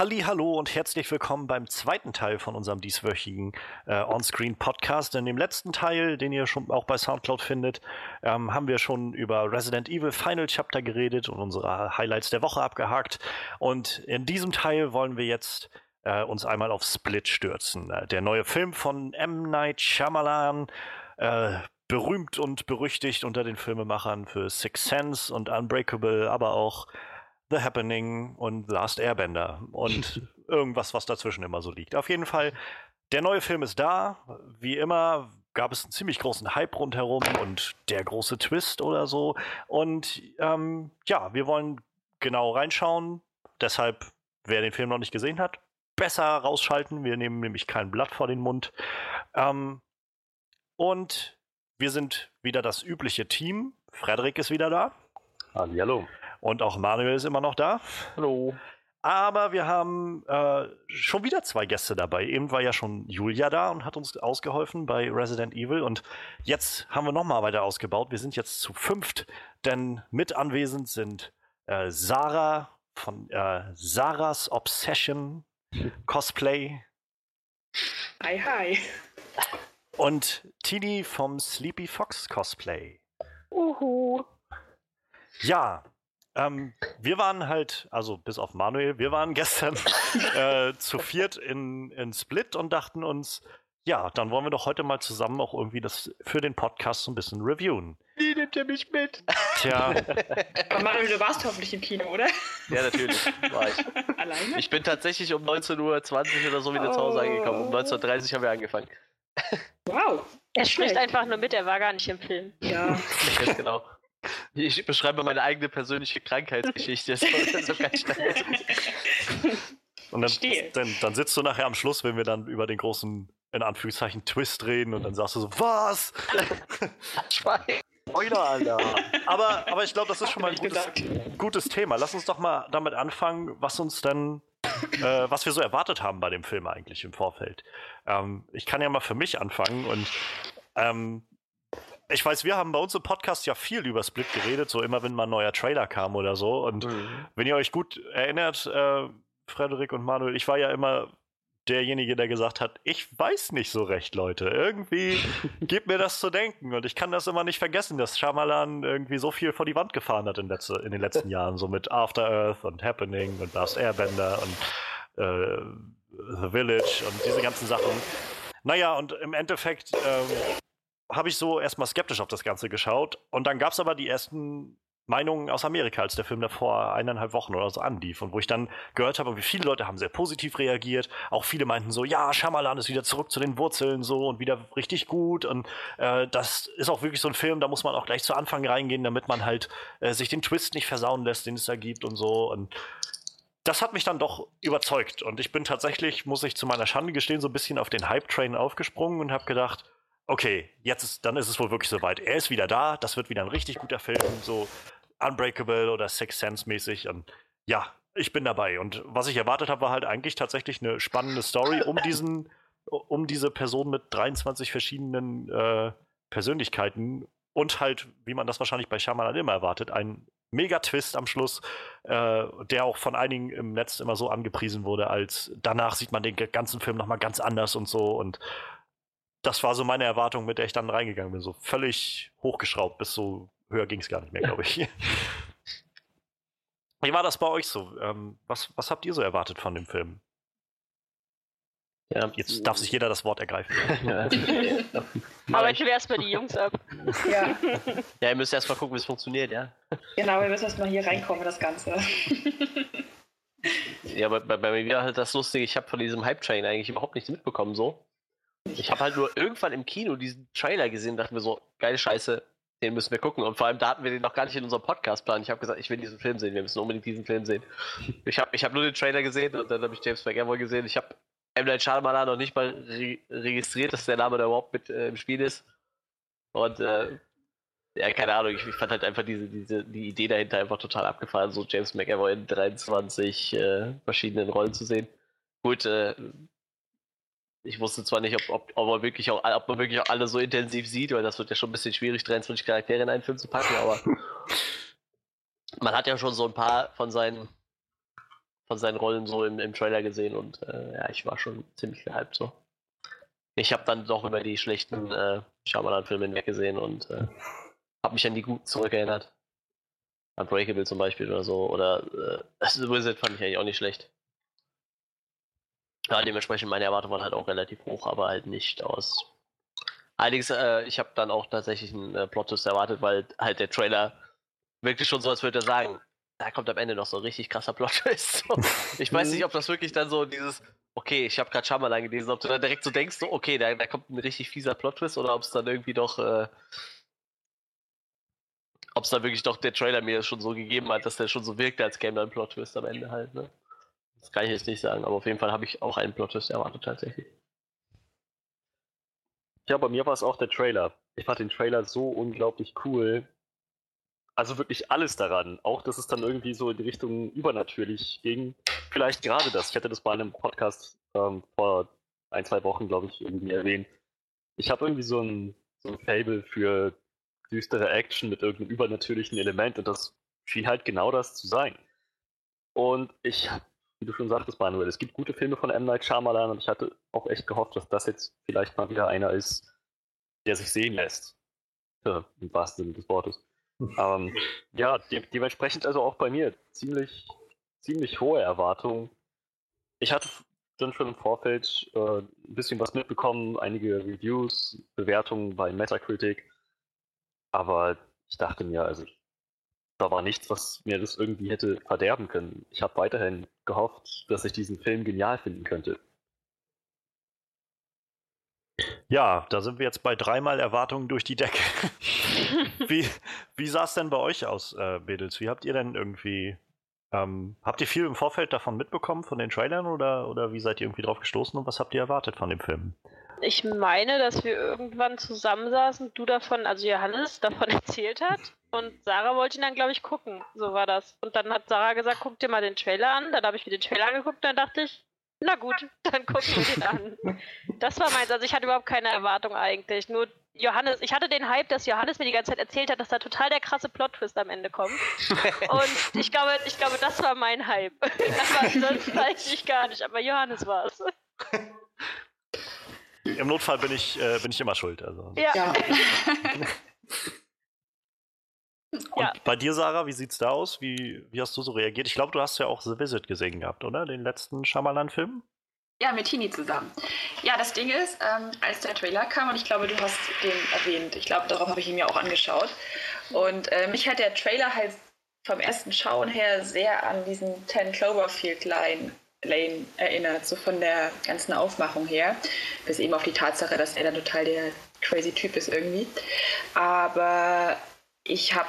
Halli, hallo und herzlich willkommen beim zweiten Teil von unserem dieswöchigen äh, On-Screen Podcast. In dem letzten Teil, den ihr schon auch bei Soundcloud findet, ähm, haben wir schon über Resident Evil Final Chapter geredet und unsere Highlights der Woche abgehakt. Und in diesem Teil wollen wir jetzt äh, uns einmal auf Split stürzen. Äh, der neue Film von M. Night Shyamalan, äh, berühmt und berüchtigt unter den Filmemachern für Six Sense und Unbreakable, aber auch The Happening und Last Airbender und irgendwas, was dazwischen immer so liegt. Auf jeden Fall, der neue Film ist da. Wie immer gab es einen ziemlich großen Hype rundherum und der große Twist oder so. Und ähm, ja, wir wollen genau reinschauen. Deshalb, wer den Film noch nicht gesehen hat, besser rausschalten. Wir nehmen nämlich kein Blatt vor den Mund. Ähm, und wir sind wieder das übliche Team. Frederik ist wieder da. Hallo. Und auch Manuel ist immer noch da. Hallo. Aber wir haben äh, schon wieder zwei Gäste dabei. Eben war ja schon Julia da und hat uns ausgeholfen bei Resident Evil. Und jetzt haben wir nochmal weiter ausgebaut. Wir sind jetzt zu fünft, denn mit anwesend sind äh, Sarah von äh, Sarahs Obsession Cosplay. Hi, hi. Und Tini vom Sleepy Fox Cosplay. Uhu. Ja, ähm, wir waren halt, also bis auf Manuel, wir waren gestern äh, zu viert in, in Split und dachten uns, ja, dann wollen wir doch heute mal zusammen auch irgendwie das für den Podcast so ein bisschen reviewen. Wie nimmt ihr mich mit? Tja. Aber Manuel, du warst hoffentlich im Kino, oder? Ja, natürlich. War ich. Alleine? Ich bin tatsächlich um 19.20 Uhr oder so wieder zu Hause angekommen. Um 19.30 Uhr haben wir angefangen. Wow. Er spricht einfach nur mit, er war gar nicht im Film. Ja. Ganz genau. Ich beschreibe meine eigene persönliche Krankheitsgeschichte. Das war so ganz schnell. Und dann, Verstehe. dann, dann sitzt du nachher am Schluss, wenn wir dann über den großen, in Anführungszeichen, Twist reden und dann sagst du so, was? Schwein. Spoiler, Alter. Aber, aber ich glaube, das ist schon mal ein gutes, gutes Thema. Lass uns doch mal damit anfangen, was uns denn, äh, was wir so erwartet haben bei dem Film eigentlich im Vorfeld. Ähm, ich kann ja mal für mich anfangen und ähm, ich weiß, wir haben bei uns im Podcast ja viel über Split geredet, so immer wenn mal ein neuer Trailer kam oder so. Und wenn ihr euch gut erinnert, äh, Frederik und Manuel, ich war ja immer derjenige, der gesagt hat, ich weiß nicht so recht, Leute. Irgendwie gibt mir das zu denken. Und ich kann das immer nicht vergessen, dass Shyamalan irgendwie so viel vor die Wand gefahren hat in, letzte, in den letzten Jahren. So mit After Earth und Happening und Last Airbender und äh, The Village und diese ganzen Sachen. Naja, und im Endeffekt ähm, habe ich so erstmal skeptisch auf das Ganze geschaut. Und dann gab es aber die ersten Meinungen aus Amerika, als der Film da vor eineinhalb Wochen oder so anlief. Und wo ich dann gehört habe, wie viele Leute haben sehr positiv reagiert. Auch viele meinten so, ja, Shyamalan ist wieder zurück zu den Wurzeln so und wieder richtig gut. Und äh, das ist auch wirklich so ein Film, da muss man auch gleich zu Anfang reingehen, damit man halt äh, sich den Twist nicht versauen lässt, den es da gibt und so. Und das hat mich dann doch überzeugt. Und ich bin tatsächlich, muss ich zu meiner Schande gestehen, so ein bisschen auf den Hype-Train aufgesprungen und habe gedacht, okay, jetzt ist, dann ist es wohl wirklich soweit. Er ist wieder da, das wird wieder ein richtig guter Film, so Unbreakable oder Six Sense mäßig. Und ja, ich bin dabei. Und was ich erwartet habe, war halt eigentlich tatsächlich eine spannende Story um diesen, um diese Person mit 23 verschiedenen äh, Persönlichkeiten und halt, wie man das wahrscheinlich bei Shyamalan immer erwartet, ein Mega-Twist am Schluss, äh, der auch von einigen im Netz immer so angepriesen wurde, als danach sieht man den ganzen Film nochmal ganz anders und so. Und das war so meine Erwartung, mit der ich dann reingegangen bin. So völlig hochgeschraubt, bis so höher ging es gar nicht mehr, glaube ich. Wie war das bei euch so? Ähm, was, was habt ihr so erwartet von dem Film? Ja. Jetzt darf sich jeder das Wort ergreifen. Aber ich will erstmal die Jungs ab. Ja, Ja, ihr müsst erstmal gucken, wie es funktioniert, ja. genau, wir müssen erstmal hier reinkommen in das Ganze. Ja, aber bei, bei mir war halt das Lustige, ich habe von diesem Hype-Train eigentlich überhaupt nichts mitbekommen, so. Ich habe halt nur irgendwann im Kino diesen Trailer gesehen und dachte mir so, geile Scheiße, den müssen wir gucken. Und vor allem, da hatten wir den noch gar nicht in unserem Podcastplan. Ich habe gesagt, ich will diesen Film sehen, wir müssen unbedingt diesen Film sehen. Ich habe ich hab nur den Trailer gesehen und dann habe ich James McAvoy gesehen. Ich habe M. Night Shyamalan noch nicht mal re registriert, dass der Name da überhaupt mit äh, im Spiel ist. Und äh, ja, keine Ahnung, ich, ich fand halt einfach diese, diese, die Idee dahinter einfach total abgefahren, so James McAvoy in 23 äh, verschiedenen Rollen zu sehen. Gut, äh, ich wusste zwar nicht, ob, ob, ob, man wirklich auch, ob man wirklich auch alle so intensiv sieht, weil das wird ja schon ein bisschen schwierig, 23 Charaktere in einen Film zu packen, aber man hat ja schon so ein paar von seinen von seinen Rollen so im, im Trailer gesehen und äh, ja, ich war schon ziemlich gehypt so. Ich habe dann doch über die schlechten äh, Shyamalan-Filme hinweggesehen und äh, habe mich an die guten zurückerinnert. Unbreakable zum Beispiel oder so. Oder äh, The Wizard fand ich eigentlich auch nicht schlecht. Ja, dementsprechend meine Erwartungen waren halt auch relativ hoch, aber halt nicht aus. Allerdings, äh, ich habe dann auch tatsächlich einen äh, Plot-Twist erwartet, weil halt der Trailer wirklich schon so, als würde er sagen, da kommt am Ende noch so ein richtig krasser Plot-Twist. So. Ich weiß nicht, ob das wirklich dann so dieses, okay, ich habe gerade Shyamalan gelesen, ob du dann direkt so denkst, so, okay, da, da kommt ein richtig fieser Plot-Twist oder ob es dann irgendwie doch, äh, ob es dann wirklich doch der Trailer mir schon so gegeben hat, dass der schon so wirkte, als käme dann ein Plot-Twist am Ende halt, ne? Das kann ich jetzt nicht sagen, aber auf jeden Fall habe ich auch einen Plot-Twist erwartet tatsächlich. Ja, bei mir war es auch der Trailer. Ich fand den Trailer so unglaublich cool. Also wirklich alles daran. Auch, dass es dann irgendwie so in die Richtung übernatürlich ging. Vielleicht gerade das. Ich hatte das bei einem Podcast ähm, vor ein, zwei Wochen, glaube ich, irgendwie erwähnt. Ich habe irgendwie so ein, so ein Fable für düstere Action mit irgendeinem übernatürlichen Element und das schien halt genau das zu sein. Und ich habe wie du schon sagtest, Manuel, es gibt gute Filme von M. Night Shyamalan und ich hatte auch echt gehofft, dass das jetzt vielleicht mal wieder einer ist, der sich sehen lässt. Ja, Im wahrsten Sinne des Wortes. ähm, ja, de dementsprechend also auch bei mir ziemlich, ziemlich hohe Erwartungen. Ich hatte dann schon im Vorfeld äh, ein bisschen was mitbekommen, einige Reviews, Bewertungen bei Metacritic. Aber ich dachte mir, also da war nichts, was mir das irgendwie hätte verderben können. Ich habe weiterhin gehofft, dass ich diesen Film genial finden könnte. Ja, da sind wir jetzt bei dreimal Erwartungen durch die Decke. wie wie sah es denn bei euch aus, äh, Mädels? Wie habt ihr denn irgendwie. Ähm, habt ihr viel im Vorfeld davon mitbekommen, von den Trailern, oder, oder wie seid ihr irgendwie drauf gestoßen und was habt ihr erwartet von dem Film? Ich meine, dass wir irgendwann zusammensaßen, du davon, also Johannes davon erzählt hat und Sarah wollte ihn dann, glaube ich, gucken. So war das. Und dann hat Sarah gesagt, guck dir mal den Trailer an. Dann habe ich mir den Trailer angeguckt, dann dachte ich, na gut, dann gucken wir den an. Das war meins. Also ich hatte überhaupt keine Erwartung eigentlich. Nur Johannes, ich hatte den Hype, dass Johannes mir die ganze Zeit erzählt hat, dass da total der krasse Plot-Twist am Ende kommt. Und ich glaube, ich glaube, das war mein Hype. Aber sonst weiß ich gar nicht. Aber Johannes war es. Im Notfall bin ich, äh, bin ich immer schuld. Also. Ja. Ja. Und Ja. bei dir, Sarah, wie sieht's da aus? Wie, wie hast du so reagiert? Ich glaube, du hast ja auch The Visit gesehen gehabt, oder? Den letzten Shyamalan-Film? Ja, mit Tini zusammen. Ja, das Ding ist, ähm, als der Trailer kam, und ich glaube, du hast den erwähnt, ich glaube, darauf habe ich ihn mir auch angeschaut. Und äh, mich hat der Trailer halt vom ersten Schauen her sehr an diesen 10 Cloverfield Line, Lane erinnert, so von der ganzen Aufmachung her. Bis eben auf die Tatsache, dass er dann total der crazy Typ ist irgendwie. Aber ich habe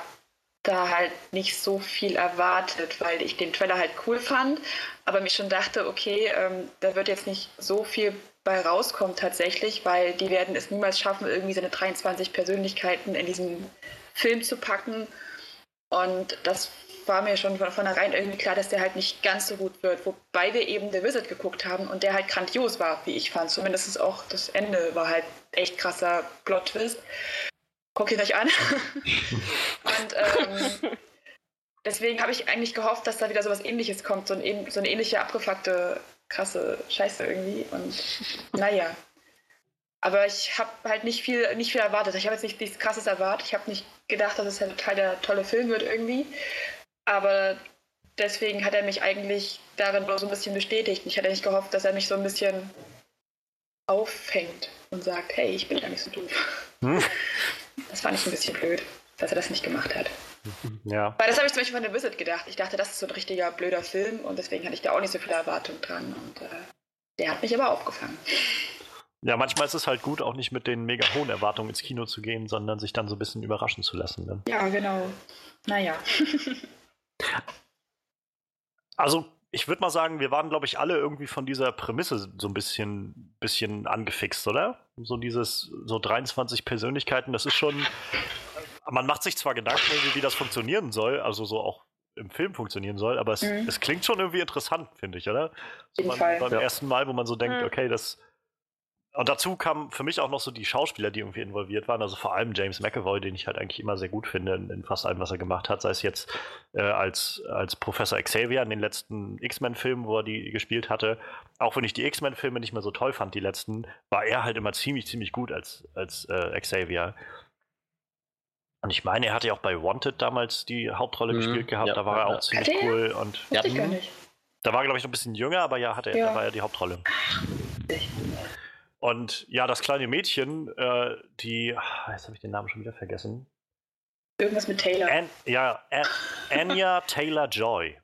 da halt nicht so viel erwartet, weil ich den Trailer halt cool fand, aber mich schon dachte, okay, ähm, da wird jetzt nicht so viel bei rauskommen tatsächlich, weil die werden es niemals schaffen, irgendwie seine 23 Persönlichkeiten in diesen Film zu packen. Und das war mir schon von vornherein irgendwie klar, dass der halt nicht ganz so gut wird. Wobei wir eben The Visit geguckt haben und der halt grandios war, wie ich fand. Zumindest auch das Ende war halt echt krasser Plot-Twist. Guck ihn euch an. und ähm, deswegen habe ich eigentlich gehofft, dass da wieder sowas ähnliches kommt. So, ein, so eine ähnliche abgefuckte, krasse Scheiße irgendwie. Und naja. Aber ich habe halt nicht viel, nicht viel erwartet. Ich habe jetzt nicht nichts krasses erwartet. Ich habe nicht gedacht, dass es halt total der tolle Film wird irgendwie. Aber deswegen hat er mich eigentlich darin nur so ein bisschen bestätigt. Ich hatte nicht gehofft, dass er mich so ein bisschen auffängt und sagt, hey, ich bin gar nicht so doof. Hm? Das fand ich ein bisschen blöd, dass er das nicht gemacht hat. Ja. Weil das habe ich zum Beispiel von The Visit gedacht. Ich dachte, das ist so ein richtiger blöder Film und deswegen hatte ich da auch nicht so viele Erwartungen dran. Und äh, der hat mich aber aufgefangen. Ja, manchmal ist es halt gut, auch nicht mit den mega hohen Erwartungen ins Kino zu gehen, sondern sich dann so ein bisschen überraschen zu lassen. Ne? Ja, genau. Naja. Also, ich würde mal sagen, wir waren, glaube ich, alle irgendwie von dieser Prämisse so ein bisschen, bisschen angefixt, oder? So dieses, so 23 Persönlichkeiten, das ist schon. Man macht sich zwar Gedanken, wie das funktionieren soll, also so auch im Film funktionieren soll, aber es, Mhm. es klingt schon irgendwie interessant, finde ich, oder? So jeden beim, Fall. beim Ja. ersten Mal, wo man so denkt, Mhm. okay, das, und dazu kamen für mich auch noch so die Schauspieler, die irgendwie involviert waren. Also vor allem James McAvoy, den ich halt eigentlich immer sehr gut finde in, in fast allem, was er gemacht hat. Sei es jetzt äh, als, als Professor Xavier in den letzten X-Men-Filmen, wo er die gespielt hatte. Auch wenn ich die X-Men-Filme nicht mehr so toll fand, die letzten, war er halt immer ziemlich, ziemlich gut als, als äh, Xavier. Und ich meine, er hatte ja auch bei Wanted damals die Hauptrolle Mhm, gespielt gehabt. ja, da war er ja. auch ziemlich Hatte er? cool. Und Wusste ich Ja. gar nicht. da war er, glaube ich, noch ein bisschen jünger, aber ja, hatte er, Ja. da war er die Hauptrolle. Und ja, das kleine Mädchen, äh, die, jetzt habe ich den Namen schon wieder vergessen. Irgendwas mit Taylor. An, ja, An, Anya Taylor Joy.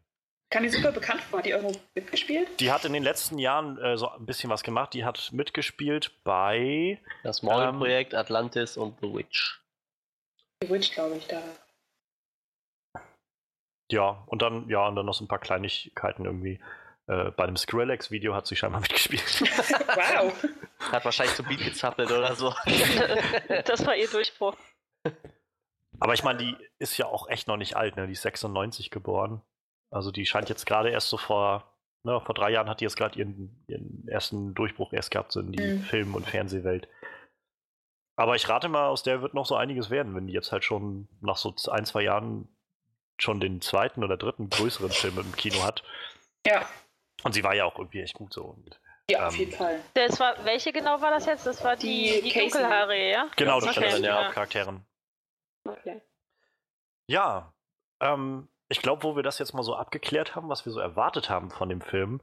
Kam die super bekannt vor? Hat die irgendwo mitgespielt? Die hat in den letzten Jahren äh, so ein bisschen was gemacht. Die hat mitgespielt bei. Das Ähm, Morgenprojekt, Atlantis und The Witch. Die Witch, glaube ich, da. Ja, und dann, ja, und dann noch so ein paar Kleinigkeiten irgendwie. Äh, bei einem Skrillex-Video hat sie scheinbar mitgespielt. Wow. Hat wahrscheinlich zum Beat gezappelt oder so. das war ihr Durchbruch. Aber ich meine, die ist ja auch echt noch nicht alt, ne? Die ist 96 geboren. Also die scheint jetzt gerade erst so vor, ne, vor drei Jahren hat die jetzt gerade ihren, ihren ersten Durchbruch erst gehabt, so in die Mhm. Film- und Fernsehwelt. Aber ich rate mal, aus der wird noch so einiges werden, wenn die jetzt halt schon nach so ein, zwei Jahren schon den zweiten oder dritten größeren Film im Kino hat. Ja, Und sie war ja auch irgendwie echt gut so. Und ja, auf Ähm, jeden Fall. Das war, welche genau war das jetzt? Das war die, Die die dunkelhaarige, ja? genau, das okay. sind ja Ja. Hauptcharakterin. Okay. Ja, ähm, ich glaube, wo wir das jetzt mal so abgeklärt haben, was wir so erwartet haben von dem Film,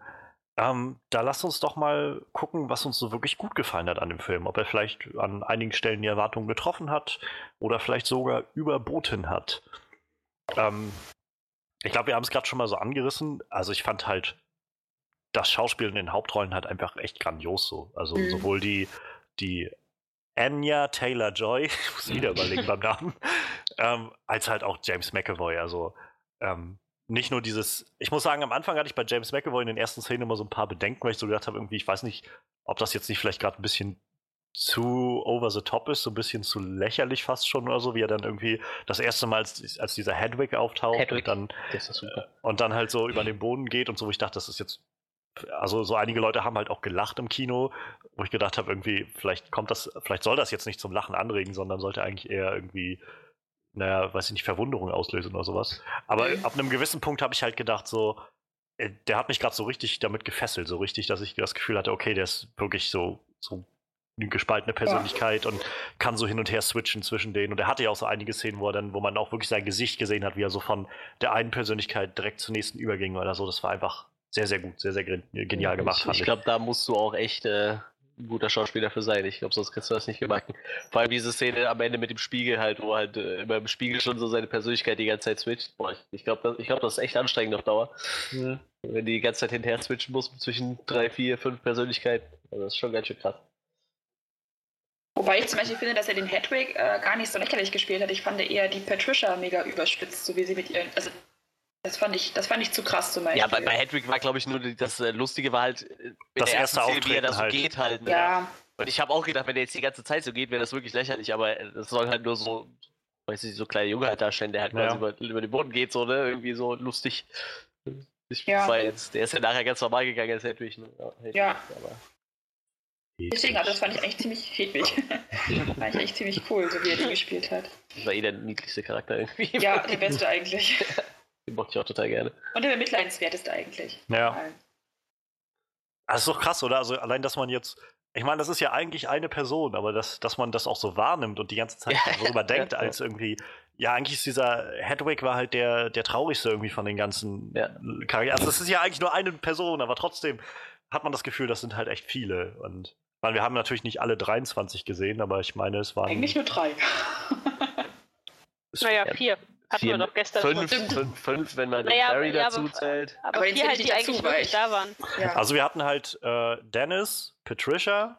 ähm, da lasst uns doch mal gucken, was uns so wirklich gut gefallen hat an dem Film. Ob er vielleicht an einigen Stellen die Erwartungen getroffen hat oder vielleicht sogar überboten hat. Ähm, ich glaube, wir haben es gerade schon mal so angerissen. Also ich fand halt das Schauspiel in den Hauptrollen halt einfach echt grandios so. Also Mhm. sowohl die, die Anya Taylor-Joy, ich muss wieder überlegen beim Namen, ähm, als halt auch James McAvoy. Also ähm, nicht nur dieses, ich muss sagen, am Anfang hatte ich bei James McAvoy in den ersten Szenen immer so ein paar Bedenken, weil ich so gedacht habe, irgendwie, ich weiß nicht, ob das jetzt nicht vielleicht gerade ein bisschen zu over the top ist, so ein bisschen zu lächerlich fast schon oder so, wie er dann irgendwie das erste Mal als, als dieser Hedwig auftaucht Hedwig. und dann Das ist super. und dann halt so über den Boden geht und so, wo ich dachte, das ist jetzt. Also so einige Leute haben halt auch gelacht im Kino, wo ich gedacht habe, irgendwie, vielleicht kommt das, vielleicht soll das jetzt nicht zum Lachen anregen, sondern sollte eigentlich eher irgendwie, naja, weiß ich nicht, Verwunderung auslösen oder sowas. Aber Mhm. ab einem gewissen Punkt habe ich halt gedacht, so, äh, der hat mich gerade so richtig damit gefesselt, so richtig, dass ich das Gefühl hatte, okay, der ist wirklich so, so eine gespaltene Persönlichkeit und kann so hin und her switchen zwischen denen. Und er hatte ja auch so einige Szenen, wo er dann, wo man auch wirklich sein Gesicht gesehen hat, wie er so von der einen Persönlichkeit direkt zur nächsten überging oder so. Das war einfach sehr, sehr gut, sehr, sehr gen- genial gemacht. Ich, fand ich glaube, da musst du auch echt äh, ein guter Schauspieler für sein. Ich glaube, sonst kriegst du das nicht gebacken. Vor allem diese Szene am Ende mit dem Spiegel halt, wo halt äh, immer im Spiegel schon so seine Persönlichkeit die ganze Zeit switcht. Boah, ich, ich glaube, das, ich glaub, das ist echt anstrengend auf Dauer. Wenn die die ganze Zeit hinterher switchen muss zwischen drei, vier, fünf Persönlichkeiten. Also das ist schon ganz schön krass. Wobei ich zum Beispiel finde, dass er den Hedwig äh, gar nicht so lächerlich gespielt hat. Ich fand eher die Patricia mega überspitzt, so wie sie mit ihren. Also, das fand ich, das fand ich zu krass zum Beispiel. Ja, bei, bei Hedwig war, glaube ich, nur das äh, Lustige war halt, äh, in Das der erste Szene, wie er das so halt. geht halt. Ne? ja, Und ich habe auch gedacht, wenn der jetzt die ganze Zeit so geht, wäre das wirklich lächerlich, aber äh, das soll halt nur so, weiß ich, so kleine Junge halt darstellen, der halt Ja. quasi über, über den Boden geht, so, ne? Irgendwie so lustig. Ich Ja. war jetzt, der ist ja nachher ganz normal gegangen, ist Hedwig, ne? Ja. Hedwig, Ja. Aber deswegen, also das fand ich eigentlich ziemlich hedwig. fand ich echt ziemlich cool, so wie er die gespielt hat. das war eh der niedlichste Charakter irgendwie. Ja, der beste eigentlich. Den mochte ich auch total gerne. Und der bemitleidenswerteste eigentlich. Ja. Das ist doch krass, oder? Also allein, dass man jetzt, ich meine, das ist ja eigentlich eine Person, aber dass, dass man das auch so wahrnimmt und die ganze Zeit Ja, darüber denkt, ja. als irgendwie, ja, eigentlich ist dieser Hedwig war halt der, der traurigste irgendwie von den ganzen Ja. Charakteren. Also das ist ja eigentlich nur eine Person, aber trotzdem hat man das Gefühl, das sind halt echt viele. Und ich meine, wir haben natürlich nicht alle 23 gesehen, aber ich meine, es waren. Eigentlich nur drei. Naja, Ja, vier. Hatten wir doch gestern fünf, fünf, fünf, wenn man Naja, den Barry ja, dazu aber- zählt. Aber, Aber vier halt, die nicht eigentlich dazu, weil wirklich ich- da waren. ja. Also wir hatten halt äh, Dennis, Patricia,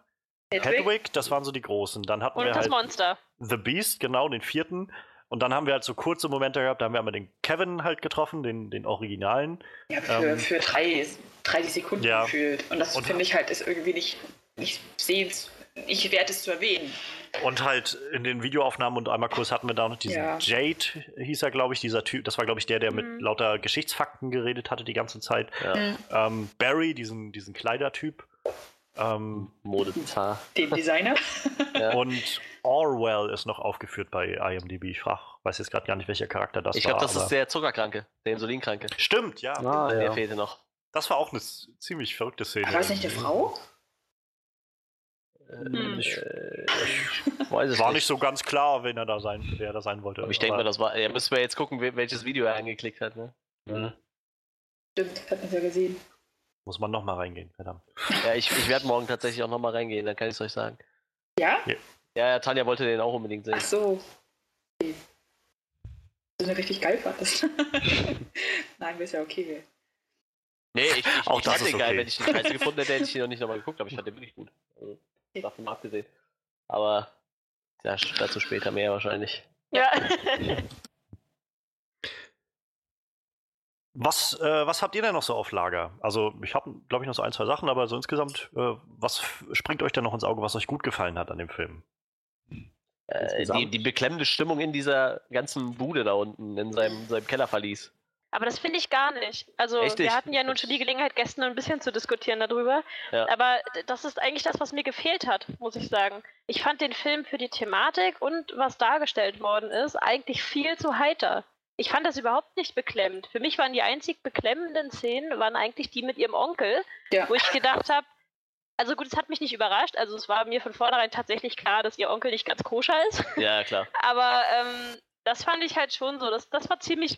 Hedwig, Hedwig, das waren so die großen. Dann hatten Und wir das halt Monster. The Beast, genau, den vierten. Und dann haben wir halt so kurze Momente gehabt, da haben wir einmal den Kevin halt getroffen, den, den Originalen. ja, für, ähm, für drei, 30 Sekunden Ja. gefühlt. Und das finde ich halt ist irgendwie nicht, nicht sehens, nicht wert, es zu erwähnen. Und halt in den Videoaufnahmen und einmal kurz hatten wir da noch diesen Ja. Jade, hieß er, glaube ich, dieser Typ. Das war, glaube ich, der, der mit Mhm. lauter Geschichtsfakten geredet hatte die ganze Zeit. Ja. Mhm. Ähm, Barry, diesen, diesen Kleidertyp. Ähm, Modezar. Den Designer. Ja. und Orwell ist noch aufgeführt bei IMDb. Ich frag, weiß jetzt gerade gar nicht, welcher Charakter das Ich war. glaube, das aber- ist der Zuckerkranke, der Insulinkranke. Stimmt, ja. Ah, Der ja. fehlte noch. Das war auch eine ziemlich verrückte Szene. War das nicht eine Frau? Hm. Ich, ich weiß es War nicht. nicht so ganz klar, wen er da sein, wer er da sein wollte. Aber ich denke mal, das war. Ja, müssen wir jetzt gucken, wel- welches Video er angeklickt hat, ne? Mhm. Stimmt, hat man ja gesehen. Muss man nochmal reingehen, verdammt. Ja, ich, ich werde morgen tatsächlich auch nochmal reingehen, dann kann ich es euch sagen. Ja? Ja, ja, Tanja wollte den auch unbedingt sehen. Ach so. Okay. So eine richtig geil fandest. Nein, ist ja okay. Nee, ich, ich, Auch ich das fand ist den geil. okay. Wenn ich den scheiße gefunden hätte, hätte ich ihn noch nicht nochmal geguckt, aber ich fand den wirklich gut. Also, davon mal abgesehen. Aber ja, dazu später mehr wahrscheinlich. Ja. Was, äh, was habt ihr denn noch so auf Lager? Also, ich habe, glaube ich, noch so ein, zwei Sachen, aber so insgesamt, äh, was springt euch denn noch ins Auge, was euch gut gefallen hat an dem Film? Äh, die, die beklemmende Stimmung in dieser ganzen Bude da unten, in seinem, seinem Kellerverlies. Aber das finde ich gar nicht. Also Echt wir hatten ja nun schon die Gelegenheit, gestern ein bisschen zu diskutieren darüber. Ja. Aber das ist eigentlich das, was mir gefehlt hat, muss ich sagen. Ich fand den Film für die Thematik und was dargestellt worden ist, eigentlich viel zu heiter. Ich fand das überhaupt nicht beklemmend. Für mich waren die einzig beklemmenden Szenen, waren eigentlich die mit ihrem Onkel, Ja. wo ich gedacht habe, also gut, es hat mich nicht überrascht. Also es war mir von vornherein tatsächlich klar, dass ihr Onkel nicht ganz koscher ist. Ja, klar. Aber ähm, das fand ich halt schon so. Das, das war ziemlich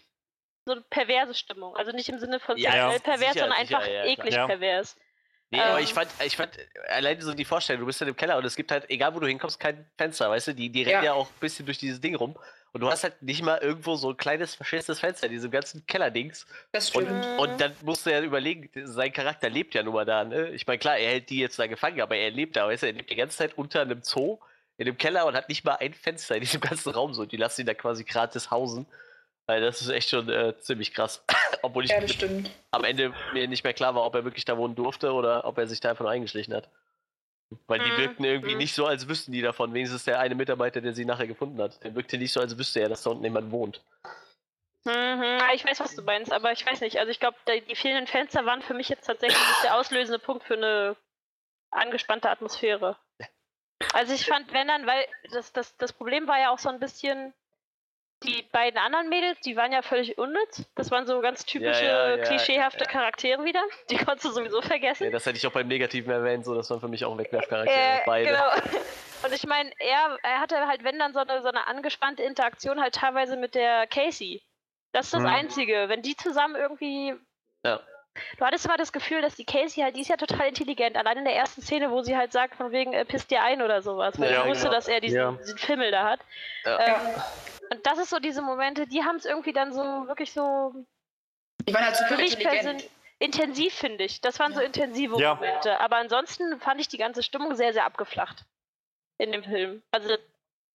so eine perverse Stimmung. Also nicht im Sinne von Ja, sexuell ja, pervers, sicher, sondern sicher, einfach ja, eklig Ja. pervers. Nee, aber Ähm. ich fand, ich fand allein so die Vorstellung, du bist in dem Keller und es gibt halt, egal wo du hinkommst, kein Fenster, weißt du? Die, die rennen Ja. ja auch ein bisschen durch dieses Ding rum. Und du hast halt nicht mal irgendwo so ein kleines verschisstes Fenster in diesem ganzen Kellerdings. Das Und, stimmt. Mhm. und dann musst du ja überlegen, sein Charakter lebt ja nun mal da, ne? Ich meine, klar, er hält die jetzt da gefangen, aber er lebt da, weißt du? Er lebt die ganze Zeit unter einem Zoo, in dem Keller und hat nicht mal ein Fenster in diesem ganzen Raum so. Die lassen ihn da quasi gratis hausen. Weil das ist echt schon äh, ziemlich krass. Obwohl ich Ja, das stimmt. am Ende mir nicht mehr klar war, ob er wirklich da wohnen durfte oder ob er sich da einfach nur eingeschlichen hat. Weil die Mhm, wirkten irgendwie mhm. nicht so, als wüssten die davon. Wenigstens der eine Mitarbeiter, der sie nachher gefunden hat. Der wirkte nicht so, als wüsste er, dass da unten jemand wohnt. Mhm, ja, ich weiß, was du meinst, aber ich weiß nicht. Also ich glaube, die fehlenden Fenster waren für mich jetzt tatsächlich nicht der auslösende Punkt für eine angespannte Atmosphäre. Also ich fand, wenn dann, weil das, das, das Problem war ja auch so ein bisschen, die beiden anderen Mädels, die waren ja völlig unnütz. Das waren so ganz typische, ja, ja, klischeehafte. Charaktere wieder. Die konntest du sowieso vergessen. Ja, das hätte ich auch beim Negativen erwähnt, so das waren für mich auch Wegwerfcharaktere. Äh, beide. Genau. Und ich meine, er, er hatte halt, wenn dann so eine, so eine angespannte Interaktion halt teilweise mit der Casey. Das ist das Mhm. Einzige. Wenn die zusammen irgendwie. Ja. Du hattest immer das Gefühl, dass die Casey halt, die ist ja total intelligent. Allein in der ersten Szene, wo sie halt sagt, von wegen, äh, pisst dir ein oder sowas. Weil Ja, sie wusste, genau. dass er diesen, Ja. diesen Fimmel da hat. Ja. Ähm, und das ist so diese Momente, die haben es irgendwie dann so wirklich so Die waren halt super für mich intelligent. persönlich intensiv, finde ich. Das waren so intensive Ja. Momente. Aber ansonsten fand ich die ganze Stimmung sehr, sehr abgeflacht in dem Film. Also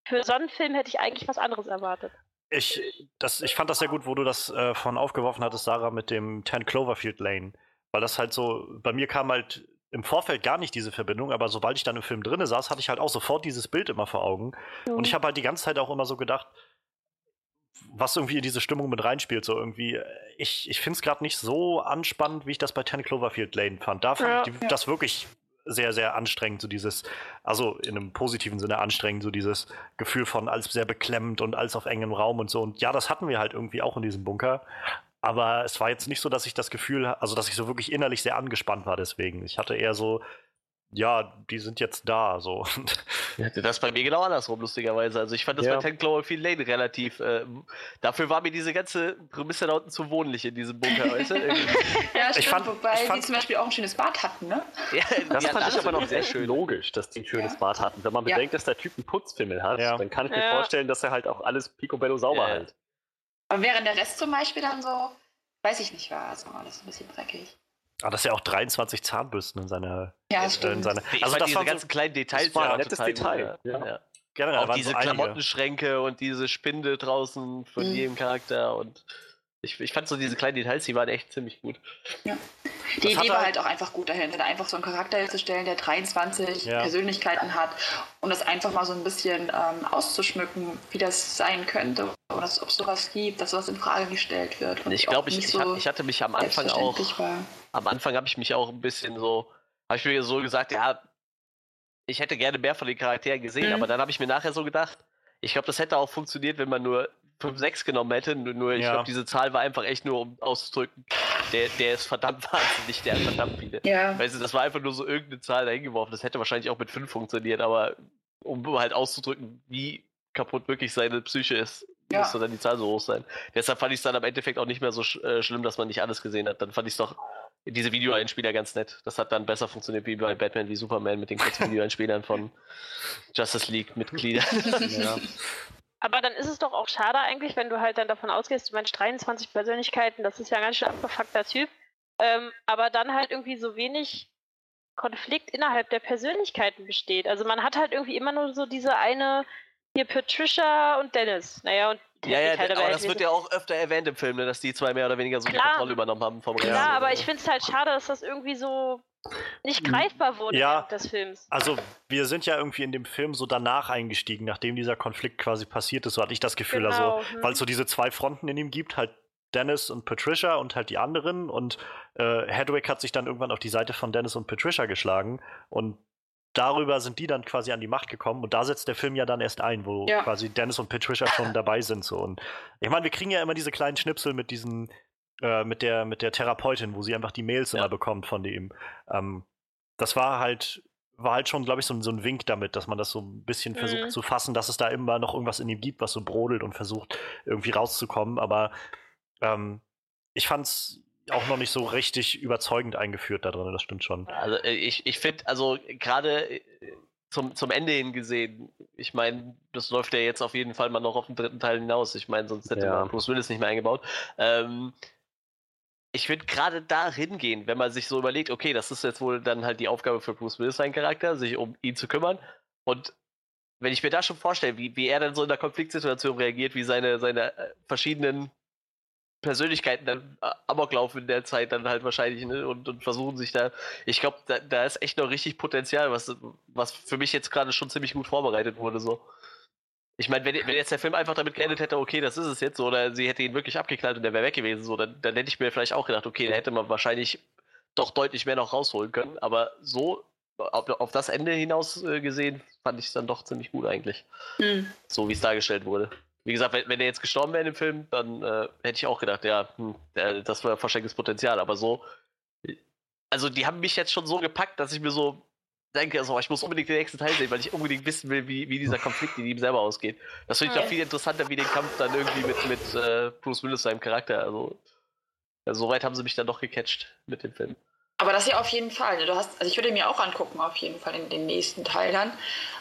für so einen Film hätte ich eigentlich was anderes erwartet. Ich, das, ich fand das sehr gut, wo du das äh, von aufgeworfen hattest, Sarah, mit dem 10 Cloverfield Lane. Weil das halt so, bei mir kam halt im Vorfeld gar nicht diese Verbindung, aber sobald ich dann im Film drinne saß, hatte ich halt auch sofort dieses Bild immer vor Augen. Und ich habe halt die ganze Zeit auch immer so gedacht, was irgendwie in diese Stimmung mit reinspielt. So irgendwie, äh, ich, ich finde es gerade nicht so anspannend, wie ich das bei 10 Cloverfield Lane fand. Da fand Ja. ich die, das wirklich sehr, sehr anstrengend, so dieses, also in einem positiven Sinne anstrengend, so dieses Gefühl von alles sehr beklemmend und alles auf engem Raum und so. Und ja, das hatten wir halt irgendwie auch in diesem Bunker. Aber es war jetzt nicht so, dass ich das Gefühl, also dass ich so wirklich innerlich sehr angespannt war deswegen. Ich hatte eher so, ja, die sind jetzt da, so. Und Das ist bei mir genau andersrum, lustigerweise. Also ich fand das Ja. bei 10 Cloverfield Lane relativ. Äh, dafür war mir diese ganze Prämisse da unten zu wohnlich in diesem Bunker, weißt du? Ja, Ich stimmt, fand- wobei ich fand- die zum Beispiel auch ein schönes Bad hatten, ne? ja, Das fand ich aber noch sehr schön logisch, dass die ein schönes Ja. Bad hatten. Wenn man Ja. bedenkt, dass der Typ einen Putzfimmel hat, Ja. dann kann ich mir Ja. vorstellen, dass er halt auch alles picobello sauber Ja. hält. Aber während der Rest zum Beispiel dann so, weiß ich nicht, war also alles ein bisschen dreckig. Ah, das ist ja auch 23 Zahnbürsten in seiner. Ja, äh, in stimmt. seiner also das diese waren ganzen so, kleinen Details das war ein waren nettes Detail, Gut, ja. ja. Ja. generell Auch waren diese so. Klamottenschränke und diese Spinde draußen von Mhm. jedem Charakter und ich, ich fand so diese kleinen Details, die waren echt ziemlich gut. Die Das Idee war halt- auch einfach gut dahinter, da einfach so einen Charakter herzustellen, der 23 Ja. Persönlichkeiten hat und das einfach mal so ein bisschen ähm, auszuschmücken, wie das sein könnte oder dass, ob es sowas gibt, dass sowas in Frage gestellt wird. Und ich glaube, ich, nicht ich, hab- ich hatte mich am Anfang auch, war. am Anfang habe ich mich auch ein bisschen so, habe ich mir so gesagt, ja, ich hätte gerne mehr von den Charakteren gesehen, Mhm. aber dann habe ich mir nachher so gedacht, ich glaube, das hätte auch funktioniert, wenn man nur 5, 6 genommen hätte. Nur, ich Ja. glaube, diese Zahl war einfach echt nur, um auszudrücken, der, der ist verdammt wahnsinnig, der hat verdammt viele. Ja. Weißt du, das war einfach nur so irgendeine Zahl dahingeworfen. Das hätte wahrscheinlich auch mit 5 funktioniert, aber um halt auszudrücken, wie kaputt wirklich seine Psyche ist, Ja. musste dann die Zahl so hoch sein. Deshalb fand ich es dann am Endeffekt auch nicht mehr so sch äh, schlimm, dass man nicht alles gesehen hat. Dann fand ich es doch diese Videoeinspieler ganz nett. Das hat dann besser funktioniert wie bei Batman wie Superman mit den kurzen Videoeinspielern von Justice League-Mitgliedern. Ja. Aber dann ist es doch auch schade eigentlich, wenn du halt dann davon ausgehst, du meinst 23 Persönlichkeiten, das ist ja ein ganz schön abgefuckter Typ. Ähm, aber dann halt irgendwie so wenig Konflikt innerhalb der Persönlichkeiten besteht. Also man hat halt irgendwie immer nur so diese eine, hier Patricia und Dennis. Naja, und ja, ja, halt aber das wird ja auch öfter erwähnt im Film, ne, dass die zwei mehr oder weniger so die Klar. Kontrolle übernommen haben vom Ja, Rest. aber ich finde es halt schade, dass das irgendwie so nicht greifbar wurde Ja. des Films. Also, wir sind ja irgendwie in dem Film so danach eingestiegen, nachdem dieser Konflikt quasi passiert ist, so hatte ich das Gefühl. Genau, Also, hm. weil es so diese zwei Fronten in ihm gibt, halt Dennis und Patricia und halt die anderen. Und äh, Hedwig hat sich dann irgendwann auf die Seite von Dennis und Patricia geschlagen. Und darüber sind die dann quasi an die Macht gekommen. Und da setzt der Film ja dann erst ein, wo Ja. quasi Dennis und Patricia schon dabei sind. So. Und ich meine, wir kriegen ja immer diese kleinen Schnipsel mit diesen, äh, mit der, mit der Therapeutin, wo sie einfach die Mails Ja. immer bekommt von dem. Ähm, das war halt, war halt schon, glaube ich, so, ein- so ein Wink damit, dass man das so ein bisschen versucht Mhm. zu fassen, dass es da immer noch irgendwas in ihm gibt, was so brodelt und versucht, irgendwie rauszukommen. Aber ähm, ich fand es auch noch nicht so richtig überzeugend eingeführt da drin, das stimmt schon. Also äh, ich, ich finde, also gerade äh, zum, zum Ende hin gesehen, ich meine, das läuft ja jetzt auf jeden Fall mal noch auf den dritten Teil hinaus. Ich meine, sonst hätte Ja. man Bruce Willis nicht mehr eingebaut. Ähm, ich würde gerade da hingehen, wenn man sich so überlegt, okay, das ist jetzt wohl dann halt die Aufgabe für Bruce Willis, sein Charakter, sich um ihn zu kümmern. Und wenn ich mir da schon vorstelle, wie, wie er dann so in der Konfliktsituation reagiert, wie seine, seine äh, verschiedenen Persönlichkeiten dann äh, Amok laufen in der Zeit dann halt wahrscheinlich ne? und, und versuchen sich da. Ich glaube, da, da ist echt noch richtig Potenzial, was, was für mich jetzt gerade schon ziemlich gut vorbereitet wurde. So. Ich meine, wenn, wenn jetzt der Film einfach damit geendet hätte, okay, das ist es jetzt, so, oder sie hätte ihn wirklich abgeknallt und der wäre weg gewesen, so, dann, dann hätte ich mir vielleicht auch gedacht, okay, da hätte man wahrscheinlich doch deutlich mehr noch rausholen können. Aber so auf, auf das Ende hinaus äh, gesehen, fand ich es dann doch ziemlich gut eigentlich Hm. so wie es dargestellt wurde. Wie gesagt, wenn, wenn er jetzt gestorben wäre in dem Film, dann äh, hätte ich auch gedacht, ja, hm, das war verschenktes Potenzial. Aber so, also die haben mich jetzt schon so gepackt, dass ich mir so denke, also, ich muss unbedingt den nächsten Teil sehen, weil ich unbedingt wissen will, wie, wie dieser Konflikt in ihm selber ausgeht. Das finde ich Ja. noch viel interessanter, wie den Kampf dann irgendwie mit, mit äh, Bruce Willis seinem Charakter. Also, ja, so weit haben sie mich dann doch gecatcht mit dem Film. Aber das ja auf jeden Fall. Ne? Du hast, also ich würde mir auch angucken, auf jeden Fall in den nächsten Teil dann.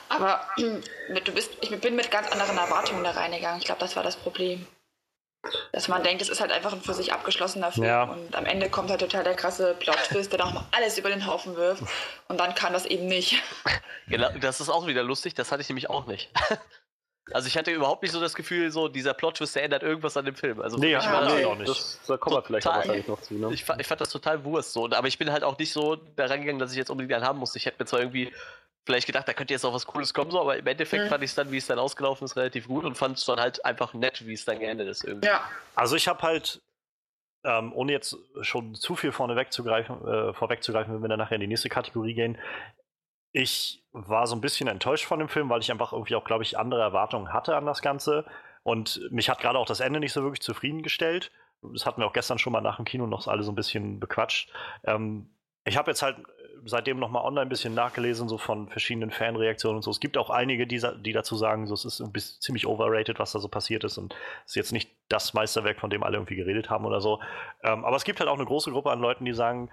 Aber du bist, ich bin mit ganz anderen Erwartungen da reingegangen. Ich glaube, das war das Problem. Dass man denkt, es ist halt einfach ein für sich abgeschlossener Film. Ja. Und am Ende kommt halt total der krasse Plot-Twist, der nochmal alles über den Haufen wirft. Und dann kann das eben nicht. Genau, das ist auch wieder lustig, das hatte ich nämlich auch nicht. Also ich hatte überhaupt nicht so das Gefühl, so dieser Plot-Twist, der ändert irgendwas an dem Film. Also Nee, ja, war nee. auch nicht. Das, da kommen wir vielleicht auch Total. wahrscheinlich noch zu. Ne? Ich, ich fand das total Wurst so. Aber ich bin halt auch nicht so da rangegangen, dass ich jetzt unbedingt einen haben musste. Ich hätte mir zwar irgendwie vielleicht gedacht, da könnte jetzt auch was Cooles kommen, so, aber im Endeffekt Mhm. fand ich es dann, wie es dann ausgelaufen ist, relativ gut und fand es dann halt einfach nett, wie es dann geendet ist irgendwie. Ja. Also ich habe halt, ähm, ohne jetzt schon zu viel vorne wegzugreifen, äh, vorwegzugreifen, wenn wir dann nachher in die nächste Kategorie gehen, ich war so ein bisschen enttäuscht von dem Film, weil ich einfach irgendwie auch, glaube ich, andere Erwartungen hatte an das Ganze. Und mich hat gerade auch das Ende nicht so wirklich zufriedengestellt. Das hatten wir auch gestern schon mal nach dem Kino noch alle so ein bisschen bequatscht. Ähm, ich habe jetzt halt seitdem noch mal online ein bisschen nachgelesen, so von verschiedenen Fanreaktionen und so. Es gibt auch einige, die, die dazu sagen, so, es ist ein bisschen ziemlich overrated, was da so passiert ist und es ist jetzt nicht das Meisterwerk, von dem alle irgendwie geredet haben oder so. Ähm, aber es gibt halt auch eine große Gruppe an Leuten, die sagen,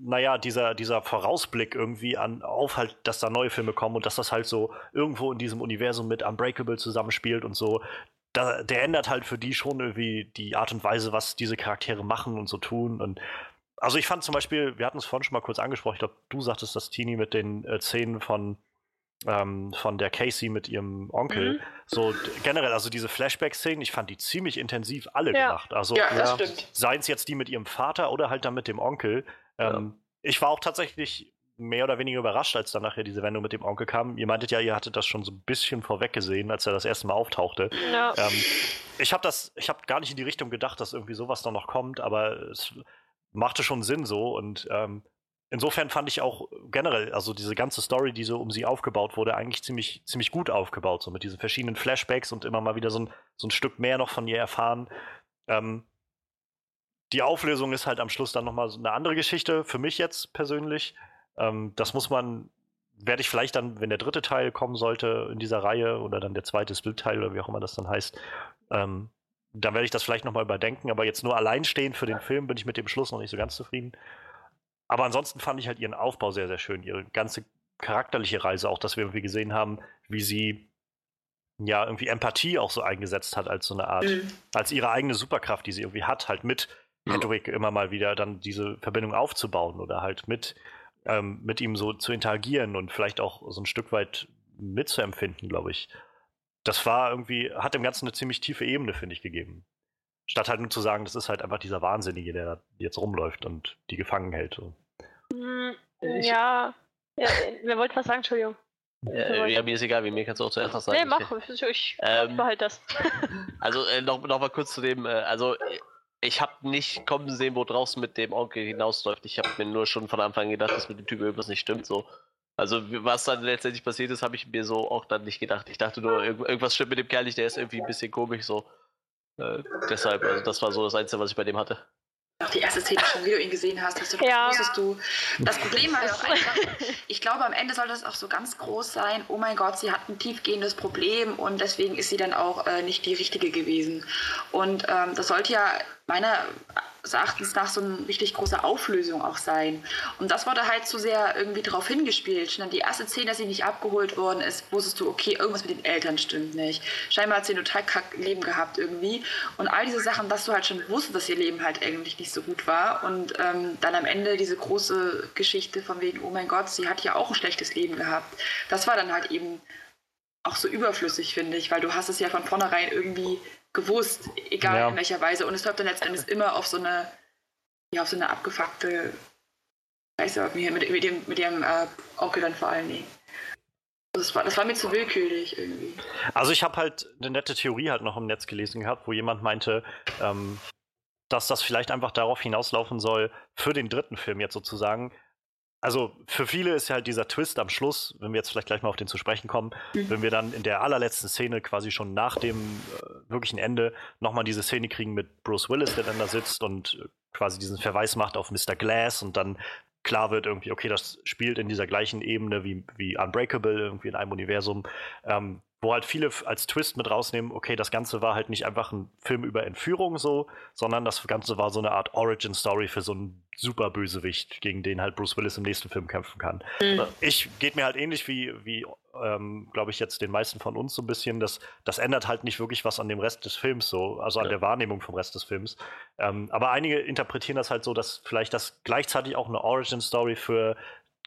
naja, dieser, dieser Vorausblick irgendwie an, auf halt, dass da neue Filme kommen und dass das halt so irgendwo in diesem Universum mit Unbreakable zusammenspielt und so, da, der ändert halt für die schon irgendwie die Art und Weise, was diese Charaktere machen und so tun. Und also ich fand zum Beispiel, wir hatten es vorhin schon mal kurz angesprochen, ich glaube, du sagtest das, Tini, mit den äh, Szenen von, ähm, von der Casey mit ihrem Onkel. Mhm. So generell, also diese Flashback-Szenen, ich fand die ziemlich intensiv alle Ja. gemacht. Also Ja, ja. seien es jetzt die mit ihrem Vater oder halt dann mit dem Onkel. Ähm, Ich war auch tatsächlich mehr oder weniger überrascht, als dann nachher diese Wendung mit dem Onkel kam. Ihr meintet ja, ihr hattet das schon so ein bisschen vorweg gesehen, als er das erste Mal auftauchte. Ja. Ähm, ich habe das, ich habe gar nicht in die Richtung gedacht, dass irgendwie sowas dann noch kommt, aber es machte schon Sinn so und ähm, insofern fand ich auch generell, also diese ganze Story, die so um sie aufgebaut wurde, eigentlich ziemlich, ziemlich gut aufgebaut, so mit diesen verschiedenen Flashbacks und immer mal wieder so ein, so ein Stück mehr noch von ihr erfahren. Ähm, die Auflösung ist halt am Schluss dann nochmal so eine andere Geschichte, für mich jetzt persönlich. Ähm, das muss man, werde ich vielleicht dann, wenn der dritte Teil kommen sollte in dieser Reihe oder dann der zweite Split-Teil oder wie auch immer das dann heißt, ähm, dann werde ich das vielleicht nochmal überdenken. Aber jetzt nur alleinstehend für den Film bin ich mit dem Schluss noch nicht so ganz zufrieden. Aber ansonsten fand ich halt ihren Aufbau sehr, sehr schön. Ihre ganze charakterliche Reise, auch dass wir irgendwie gesehen haben, wie sie ja irgendwie Empathie auch so eingesetzt hat als so eine Art, mhm. als ihre eigene Superkraft, die sie irgendwie hat, halt mit Hedwig immer mal wieder dann diese Verbindung aufzubauen oder halt mit, ähm, mit ihm so zu interagieren und vielleicht auch so ein Stück weit mitzuempfinden, glaube ich. Das war irgendwie, hat dem Ganzen eine ziemlich tiefe Ebene, finde ich, gegeben. Statt halt nur zu sagen, das ist halt einfach dieser Wahnsinnige, der jetzt rumläuft und die gefangen hält. So. Mm, ja. ja, wer wollte was sagen, Entschuldigung. Äh, ja, mir ist egal, wie mir kannst du auch zuerst was sagen. Nee, mach, ich, ich ähm, behalte das. also äh, noch, noch mal kurz zu dem, äh, also ich habe nicht kommen sehen, wo draußen mit dem Onkel hinausläuft. Ich habe mir nur schon von Anfang an gedacht, dass mit dem Typ irgendwas nicht stimmt. So. Also was dann letztendlich passiert ist, habe ich mir so auch dann nicht gedacht. Ich dachte nur, irgendwas stimmt mit dem Kerl nicht, der ist irgendwie ein bisschen komisch so. Äh, deshalb, also das war so das Einzige, was ich bei dem hatte. Auch die erste Szene schon, wie du ihn gesehen hast, hast du ja. wusstest du. Das Problem war ja auch einfach, ich glaube, am Ende soll das auch so ganz groß sein, oh mein Gott, sie hat ein tiefgehendes Problem und deswegen ist sie dann auch äh, nicht die richtige gewesen. Und ähm, das sollte ja meiner Erachtens nach so eine richtig große Auflösung auch sein. Und das wurde halt zu sehr irgendwie darauf hingespielt. Schon dann die erste Szene, dass sie nicht abgeholt worden ist, wusstest du, okay, irgendwas mit den Eltern stimmt nicht. Scheinbar hat sie ein total kack Leben gehabt irgendwie. Und all diese Sachen, dass du halt schon wusstest, dass ihr Leben halt eigentlich nicht so gut war. Und ähm, dann am Ende diese große Geschichte von wegen, oh mein Gott, sie hat ja auch ein schlechtes Leben gehabt. Das war dann halt eben auch so überflüssig, finde ich, weil du hast es ja von vornherein irgendwie gewusst, egal ja. in welcher Weise. Und es läuft dann letztendlich immer auf so eine, ja, auf so eine abgefuckte Scheiße mit, mit dem, mit dem äh, Onkel dann vor allen Dingen. Das war, das war mir zu willkürlich irgendwie. Also ich habe halt eine nette Theorie halt noch im Netz gelesen gehabt, wo jemand meinte, ähm, dass das vielleicht einfach darauf hinauslaufen soll, für den dritten Film jetzt sozusagen, also für viele ist ja halt dieser Twist am Schluss, wenn wir jetzt vielleicht gleich mal auf den zu sprechen kommen, mhm. wenn wir dann in der allerletzten Szene quasi schon nach dem äh, wirklichen Ende nochmal diese Szene kriegen mit Bruce Willis, der dann da sitzt und äh, quasi diesen Verweis macht auf Mr. Glass und dann klar wird irgendwie, okay, das spielt in dieser gleichen Ebene wie, wie Unbreakable, irgendwie in einem Universum. Ähm, wo halt viele als Twist mit rausnehmen, okay, das Ganze war halt nicht einfach ein Film über Entführung so, sondern das Ganze war so eine Art Origin-Story für so einen super Bösewicht, gegen den halt Bruce Willis im nächsten Film kämpfen kann. Mhm. Ich geht mir halt ähnlich wie, wie ähm, glaube ich, jetzt den meisten von uns so ein bisschen, das, das ändert halt nicht wirklich was an dem Rest des Films so, also an ja. der Wahrnehmung vom Rest des Films. Ähm, aber einige interpretieren das halt so, dass vielleicht das gleichzeitig auch eine Origin-Story für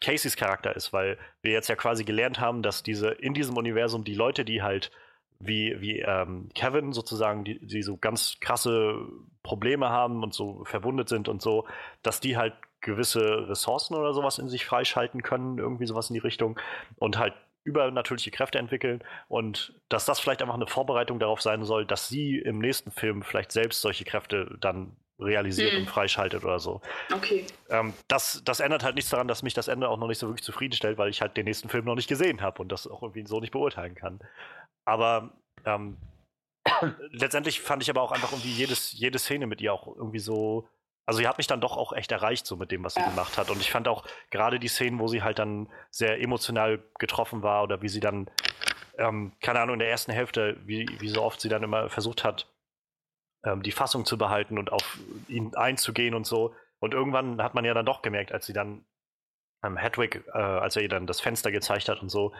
Caseys Charakter ist, weil wir jetzt ja quasi gelernt haben, dass diese in diesem Universum die Leute, die halt wie, wie ähm, Kevin sozusagen, die, die so ganz krasse Probleme haben und so verwundet sind und so, dass die halt gewisse Ressourcen oder sowas in sich freischalten können, irgendwie sowas in die Richtung und halt übernatürliche Kräfte entwickeln und dass das vielleicht einfach eine Vorbereitung darauf sein soll, dass sie im nächsten Film vielleicht selbst solche Kräfte dann realisiert hm. und freischaltet oder so. Okay. Ähm, das, das ändert halt nichts daran, dass mich das Ende auch noch nicht so wirklich zufriedenstellt, weil ich halt den nächsten Film noch nicht gesehen habe und das auch irgendwie so nicht beurteilen kann. Aber ähm, letztendlich fand ich aber auch einfach irgendwie jedes, jede Szene mit ihr auch irgendwie so. Also sie hat mich dann doch auch echt erreicht, so mit dem, was sie ja. gemacht hat. Und ich fand auch gerade die Szenen, wo sie halt dann sehr emotional getroffen war oder wie sie dann, ähm, keine Ahnung, in der ersten Hälfte, wie, wie so oft sie dann immer versucht hat, ähm, die Fassung zu behalten und auf ihn einzugehen und so. Und irgendwann hat man ja dann doch gemerkt, als sie dann ähm, Hedwig, äh, als er ihr dann das Fenster gezeigt hat und so,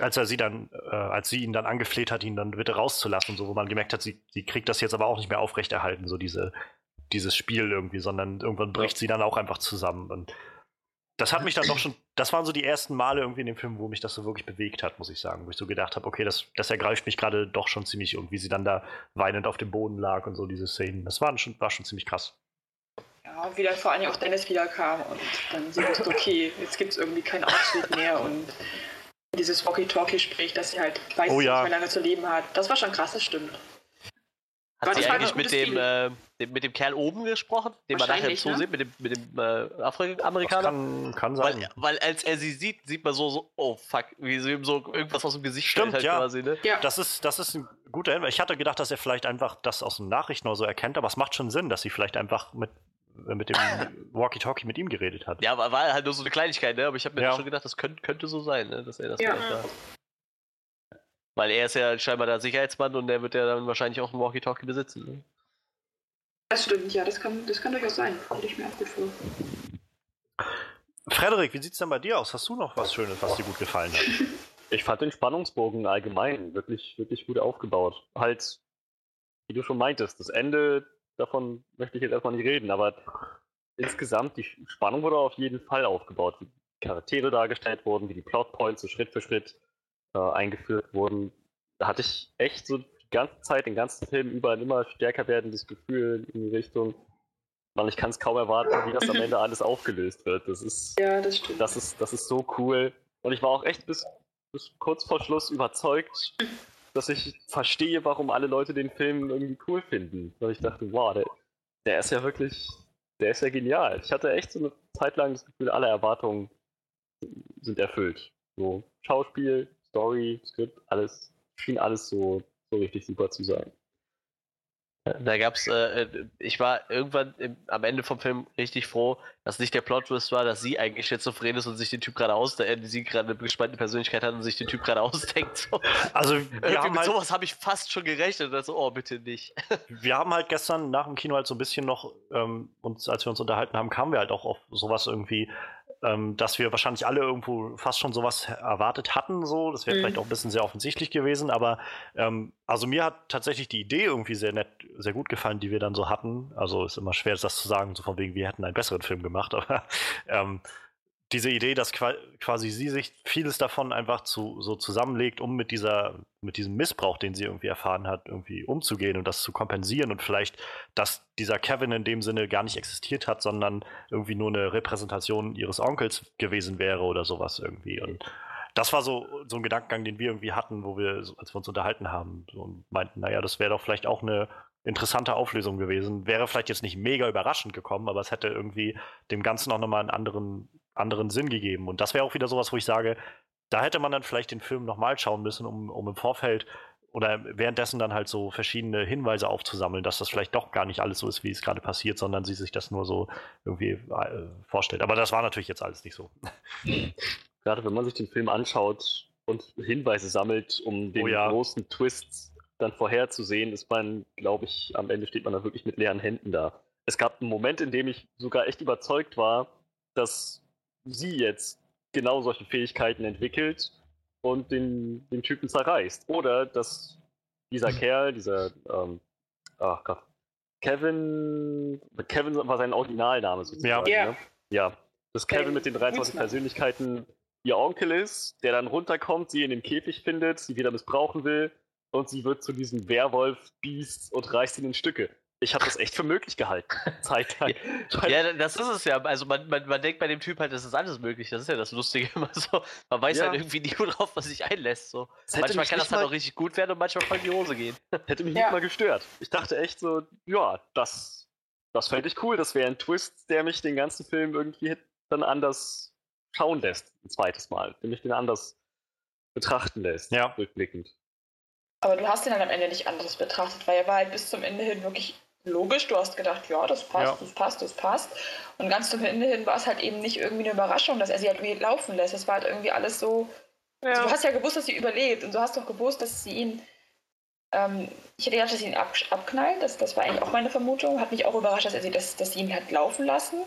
als er sie dann, äh, als sie ihn dann angefleht hat, ihn dann bitte rauszulassen, so wo man gemerkt hat, sie, sie kriegt das jetzt aber auch nicht mehr aufrechterhalten, so diese, dieses Spiel irgendwie, sondern irgendwann bricht sie dann auch einfach zusammen. Und das hat mich dann doch schon, das waren so die ersten Male irgendwie in dem Film, wo mich das so wirklich bewegt hat, muss ich sagen, wo ich so gedacht habe, okay, das, das ergreift mich gerade doch schon ziemlich irgendwie, sie dann da weinend auf dem Boden lag und so diese Szenen. Das war schon, war schon ziemlich krass. Ja, wie dann vor allem auch Dennis wiederkam und dann sie wusste, okay, jetzt gibt es irgendwie keinen Ausweg mehr und dieses Walkie-Talkie spricht, dass sie halt weiß, oh, ja. nicht mehr lange zu leben hat. Das war schon krass, das stimmt. Hat Gott, sie eigentlich mit dem, äh, dem, mit dem Kerl oben gesprochen, den man nachher im Zoo ne? sieht, mit dem, mit dem äh, Afroamerikaner? kann, kann sein. Weil, weil als er sie sieht, sieht man so, so oh fuck, wie sie ihm so irgendwas aus dem Gesicht Stimmt, halt ja. quasi, ne? Ja. Das ist, das ist ein guter Hinweis. Ich hatte gedacht, dass er vielleicht einfach das aus den Nachrichten oder so erkennt, aber es macht schon Sinn, dass sie vielleicht einfach mit, äh, mit dem Walkie-Talkie mit ihm geredet hat. Ja, war, war halt nur so eine Kleinigkeit, ne? Aber ich habe mir Ja. schon gedacht, das könnte, könnte so sein, ne? Dass er das Ja. da. Weil er ist ja scheinbar der Sicherheitsmann und der wird ja dann wahrscheinlich auch ein Walkie-Talkie besitzen. Ne? Das stimmt, ja, das kann, das kann durchaus sein. Stelle ich mir auch gut vor. Frederik, wie sieht's denn bei dir aus? Hast du noch was Schönes, was dir gut gefallen hat? Ich fand den Spannungsbogen allgemein wirklich, wirklich gut aufgebaut. Halt, wie du schon meintest, das Ende, davon möchte ich jetzt erstmal nicht reden, aber insgesamt, die Spannung wurde auf jeden Fall aufgebaut. Wie die Charaktere dargestellt wurden, wie die Plotpoints so Schritt für Schritt äh, eingeführt wurden. Da hatte ich echt so ganze Zeit, den ganzen Film über ein immer stärker werdendes Gefühl in die Richtung, weil ich kann es kaum erwarten, wie das am Ende alles aufgelöst wird. Das ist, Ja, das stimmt. das ist, das ist so cool. Und ich war auch echt bis, bis kurz vor Schluss überzeugt, dass ich verstehe, warum alle Leute den Film irgendwie cool finden. Weil ich dachte, wow, der, der ist ja wirklich, der ist ja genial. Ich hatte echt so eine Zeit lang das Gefühl, alle Erwartungen sind erfüllt. So Schauspiel, Story, Skript, alles, schien alles so, so richtig super zu sein. Da gab's, äh, äh, ich war irgendwann im, am Ende vom Film richtig froh, dass nicht der Plot-Twist war, dass sie eigentlich schizophren ist und sich den Typ gerade ausdenkt, sie gerade eine gespannte Persönlichkeit hat und sich den Typ gerade ausdenkt. So. Also, Irgendwie wir haben, mit halt, sowas habe ich fast schon gerechnet. Also, oh, bitte nicht. wir haben halt gestern nach dem Kino halt so ein bisschen noch, ähm, uns, als wir uns unterhalten haben, kamen wir halt auch auf sowas irgendwie, ähm, dass wir wahrscheinlich alle irgendwo fast schon sowas erwartet hatten. So, das wäre Mhm. vielleicht auch ein bisschen sehr offensichtlich gewesen, aber ähm, also mir hat tatsächlich die Idee irgendwie sehr nett, sehr gut gefallen, die wir dann so hatten. Also ist immer schwer, das zu sagen, so von wegen, wir hätten einen besseren Film gemacht, aber ähm, diese Idee, dass qua quasi sie sich vieles davon einfach zu, so zusammenlegt, um mit dieser, mit diesem Missbrauch, den sie irgendwie erfahren hat, irgendwie umzugehen und das zu kompensieren und vielleicht, dass dieser Kevin in dem Sinne gar nicht existiert hat, sondern irgendwie nur eine Repräsentation ihres Onkels gewesen wäre oder sowas irgendwie. Und das war so, so ein Gedankengang, den wir irgendwie hatten, wo wir, als wir uns unterhalten haben, und meinten, naja, das wäre doch vielleicht auch eine interessante Auflösung gewesen. Wäre vielleicht jetzt nicht mega überraschend gekommen, aber es hätte irgendwie dem Ganzen auch nochmal einen anderen, anderen Sinn gegeben. Und das wäre auch wieder sowas, wo ich sage, da hätte man dann vielleicht den Film nochmal schauen müssen, um, um im Vorfeld oder währenddessen dann halt so verschiedene Hinweise aufzusammeln, dass das vielleicht doch gar nicht alles so ist, wie es gerade passiert, sondern sie sich das nur so irgendwie äh, vorstellt. Aber das war natürlich jetzt alles nicht so. Gerade wenn man sich den Film anschaut und Hinweise sammelt, um den Oh ja. großen Twist dann vorherzusehen, ist man, glaube ich, am Ende steht man da wirklich mit leeren Händen da. Es gab einen Moment, in dem ich sogar echt überzeugt war, dass sie jetzt genau solche Fähigkeiten entwickelt und den, den Typen zerreißt. Oder dass dieser Kerl, dieser, ähm, ach Gott, Kevin, Kevin war sein Originalname sozusagen. Ja. Ne? Ja, dass Kevin Kevin mit den 23 Gutzmann. Persönlichkeiten ihr Onkel ist, der dann runterkommt, sie in dem Käfig findet, sie wieder missbrauchen will und sie wird zu diesem Werwolf-Biest und reißt ihn in Stücke. Ich habe das echt für möglich gehalten, zeitlang. Ja, das ist es ja. Also, man, man, man denkt bei dem Typ halt, das ist alles möglich. Das ist ja das Lustige immer so. Man weiß Ja. halt irgendwie nie, worauf man sich einlässt. So. Manchmal kann das mal- auch richtig gut werden und manchmal voll in die Hose gehen. Hätte mich Ja. nicht mal gestört. Ich dachte echt so, ja, das, das fände ich cool. Das wäre ein Twist, der mich den ganzen Film irgendwie dann anders schauen lässt. Ein zweites Mal. Der mich den anders betrachten lässt. Ja. Rückblickend. Aber du hast ihn dann am Ende nicht anders betrachtet, weil er war halt bis zum Ende hin wirklich logisch. Du hast gedacht, ja, das passt, Ja. das passt, das passt. Und ganz zum Ende hin war es halt eben nicht irgendwie eine Überraschung, dass er sie halt irgendwie laufen lässt. Es war halt irgendwie alles so. Also Ja. du hast ja gewusst, dass sie überlebt und du hast doch gewusst, dass sie ihn. Ähm, ich hätte gedacht, dass sie ihn ab, abknallt. Das, das war eigentlich auch meine Vermutung. Hat mich auch überrascht, dass, er sie, dass, dass sie ihn halt laufen lassen.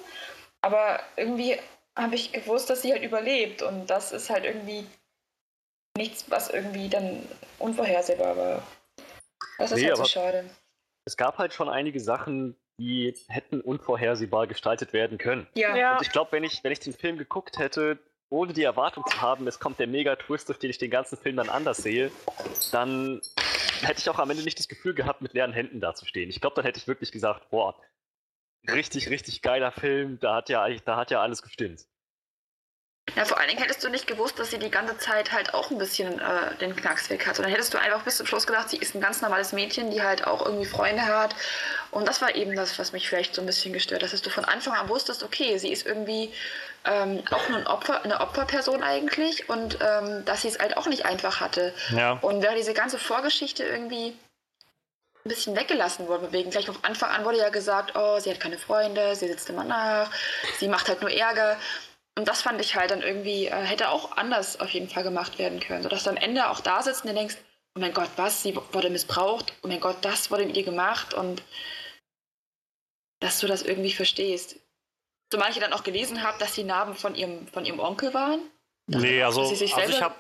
Aber irgendwie habe ich gewusst, dass sie halt überlebt. Und das ist halt irgendwie nichts, was irgendwie dann unvorhersehbar war. Das ist Nee, halt so schade. Es gab halt schon einige Sachen, die hätten unvorhersehbar gestaltet werden können. Ja. Ja. Und ich glaube, wenn ich, wenn ich den Film geguckt hätte, ohne die Erwartung zu haben, es kommt der Mega-Twist, auf den ich den ganzen Film dann anders sehe, dann hätte ich auch am Ende nicht das Gefühl gehabt, mit leeren Händen dazustehen. Ich glaube, dann hätte ich wirklich gesagt, boah, richtig, richtig geiler Film, da hat ja eigentlich, da hat ja alles gestimmt. Ja, vor allen Dingen hättest du nicht gewusst, dass sie die ganze Zeit halt auch ein bisschen äh, den Knacksweg hat. Und dann hättest du einfach bis zum Schluss gedacht, sie ist ein ganz normales Mädchen, die halt auch irgendwie Freunde hat. Und das war eben das, was mich vielleicht so ein bisschen gestört hat, dass du von Anfang an wusstest, okay, sie ist irgendwie ähm, auch nur ein Opfer, eine Opferperson eigentlich und ähm, dass sie es halt auch nicht einfach hatte. Ja. Und da diese ganze Vorgeschichte irgendwie ein bisschen weggelassen worden. Wegen gleich von Anfang an wurde ja gesagt, oh, sie hat keine Freunde, sie sitzt immer nach, sie macht halt nur Ärger. Und das fand ich halt dann irgendwie, äh, hätte auch anders auf jeden Fall gemacht werden können. Sodass du am Ende auch da sitzt und dir denkst, oh mein Gott, was, sie wurde missbraucht, oh mein Gott, das wurde mit ihr gemacht und dass du das irgendwie verstehst. So manche dann auch gelesen haben, dass die Narben von ihrem, von ihrem Onkel waren. Dass Nee, also, sie sich also ich habe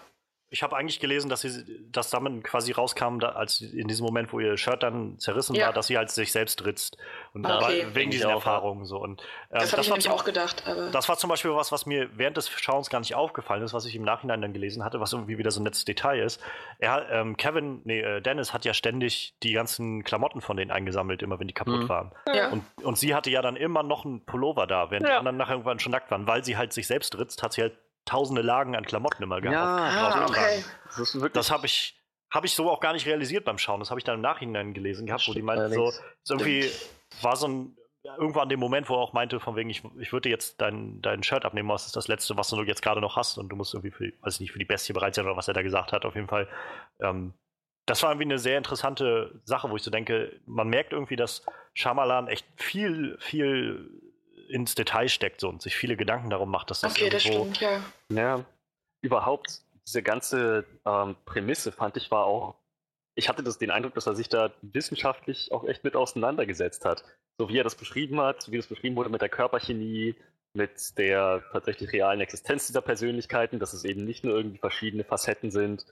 ich hab eigentlich gelesen, dass sie dass damit quasi rauskam, da, als in diesem Moment, wo ihr Shirt dann zerrissen Ja. war, dass sie halt sich selbst ritzt. Und Ah, okay. weil- wegen diesen ich auch. Erfahrungen so. Und, ähm, das habe ich war nämlich zum- auch gedacht. Aber Das war zum Beispiel was, was mir während des Schauens gar nicht aufgefallen ist, was ich im Nachhinein dann gelesen hatte, was irgendwie wieder so ein nettes Detail ist. Er, ähm, Kevin, nee, äh, Dennis hat ja ständig die ganzen Klamotten von denen eingesammelt, immer wenn die kaputt Mhm. waren. ja. Und, und sie hatte ja dann immer noch einen Pullover da, während die Ja. anderen nachher irgendwann schon nackt waren. Weil sie halt sich selbst ritzt, hat sie halt tausende Lagen an Klamotten immer gehabt. ah, drauf okay. Das. Das habe ich, hab ich so auch gar nicht realisiert beim Schauen. Das habe ich dann im Nachhinein gelesen gehabt, wo die meinten, so, so irgendwie war so ein, irgendwo an dem Moment, wo er auch meinte, von wegen, ich, ich würde jetzt dein, dein Shirt abnehmen, was ist das letzte, was du jetzt gerade noch hast und du musst irgendwie für, weiß ich nicht, für die Bestie bereit sein oder was er da gesagt hat, auf jeden Fall. Ähm, das war irgendwie eine sehr interessante Sache, wo ich so denke, man merkt irgendwie, dass Shyamalan echt viel, viel ins Detail steckt so und sich viele Gedanken darum macht, dass das Okay, das irgendwo stimmt, ja. Ja, überhaupt diese ganze ähm, Prämisse fand ich war auch. Ich hatte das, den Eindruck, dass er sich da wissenschaftlich auch echt mit auseinandergesetzt hat. So wie er das beschrieben hat, wie das beschrieben wurde mit der Körperchemie, mit der tatsächlich realen Existenz dieser Persönlichkeiten, dass es eben nicht nur irgendwie verschiedene Facetten sind.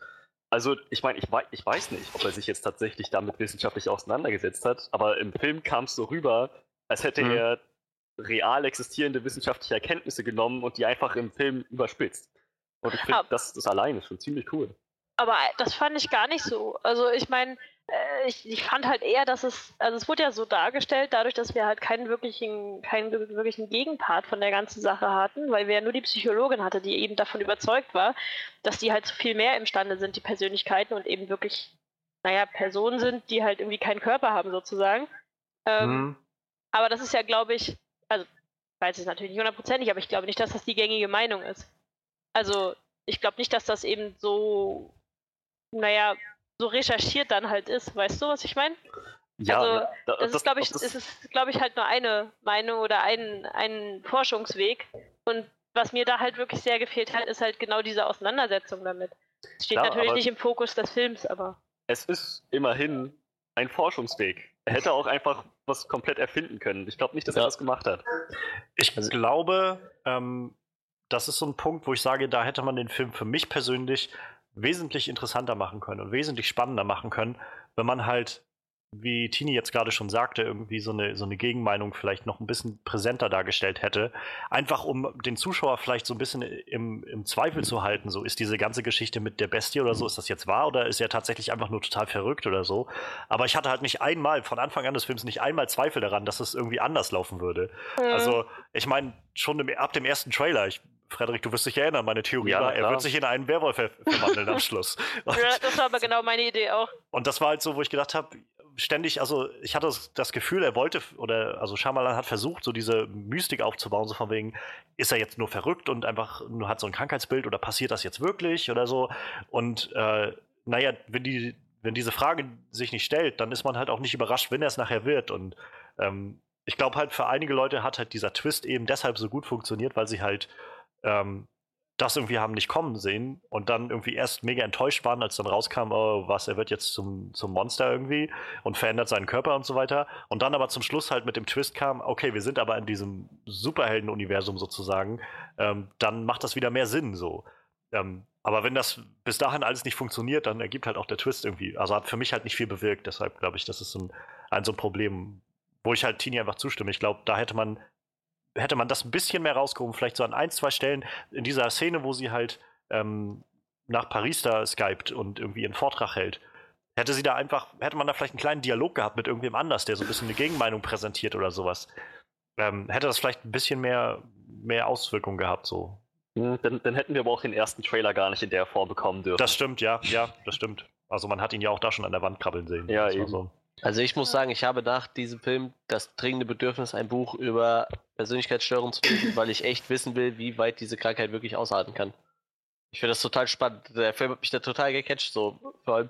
Also, ich meine, ich, wei ich weiß nicht, ob er sich jetzt tatsächlich damit wissenschaftlich auseinandergesetzt hat, aber im Film kam es so rüber, als hätte Mhm. er real existierende wissenschaftliche Erkenntnisse genommen und die einfach im Film überspitzt. Und ich finde, das, das allein ist schon ziemlich cool. Aber das fand ich gar nicht so. Also ich meine, äh, ich, ich fand halt eher, dass es, also es wurde ja so dargestellt, dadurch, dass wir halt keinen wirklichen, keinen wir- wirklichen Gegenpart von der ganzen Sache hatten, weil wir ja nur die Psychologin hatte, die eben davon überzeugt war, dass die halt so viel mehr imstande sind, die Persönlichkeiten und eben wirklich, naja, Personen sind, die halt irgendwie keinen Körper haben sozusagen. Ähm, Mhm. Aber das ist ja, glaube ich, also, ich weiß es natürlich nicht hundertprozentig, aber ich glaube nicht, dass das die gängige Meinung ist. Also, ich glaube nicht, dass das eben so, naja, so recherchiert dann halt ist. Weißt du, was ich meine? Ja, Also, ne, da- Das, ist, glaube ich, das- ist, glaube ich, halt nur eine Meinung oder ein, ein Forschungsweg. Und was mir da halt wirklich sehr gefehlt hat, ist halt genau diese Auseinandersetzung damit. Es steht Klar, natürlich nicht im Fokus des Films, aber. es ist immerhin ein Forschungsweg. Er hätte auch einfach was komplett erfinden können. Ich glaube nicht, dass er Ja. das gemacht hat. Ich Also- glaube, ähm, das ist so ein Punkt, wo ich sage, da hätte man den Film für mich persönlich wesentlich interessanter machen können und wesentlich spannender machen können, wenn man halt, wie Tini jetzt gerade schon sagte, irgendwie so eine, so eine Gegenmeinung vielleicht noch ein bisschen präsenter dargestellt hätte. Einfach um den Zuschauer vielleicht so ein bisschen im, im Zweifel zu halten. So, ist diese ganze Geschichte mit der Bestie oder so, ist das jetzt wahr oder ist er tatsächlich einfach nur total verrückt oder so? Aber ich hatte halt nicht einmal, von Anfang an des Films, nicht einmal Zweifel daran, dass es irgendwie anders laufen würde. Mhm. Also, ich meine, schon im, ab dem ersten Trailer, ich, Frederik, du wirst dich erinnern, meine Theorie Ja, war, er klar. wird sich in einen Werwolf ver verwandeln am Schluss. Und, ja, das war aber genau meine Idee auch. und das war halt so, wo ich gedacht habe, ständig, also ich hatte das, Gefühl, er wollte, oder also Shyamalan hat versucht, so diese Mystik aufzubauen, so von wegen, ist er jetzt nur verrückt und einfach nur hat so ein Krankheitsbild oder passiert das jetzt wirklich oder so? Und äh, naja, wenn die, wenn diese Frage sich nicht stellt, dann ist man halt auch nicht überrascht, wenn er es nachher wird. Und ähm, ich glaube halt, für einige Leute hat halt dieser Twist eben deshalb so gut funktioniert, weil sie halt ähm, das irgendwie haben nicht kommen sehen und dann irgendwie erst mega enttäuscht waren, als dann rauskam, oh, was, er wird jetzt zum, zum Monster irgendwie und verändert seinen Körper und so weiter. Und dann aber zum Schluss halt mit dem Twist kam, okay, wir sind aber in diesem Superhelden-Universum sozusagen, ähm, dann macht das wieder mehr Sinn so. Ähm, aber wenn das bis dahin alles nicht funktioniert, dann ergibt halt auch der Twist irgendwie, also hat für mich halt nicht viel bewirkt, deshalb glaube ich, das ist ein, ein so ein Problem, wo ich halt Tini einfach zustimme. Ich glaube, da hätte man hätte man das ein bisschen mehr rausgehoben, vielleicht so an ein, zwei Stellen in dieser Szene, wo sie halt ähm, nach Paris da skypt und irgendwie einen Vortrag hält. Hätte sie da einfach, hätte man da vielleicht einen kleinen Dialog gehabt mit irgendwem anders, der so ein bisschen eine Gegenmeinung präsentiert oder sowas. Ähm, hätte das vielleicht ein bisschen mehr, mehr Auswirkungen gehabt, so. Hm, Dann, dann hätten wir aber auch den ersten Trailer gar nicht in der Form bekommen dürfen. Das stimmt, ja, ja, das stimmt. Also man hat ihn ja auch da schon an der Wand krabbeln sehen. Ja, eben. So. Also ich muss sagen, ich habe nach diesem Film das dringende Bedürfnis, ein Buch über Persönlichkeitsstörungen zu lesen, weil ich echt wissen will, wie weit diese Krankheit wirklich ausarten kann. Ich finde das total spannend. Der Film hat mich da total gecatcht, so vor allem.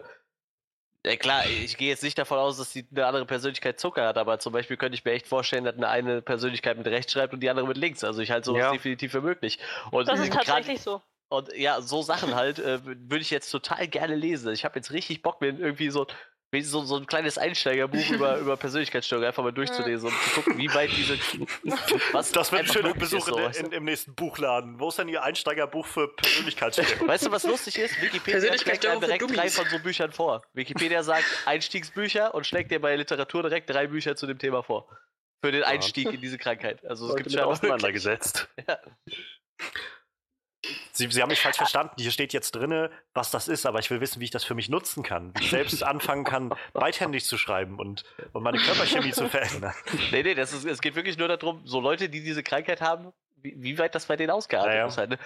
Ja klar, ich gehe jetzt nicht davon aus, dass die eine andere Persönlichkeit Zucker hat, aber zum Beispiel könnte ich mir echt vorstellen, dass eine, eine Persönlichkeit mit rechts schreibt und die andere mit links. Also ich halte sowas Ja. definitiv für möglich. Und Das ist tatsächlich so. Und ja, so Sachen halt äh, würde ich jetzt total gerne lesen. Ich habe jetzt richtig Bock, mir irgendwie so, so, so ein kleines Einsteigerbuch über, über Persönlichkeitsstörungen einfach mal durchzulesen und zu gucken, wie weit diese. Was Das wird ein schöner Besuch ist, in, so, du? in, im nächsten Buchladen. Wo ist denn Ihr Einsteigerbuch für Persönlichkeitsstörungen? Weißt du, was lustig ist? Wikipedia schlägt Persönlichkeitsstörung einem direkt drei von so Büchern vor. Wikipedia sagt Einstiegsbücher und schlägt dir bei Literatur direkt drei Bücher zu dem Thema vor. Für den Einstieg in diese Krankheit. Also es gibt schon auseinandergesetzt. Ja. Sie, Sie haben mich falsch verstanden. Hier steht jetzt drinne, was das ist, aber ich will wissen, wie ich das für mich nutzen kann. Wie ich selbst anfangen kann, beidhändig zu schreiben und, und meine Körperchemie zu verändern. Nee, nee, das ist, es geht wirklich nur darum, so Leute, die diese Krankheit haben, wie, wie weit das bei denen ausgeartet Naja. ist. Halt, ne?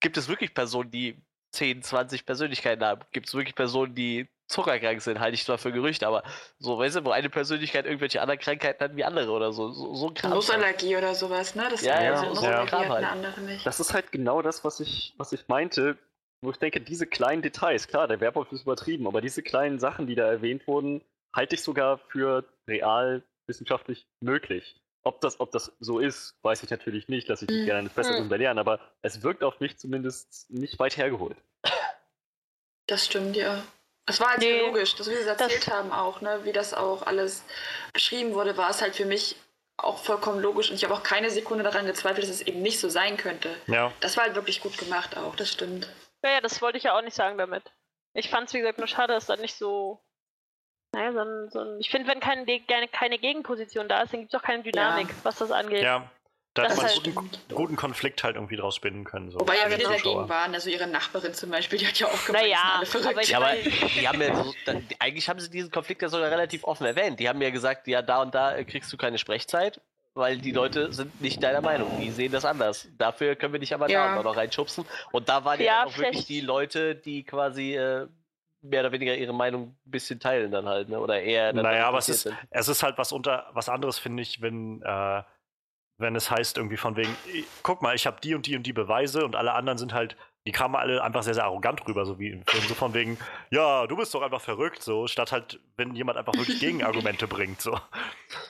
Gibt es wirklich Personen, die 10, 20 Persönlichkeiten haben? Gibt es wirklich Personen, die zuckerkrank sind? Halte ich zwar für Gerücht, aber so, weißt du, wo eine Persönlichkeit irgendwelche anderen Krankheiten hat wie andere oder so. So, so ein Kram. Nussallergie oder sowas, ne? Das Ja, ist ja, so so Nussallergie Kram hat halt. eine andere nicht. Das ist halt genau das, was ich, was ich meinte, wo ich denke, diese kleinen Details, klar, der Werwolf ist übertrieben, aber diese kleinen Sachen, die da erwähnt wurden, halte ich sogar für real wissenschaftlich möglich. Ob das, ob das so ist, weiß ich natürlich nicht, lasse ich mich Mhm. gerne eines Besseren Mhm. belehren, aber es wirkt auf mich zumindest nicht weit hergeholt. Das stimmt, ja. Es war halt Nee, so logisch, dass wir es das- erzählt haben auch, ne? Wie das auch alles beschrieben wurde, war es halt für mich auch vollkommen logisch und ich habe auch keine Sekunde daran gezweifelt, dass es eben nicht so sein könnte. Ja, Das war halt wirklich gut gemacht auch, das stimmt. Ja, ja, das wollte ich ja auch nicht sagen damit. Ich fand es, wie gesagt, nur schade, dass da nicht so. Naja, so ein, so ein, ich finde, wenn keine, keine, keine Gegenposition da ist, dann gibt es auch keine Dynamik, was das angeht. ja. Da Das hätte man ist einen halt- guten, guten Konflikt halt irgendwie draus spinnen können. So Wobei ja viele Zuschauer. dagegen waren, also ihre Nachbarin zum Beispiel, die hat ja auch gemeint, Naja, alle verrückt. aber Ja, aber die haben ja so, da, eigentlich haben sie diesen Konflikt ja sogar relativ offen erwähnt. Die haben ja gesagt, ja, da und da kriegst du keine Sprechzeit, weil die Leute sind nicht deiner Meinung. Die sehen das anders. Dafür können wir dich aber Ja. da und da noch reinschubsen. Und da waren ja, Ja, dann auch wirklich die Leute, die quasi äh, mehr oder weniger ihre Meinung ein bisschen teilen dann halt, ne? Oder eher. dann Naja, aber es ist, es ist halt was unter was anderes, finde ich, wenn, äh, wenn es heißt, irgendwie von wegen, "I- guck mal, ich habe die und die und die Beweise und alle anderen sind halt, die kamen alle einfach sehr, sehr arrogant rüber, so wie im Film, so von wegen, ja, du bist doch einfach verrückt, so, statt halt, wenn jemand einfach wirklich Gegenargumente bringt, so.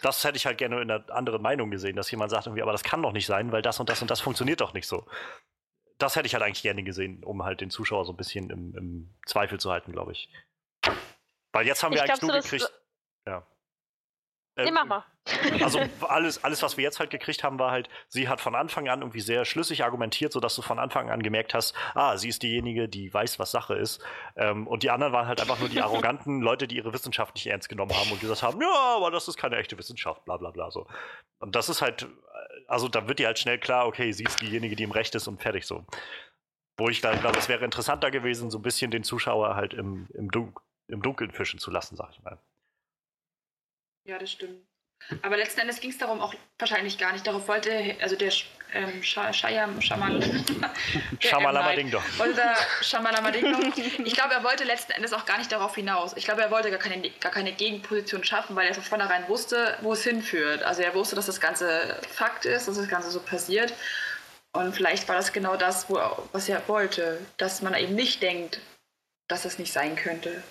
Das hätte ich halt gerne in einer anderen Meinung gesehen, dass jemand sagt irgendwie, aber das kann doch nicht sein, weil das und das und das funktioniert doch nicht so. Das hätte ich halt eigentlich gerne gesehen, um halt den Zuschauer so ein bisschen im, im Zweifel zu halten, glaube ich. Weil jetzt haben wir Ich eigentlich glaub, nur so, gekriegt. Ja. Nee, Ähm, mach mal. Also alles, alles, was wir jetzt halt gekriegt haben, war halt, sie hat von Anfang an irgendwie sehr schlüssig argumentiert, sodass du von Anfang an gemerkt hast, ah, sie ist diejenige, die weiß, was Sache ist. Ähm, und die anderen waren halt einfach nur die arroganten Leute, die ihre Wissenschaft nicht ernst genommen haben und gesagt haben, ja, aber das ist keine echte Wissenschaft, bla bla bla so. Und das ist halt, also da wird dir halt schnell klar, okay, sie ist diejenige, die im Recht ist und fertig so. Wo ich dann glaube, es wäre interessanter gewesen, so ein bisschen den Zuschauer halt im, im, Dun im Dunkeln fischen zu lassen, sag ich mal. Ja, das stimmt. Aber letzten Endes ging es darum auch wahrscheinlich gar nicht. Darauf wollte, also der ähm, Scha- Scheiam, Schaman, Night Ding doch. wollte da Shamalama Ding Dong. Ich glaube, er wollte letzten Endes auch gar nicht darauf hinaus. Ich glaube, er wollte gar keine, gar keine Gegenposition schaffen, weil er von vornherein wusste, wo es hinführt. Also er wusste, dass das Ganze Fakt ist, dass das Ganze so passiert. Und vielleicht war das genau das, wo was er wollte. Dass man eben nicht denkt, dass es nicht sein könnte.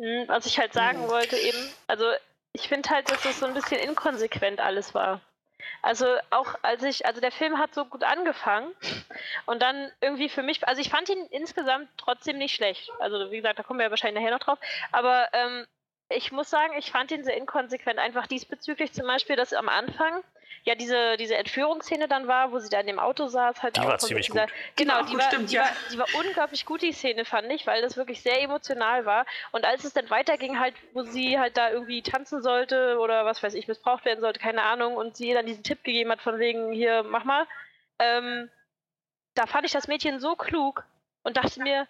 Hm, Was ich halt sagen Mhm. wollte eben, also ich finde halt, dass das so ein bisschen inkonsequent alles war. Also auch als ich, also der Film hat so gut angefangen und dann irgendwie für mich, also ich fand ihn insgesamt trotzdem nicht schlecht. Also wie gesagt, da kommen wir ja wahrscheinlich nachher noch drauf. Aber ähm, ich muss sagen, ich fand ihn sehr inkonsequent. Einfach diesbezüglich zum Beispiel, dass am Anfang ja diese, diese Entführungsszene dann war, wo sie da in dem Auto saß, halt Die auch war ziemlich dieser, gut. Genau, war auch die, gut, war, stimmt, die, ja. war, die war unglaublich gut, die Szene, fand ich, weil das wirklich sehr emotional war. Und als es dann weiterging, halt, wo sie halt da irgendwie tanzen sollte oder was weiß ich, missbraucht werden sollte, keine Ahnung, und sie ihr dann diesen Tipp gegeben hat, von wegen, hier, mach mal, ähm, da fand ich das Mädchen so klug und dachte mir,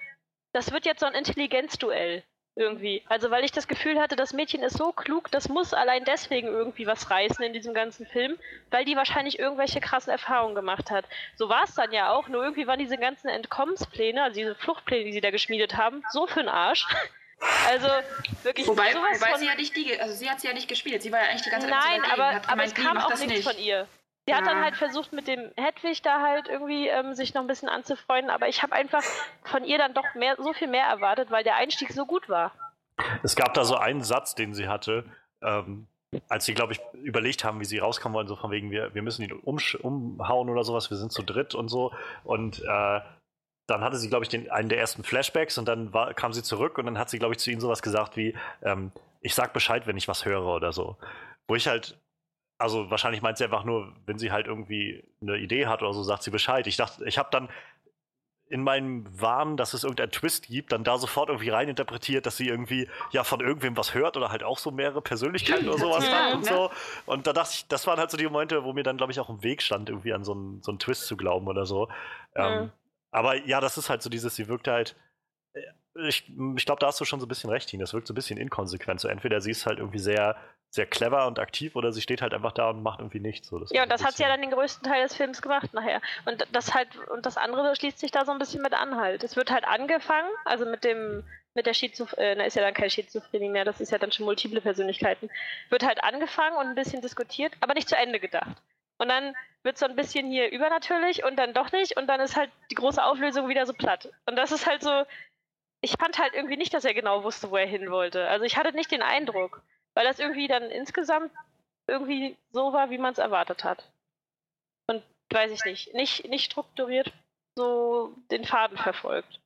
das wird jetzt so ein Intelligenzduell. Irgendwie. Also weil ich das Gefühl hatte, das Mädchen ist so klug, das muss allein deswegen irgendwie was reißen in diesem ganzen Film, weil die wahrscheinlich irgendwelche krassen Erfahrungen gemacht hat. So war es dann ja auch, nur irgendwie waren diese ganzen Entkommenspläne, also diese Fluchtpläne, die sie da geschmiedet haben, so für den Arsch. Also wirklich Wobei, sowas wobei von... sie ja nicht die, also sie hat sie ja nicht gespielt. Sie war ja eigentlich die ganze Zeit Nein, aber, aber gemeint, es kam auch nichts nicht. von ihr. Sie hat dann Ja. halt versucht, mit dem Hedwig da halt irgendwie ähm, sich noch ein bisschen anzufreunden, aber ich habe einfach von ihr dann doch mehr, so viel mehr erwartet, weil der Einstieg so gut war. Es gab da so einen Satz, den sie hatte, ähm, als sie, glaube ich, überlegt haben, wie sie rauskommen wollen, so von wegen, wir, wir müssen ihn umhauen oder sowas, wir sind zu dritt und so. Und äh, dann hatte sie, glaube ich, den, einen der ersten Flashbacks und dann war, kam sie zurück und dann hat sie, glaube ich, zu ihnen sowas gesagt wie, ähm, ich sag Bescheid, wenn ich was höre oder so. Wo ich halt, also wahrscheinlich meint sie einfach nur, wenn sie halt irgendwie eine Idee hat oder so, sagt sie Bescheid. Ich dachte, ich habe dann in meinem Wahn, dass es irgendeinen Twist gibt, dann da sofort irgendwie reininterpretiert, dass sie irgendwie ja von irgendwem was hört oder halt auch so mehrere Persönlichkeiten oder sowas Ja, hat und ne? so. Und da dachte ich, das waren halt so die Momente, wo mir dann, glaube ich, auch im Weg stand, irgendwie an so einen, so einen Twist zu glauben oder so. Ähm, Mhm. aber ja, das ist halt so dieses, sie wirkt halt. Ich, ich glaube, da hast du schon so ein bisschen recht, Hin. Das wirkt so ein bisschen inkonsequent. So entweder sie ist halt irgendwie sehr, sehr clever und aktiv oder sie steht halt einfach da und macht irgendwie nichts. So, Ja, und das hat sie ja dann den größten Teil des Films gemacht nachher. Und das halt, und das andere schließt sich da so ein bisschen mit an halt. Es wird halt angefangen, also mit dem, mit der Schizophrenie, äh, na, ist ja dann keine Schizophrenie mehr, das ist ja dann schon multiple Persönlichkeiten. Wird halt angefangen und ein bisschen diskutiert, aber nicht zu Ende gedacht. Und dann wird so ein bisschen hier übernatürlich und dann doch nicht und dann ist halt die große Auflösung wieder so platt. Und das ist halt so, ich fand halt irgendwie nicht, dass er genau wusste, wo er hin wollte. Also ich hatte nicht den Eindruck, weil das irgendwie dann insgesamt irgendwie so war, wie man es erwartet hat. Und weiß ich nicht, nicht, nicht strukturiert so den Faden verfolgt.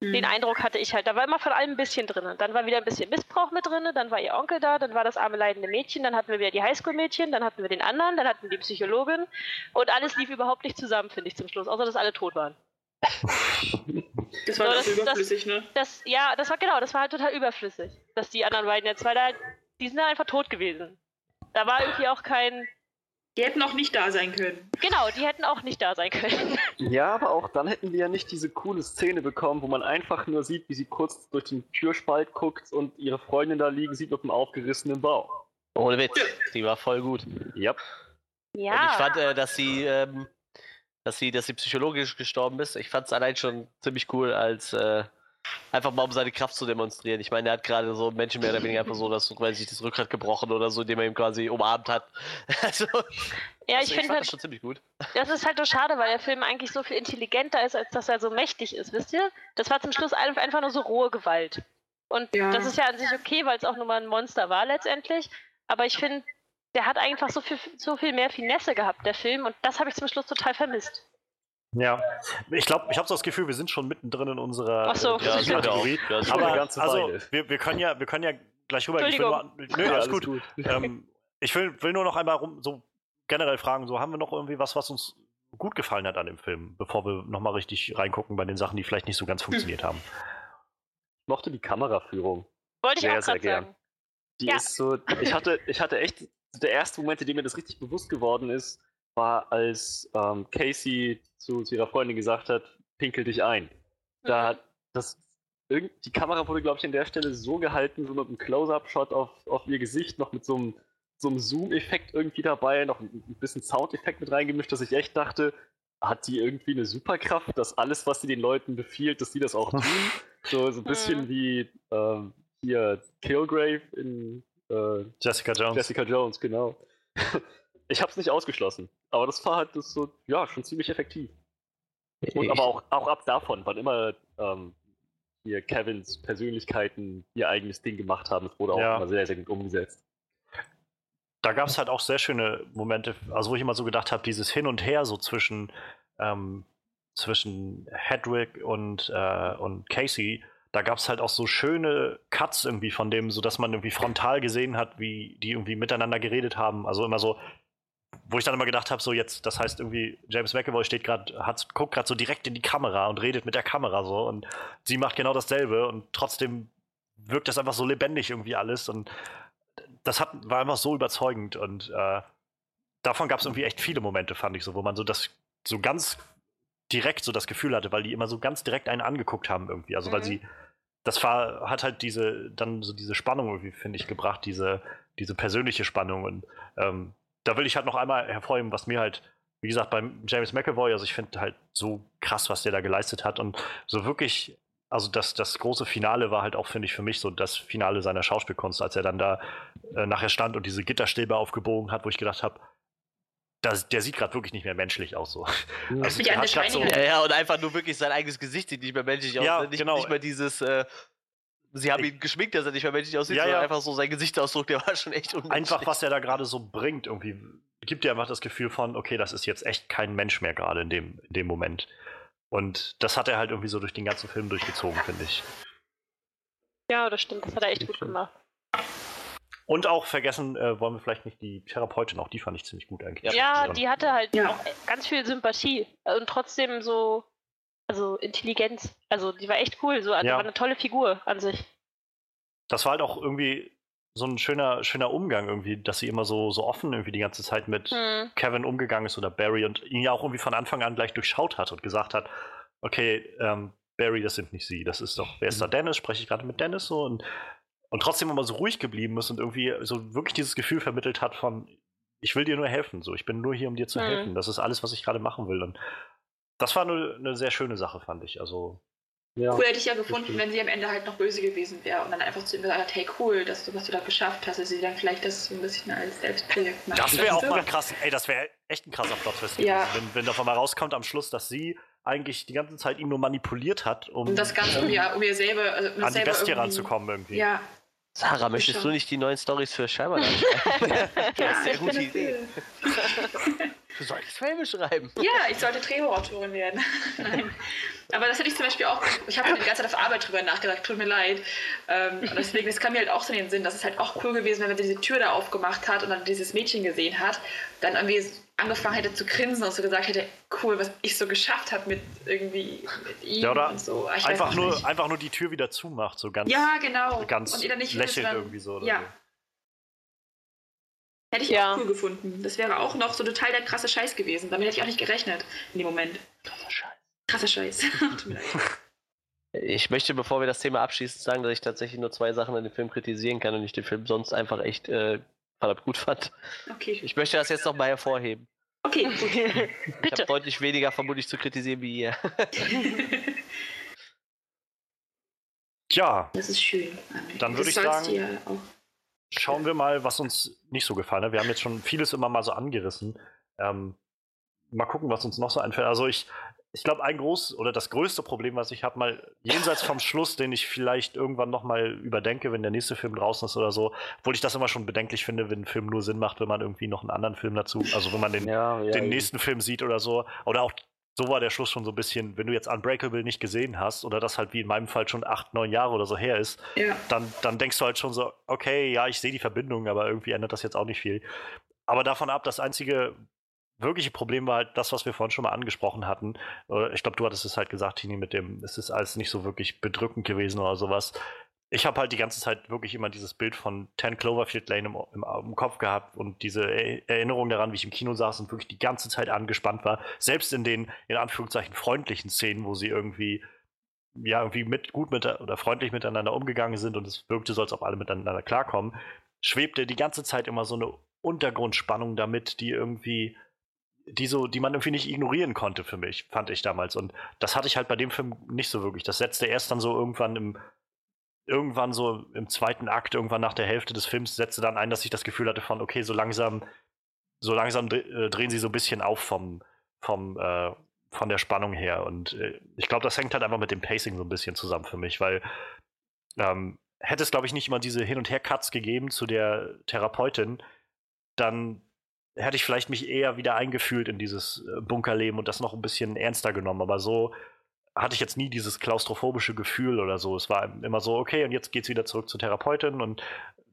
Mhm. Den Eindruck hatte ich halt. Da war immer von allem ein bisschen drin. Dann war wieder ein bisschen Missbrauch mit drin, dann war ihr Onkel da, dann war das arme leidende Mädchen, dann hatten wir wieder die Highschool-Mädchen, dann hatten wir den anderen, dann hatten wir die Psychologin und alles lief überhaupt nicht zusammen, finde ich zum Schluss, außer dass alle tot waren. Das war So, das das- überflüssig, ne? Das, ja, das war genau, das war halt total überflüssig, dass die anderen beiden jetzt, weil da, die sind einfach tot gewesen. Da war irgendwie auch kein, Die hätten auch nicht da sein können. genau, die hätten auch nicht da sein können. Ja, aber auch dann hätten wir ja nicht diese coole Szene bekommen, wo man einfach nur sieht, wie sie kurz durch den Türspalt guckt und ihre Freundin da liegen sieht mit einem aufgerissenen Bauch. Ohne Witz. Die war voll gut. Ja. Ja. Und ich fand, äh, dass sie, ähm, dass sie, dass sie psychologisch gestorben ist. Ich fand es allein schon ziemlich cool, als äh, einfach mal um seine Kraft zu demonstrieren. Ich meine, er hat gerade so Menschen mehr oder weniger einfach so, dass weil sich das Rückgrat gebrochen oder so, indem er ihm quasi umarmt hat. Also, ja, also ich finde fand halt, das schon ziemlich gut. Das ist halt so schade, weil der Film eigentlich so viel intelligenter ist, als dass er so mächtig ist, wisst ihr? Das war zum Schluss ein- einfach nur so rohe Gewalt. Und Ja. das ist ja an sich okay, weil es auch nur mal ein Monster war letztendlich. Aber ich finde, der hat einfach so viel, so viel mehr Finesse gehabt, der Film. Und das habe ich zum Schluss total vermisst. Ja, ich glaube, ich habe so das Gefühl, wir sind schon mittendrin in unserer Ach so. äh, Ja. Kategorie. Ja, Aber also, wir, wir können ja, wir können ja gleich rüber. Ich will nur, nö, Ja, alles gut. gut. ähm, ich will, will nur noch einmal rum, so generell fragen, so haben wir noch irgendwie was, was uns gut gefallen hat an dem Film, bevor wir nochmal richtig reingucken bei den Sachen, die vielleicht nicht so ganz funktioniert haben. Ich mochte die Kameraführung. Wollte ich Sehr, auch sehr gern. sagen. Die Ja. ist so. Ich hatte, ich hatte echt. Der erste Moment, in dem mir das richtig bewusst geworden ist, war, als ähm, Casey zu, zu ihrer Freundin gesagt hat, pinkel dich ein. Da Mhm. hat das. Die Kamera wurde, glaube ich, an der Stelle so gehalten, so mit einem Close-Up-Shot auf, auf ihr Gesicht, noch mit so einem, so einem Zoom-Effekt irgendwie dabei, noch ein, ein bisschen Soundeffekt mit reingemischt, dass ich echt dachte, hat die irgendwie eine Superkraft, dass alles, was sie den Leuten befiehlt, dass die das auch tun? So, so ein bisschen Mhm. wie ähm, hier Killgrave in äh, Jessica Jones. Jessica Jones, genau. Ich habe es nicht ausgeschlossen, aber das war halt das so, ja, schon ziemlich effektiv. Und Ich- aber auch, auch ab davon, wann immer ähm, hier Kevins Persönlichkeiten ihr eigenes Ding gemacht haben, das wurde auch Ja. immer sehr, sehr gut umgesetzt. da gab es halt auch sehr schöne Momente, also wo ich immer so gedacht habe, dieses Hin und Her so zwischen, ähm, zwischen Hedwig und, äh, und Casey, da gab es halt auch so schöne Cuts irgendwie von dem, so dass man irgendwie frontal gesehen hat, wie die irgendwie miteinander geredet haben. Also immer so, wo ich dann immer gedacht habe, so jetzt, das heißt irgendwie, James McAvoy steht gerade, hat guckt gerade so direkt in die Kamera und redet mit der Kamera so und sie macht genau dasselbe und trotzdem wirkt das einfach so lebendig irgendwie alles und das hat, war einfach so überzeugend und äh, davon gab es irgendwie echt viele Momente, fand ich so, wo man so das so ganz direkt so das Gefühl hatte, weil die immer so ganz direkt einen angeguckt haben irgendwie. Also weil Mhm. sie das war, hat halt diese, dann so diese Spannung irgendwie, finde ich, gebracht, diese, diese persönliche Spannung. Und ähm, da will ich halt noch einmal hervorheben, was mir halt, wie gesagt, beim James McAvoy, also ich finde halt so krass, was der da geleistet hat und so wirklich, also das, das große Finale war halt auch, finde ich, für mich so das Finale seiner Schauspielkunst, als er dann da äh, nachher stand und diese Gitterstäbe aufgebogen hat, wo ich gedacht habe, das, der sieht gerade wirklich nicht mehr menschlich aus so. Also, der hat so ja, ja, und einfach nur wirklich sein eigenes Gesicht sieht nicht mehr menschlich aus. Ja, ne? nicht, genau. nicht mehr dieses, äh, sie haben ihn geschminkt, dass er nicht mehr menschlich aussieht, Ja, sondern ja. einfach so sein Gesichtsausdruck, der war schon echt unmenschlich. einfach, was er da gerade so bringt, irgendwie gibt dir einfach das Gefühl von, okay, das ist jetzt echt kein Mensch mehr gerade in dem, in dem Moment. Und das hat er halt irgendwie so durch den ganzen Film durchgezogen, finde ich. Ja, das stimmt. Das hat er echt gut gemacht. Und auch vergessen äh, wollen wir vielleicht nicht die Therapeutin, auch die fand ich ziemlich gut eigentlich. Ja, Also, die hatte halt Ja. auch ganz viel Sympathie und trotzdem so, also Intelligenz. Also die war echt cool, so, also Ja. war eine tolle Figur an sich. Das war halt auch irgendwie so ein schöner, schöner Umgang irgendwie, dass sie immer so, so offen irgendwie die ganze Zeit mit Hm. Kevin umgegangen ist oder Barry und ihn ja auch irgendwie von Anfang an gleich durchschaut hat und gesagt hat, okay, ähm, Barry, das sind nicht sie, das ist doch, wer ist da Dennis? Spreche ich gerade mit Dennis so und, und trotzdem immer so ruhig geblieben ist und irgendwie so wirklich dieses Gefühl vermittelt hat von, ich will dir nur helfen, so, ich bin nur hier, um dir zu Mhm. helfen, das ist alles, was ich gerade machen will und das war eine, eine sehr schöne Sache, fand ich, also Ja. Cool hätte ich ja gefunden, stimmt. wenn sie am Ende halt noch böse gewesen wäre und dann einfach zu ihm gesagt hat, hey cool, dass du, was du da geschafft hast, dass sie dann vielleicht das so ein bisschen als Selbstprojekt macht. Das wäre auch mal krass. Ey, das wäre echt ein krasser Plot-Twist. Ja. gewesen, Wenn, wenn davon mal rauskommt am Schluss, dass sie eigentlich die ganze Zeit ihn nur manipuliert hat, um, Um das Ganze um ihr, um ihr selber, also um an die selber Bestie irgendwie- ranzukommen irgendwie. Ja, Sarah, möchtest du nicht die neuen Stories für schreiben? ja, sehr ich gute Idee. Du solltest Filme schreiben. Ja, ich sollte Drehbuchautorin werden. Nein. Aber das hätte ich zum Beispiel auch, ich habe die ganze Zeit auf Arbeit drüber nachgedacht, tut mir leid. Ähm, und deswegen, das kam mir halt auch so in den Sinn, dass es halt auch cool gewesen wäre, wenn sie diese Tür da aufgemacht hat und dann dieses Mädchen gesehen hat, dann irgendwie angefangen hätte zu grinsen und so gesagt hätte, cool, was ich so geschafft habe mit irgendwie mit ihm Ja, oder und so. Ich Einfach nur, nicht. einfach nur die Tür wieder zumacht, so ganz, Ja, genau. ganz und ihr dann nicht lächelnd dran- irgendwie so. Oder Ja. so. Hätte ich Ja. auch cool gefunden. Das wäre auch noch so total der krasse Scheiß gewesen. Damit hätte ich auch nicht gerechnet in dem Moment. Krasser Scheiß. Tut mir leid. Ich möchte, bevor wir das Thema abschließen, sagen, dass ich tatsächlich nur zwei Sachen an dem Film kritisieren kann und ich den Film sonst einfach echt äh, verdammt gut fand. Okay. Ich möchte das jetzt noch mal hervorheben. Okay, gut. Ich habe deutlich weniger vermutlich zu kritisieren wie ihr. Tja, Das ist schön. Dann würde ich sagen- ja schauen wir mal, was uns nicht so gefallen hat. Wir haben jetzt schon vieles immer mal so angerissen. Ähm, mal gucken, was uns noch so einfällt. Also ich, ich glaube, ein groß oder das größte Problem, was ich habe, mal jenseits vom Schluss, den ich vielleicht irgendwann noch mal überdenke, wenn der nächste Film draußen ist oder so, obwohl ich das immer schon bedenklich finde, wenn ein Film nur Sinn macht, wenn man irgendwie noch einen anderen Film dazu, also wenn man den, Ja, ja, den eben. nächsten Film sieht oder so, oder auch so war der Schluss schon so ein bisschen, wenn du jetzt Unbreakable nicht gesehen hast oder das halt wie in meinem Fall schon acht, neun Jahre oder so her ist, Ja. dann, dann denkst du halt schon so, okay, ja, ich sehe die Verbindung, aber irgendwie ändert das jetzt auch nicht viel. Aber davon ab, das einzige wirkliche Problem war halt das, was wir vorhin schon mal angesprochen hatten. Ich glaube, du hattest es halt gesagt, Tini, mit dem, es ist alles nicht so wirklich bedrückend gewesen oder sowas. Ich habe halt die ganze Zeit wirklich immer dieses Bild von 10 Cloverfield Lane im, im, im Kopf gehabt und diese Er- Erinnerung daran, wie ich im Kino saß und wirklich die ganze Zeit angespannt war. Selbst in den, in Anführungszeichen, freundlichen Szenen, wo sie irgendwie ja, irgendwie mit, gut mit oder freundlich miteinander umgegangen sind und es wirkte so, als ob alle miteinander klarkommen, schwebte die ganze Zeit immer so eine Untergrundspannung damit, die irgendwie, die so, die man irgendwie nicht ignorieren konnte für mich, fand ich damals. Und das hatte ich halt bei dem Film nicht so wirklich. Das setzte erst dann so irgendwann im, irgendwann so im zweiten Akt, irgendwann nach der Hälfte des Films, setzte dann ein, dass ich das Gefühl hatte von, okay, so langsam, so langsam äh, drehen sie so ein bisschen auf vom, vom, äh, von der Spannung her. Und äh, ich glaube, das hängt halt einfach mit dem Pacing so ein bisschen zusammen für mich, weil ähm, hätte es, glaube ich, nicht immer diese Hin- und Her-Cuts gegeben zu der Therapeutin, dann hätte ich vielleicht mich eher wieder eingefühlt in dieses äh, Bunkerleben und das noch ein bisschen ernster genommen. Aber so hatte ich jetzt nie dieses klaustrophobische Gefühl oder so. Es war immer so, okay, und jetzt geht's wieder zurück zur Therapeutin und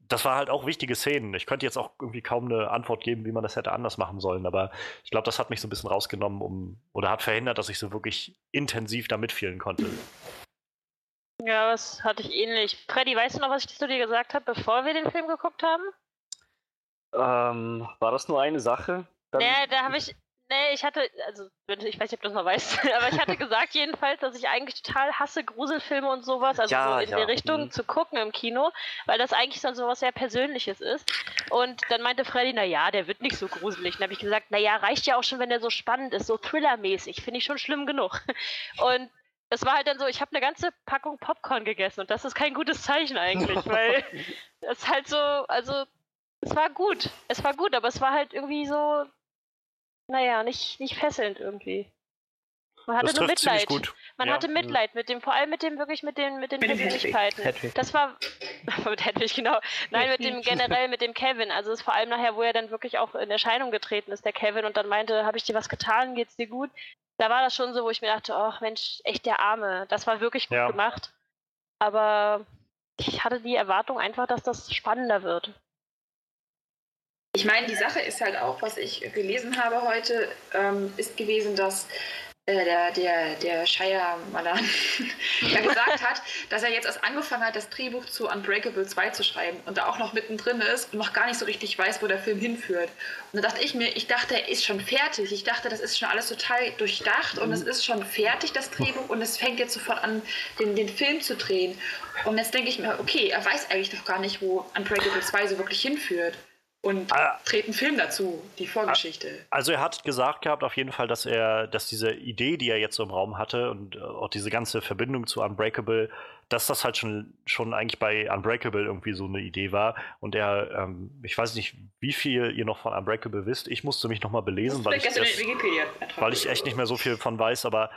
das war halt auch wichtige Szenen. Ich könnte jetzt auch irgendwie kaum eine Antwort geben, wie man das hätte anders machen sollen, aber ich glaube, das hat mich so ein bisschen rausgenommen, um oder hat verhindert, dass ich so wirklich intensiv da mitfühlen konnte. Ja, das hatte ich ähnlich. Freddy, weißt du noch, was ich zu dir gesagt habe, bevor wir den Film geguckt haben? Ähm, war das nur eine Sache? Dann- Naja, da habe ich. Nee, ich hatte, also ich weiß nicht, ob du das noch weißt, aber ich hatte gesagt jedenfalls, dass ich eigentlich total hasse Gruselfilme und sowas, also Ja, so in ja, der Richtung mhm. zu gucken im Kino, weil das eigentlich dann so was sehr Persönliches ist. Und dann meinte Freddy, na ja, der wird nicht so gruselig. Dann habe ich gesagt, na ja, reicht ja auch schon, wenn der so spannend ist, so Thriller-mäßig, finde ich schon schlimm genug. Und es war halt dann so, ich habe eine ganze Packung Popcorn gegessen und das ist kein gutes Zeichen eigentlich, weil es halt so, also es war gut, es war gut, aber es war halt irgendwie so, naja, nicht, nicht fesselnd irgendwie. Man hatte Das nur Mitleid. gut. Man Ja. hatte Mitleid mit dem, vor allem mit dem wirklich mit den mit den Persönlichkeiten. Hedwig. Das war mit Hedwig, genau. Nein, mit dem generell mit dem Kevin. Also es ist vor allem nachher, wo er dann wirklich auch in Erscheinung getreten ist, der Kevin, und dann meinte, habe ich dir was getan, geht's dir gut? Da war das schon so, wo ich mir dachte, ach Mensch, echt der Arme. Das war wirklich gut Ja. gemacht. Aber ich hatte die Erwartung einfach, dass das spannender wird. Ich meine, die Sache ist halt auch, was ich gelesen habe heute, ähm, ist gewesen, dass äh, der, der, der Shia Malan ja gesagt hat, dass er jetzt erst angefangen hat, das Drehbuch zu Unbreakable 2 zu schreiben und da auch noch mittendrin ist und noch gar nicht so richtig weiß, wo der Film hinführt. Und da dachte ich mir, ich dachte, er ist schon fertig. Ich dachte, das ist schon alles total durchdacht und es ist schon fertig, das Drehbuch, und es fängt jetzt sofort an, den, den Film zu drehen. Und jetzt denke ich mir, okay, er weiß eigentlich doch gar nicht, wo Unbreakable 2 so wirklich hinführt. Und Ah. dreht einen Film dazu, die Vorgeschichte. Also er hat gesagt gehabt auf jeden Fall, dass er, dass diese Idee, die er jetzt so im Raum hatte und äh, auch diese ganze Verbindung zu Unbreakable, dass das halt schon, schon eigentlich bei Unbreakable irgendwie so eine Idee war. Und er, ähm, ich weiß nicht, wie viel ihr noch von Unbreakable wisst. Ich musste mich nochmal belesen, weil ich, Wikipedia. weil ich echt nicht mehr so viel von weiß, aber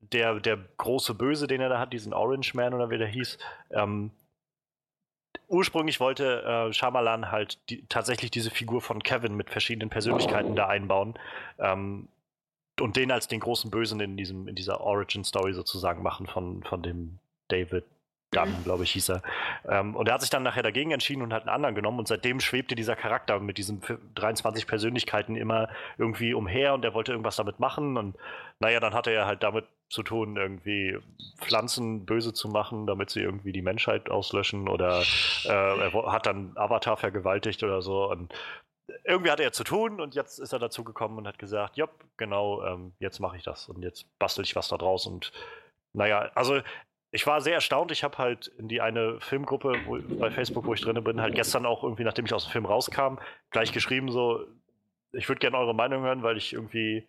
der, der große Böse, den er da hat, diesen Orange Man oder wie der hieß, ähm, ursprünglich wollte äh, Shyamalan halt die, tatsächlich diese Figur von Kevin mit verschiedenen Persönlichkeiten da einbauen ähm, und den als den großen Bösen in diesem in dieser Origin Story sozusagen machen von von dem David Dunn, Mhm. glaube ich, hieß er. Ähm, und er hat sich dann nachher dagegen entschieden und hat einen anderen genommen und seitdem schwebte dieser Charakter mit diesen 23 Persönlichkeiten immer irgendwie umher und er wollte irgendwas damit machen und naja, dann hatte er halt damit zu tun, irgendwie Pflanzen böse zu machen, damit sie irgendwie die Menschheit auslöschen oder äh, er hat dann Avatar vergewaltigt oder so und irgendwie hatte er zu tun und jetzt ist er dazu gekommen und hat gesagt, ja, genau, ähm, jetzt mache ich das und jetzt bastel ich was da draus und naja, also ich war sehr erstaunt. Ich habe halt in die eine Filmgruppe wo, bei Facebook, wo ich drin bin, halt gestern auch irgendwie, nachdem ich aus dem Film rauskam, gleich geschrieben so, ich würde gerne eure Meinung hören, weil ich irgendwie,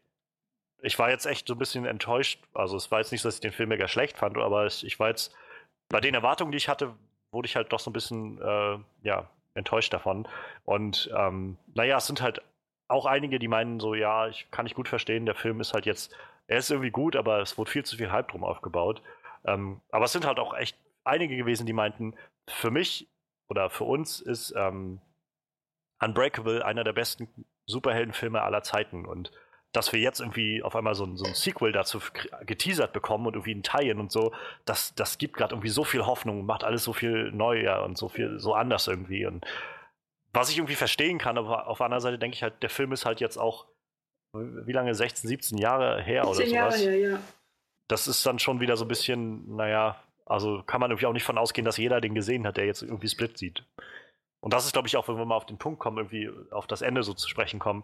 ich war jetzt echt so ein bisschen enttäuscht. Also es war jetzt nicht dass ich den Film mega schlecht fand, aber ich, ich war jetzt, bei den Erwartungen, die ich hatte, wurde ich halt doch so ein bisschen, äh, ja, enttäuscht davon. Und ähm, naja, es sind halt auch einige, die meinen so, ja, ich kann ich gut verstehen, der Film ist halt jetzt, er ist irgendwie gut, aber es wurde viel zu viel Hype drum aufgebaut. Ähm, aber es sind halt auch echt einige gewesen, die meinten, für mich oder für uns ist ähm, Unbreakable einer der besten Superheldenfilme aller Zeiten. Und dass wir jetzt irgendwie auf einmal so ein, so ein Sequel dazu geteasert bekommen und irgendwie ein Tie-In und so, das, das gibt gerade irgendwie so viel Hoffnung, macht alles so viel neuer und so viel so anders irgendwie. Und was ich irgendwie verstehen kann, aber auf der anderen Seite denke ich halt, der Film ist halt jetzt auch, wie lange, 16, 17 Jahre her oder Zehn Jahre sowas her, ja. Das ist dann schon wieder so ein bisschen, naja, also kann man irgendwie auch nicht von ausgehen, dass jeder den gesehen hat, der jetzt irgendwie Split sieht. Und das ist, glaube ich, auch, wenn wir mal auf den Punkt kommen, irgendwie auf das Ende so zu sprechen kommen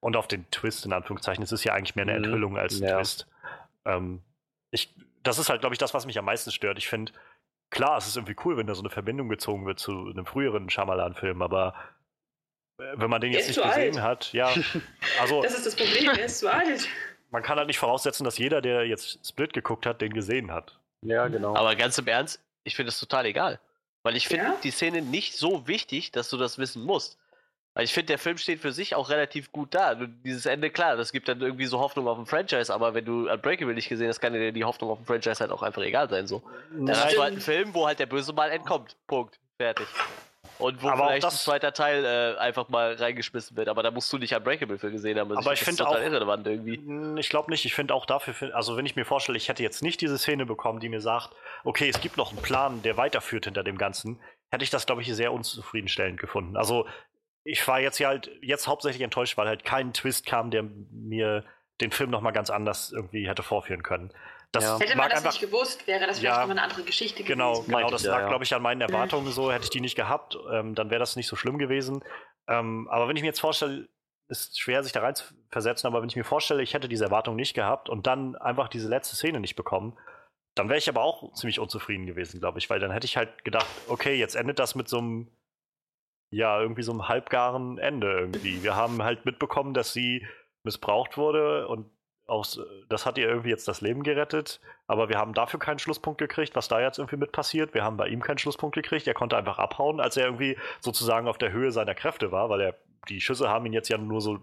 und auf den Twist, in Anführungszeichen. Es ist ja eigentlich mehr eine Mhm, Enthüllung als ein ja. Twist. Ähm, ich, das ist halt, glaube ich, das, was mich am meisten stört. Ich finde, klar, es ist irgendwie cool, wenn da so eine Verbindung gezogen wird zu einem früheren Shyamalan-Film, aber äh, wenn man den jetzt nicht gesehen alt. hat, ja, also Das ist das Problem, er ist zu alt. Man kann halt nicht voraussetzen, dass jeder, der jetzt Split geguckt hat, den gesehen hat. Ja, genau. Aber ganz im Ernst, ich finde es total egal. Weil ich finde Ja? die Szene nicht so wichtig, dass du das wissen musst. Weil ich finde, der Film steht für sich auch relativ gut da. Du, dieses Ende, klar, das gibt dann irgendwie so Hoffnung auf ein Franchise, aber wenn du Unbreakable nicht gesehen hast, kann dir die Hoffnung auf ein Franchise halt auch einfach egal sein. So. Dann hast du halt einen Film, wo halt der Böse mal entkommt. Punkt. Fertig. Und wo Aber vielleicht das- ein zweiter Teil äh, einfach mal reingeschmissen wird. Aber da musst du nicht Unbreakable für gesehen haben. Also Aber ich find finde auch- irrelevant irgendwie. Ich glaube nicht. Ich finde auch dafür, also wenn ich mir vorstelle, ich hätte jetzt nicht diese Szene bekommen, die mir sagt, okay, es gibt noch einen Plan, der weiterführt hinter dem Ganzen, hätte ich das, glaube ich, sehr unzufriedenstellend gefunden. Also ich war jetzt ja halt jetzt hauptsächlich enttäuscht, weil halt kein Twist kam, der mir den Film noch mal ganz anders irgendwie hätte vorführen können. Das Ja. Hätte man das einfach nicht gewusst, wäre das Ja. vielleicht nochmal eine andere Geschichte Genau, gewesen. genau, das ja, lag, ja. glaube ich, an meinen Erwartungen so. Hätte ich die nicht gehabt, ähm, dann wäre das nicht so schlimm gewesen. Ähm, aber wenn ich mir jetzt vorstelle, ist schwer, sich da rein zu versetzen, aber wenn ich mir vorstelle, ich hätte diese Erwartung nicht gehabt und dann einfach diese letzte Szene nicht bekommen, dann wäre ich aber auch ziemlich unzufrieden gewesen, glaube ich, weil dann hätte ich halt gedacht, okay, jetzt endet das mit so einem, ja, irgendwie so einem halbgaren Ende irgendwie. Wir haben halt mitbekommen, dass sie missbraucht wurde und aus, das hat ihr irgendwie jetzt das Leben gerettet, aber wir haben dafür keinen Schlusspunkt gekriegt, was da jetzt irgendwie mit passiert. Wir haben bei ihm keinen Schlusspunkt gekriegt. Er konnte einfach abhauen, als er irgendwie sozusagen auf der Höhe seiner Kräfte war, weil er, die Schüsse haben ihn jetzt ja nur so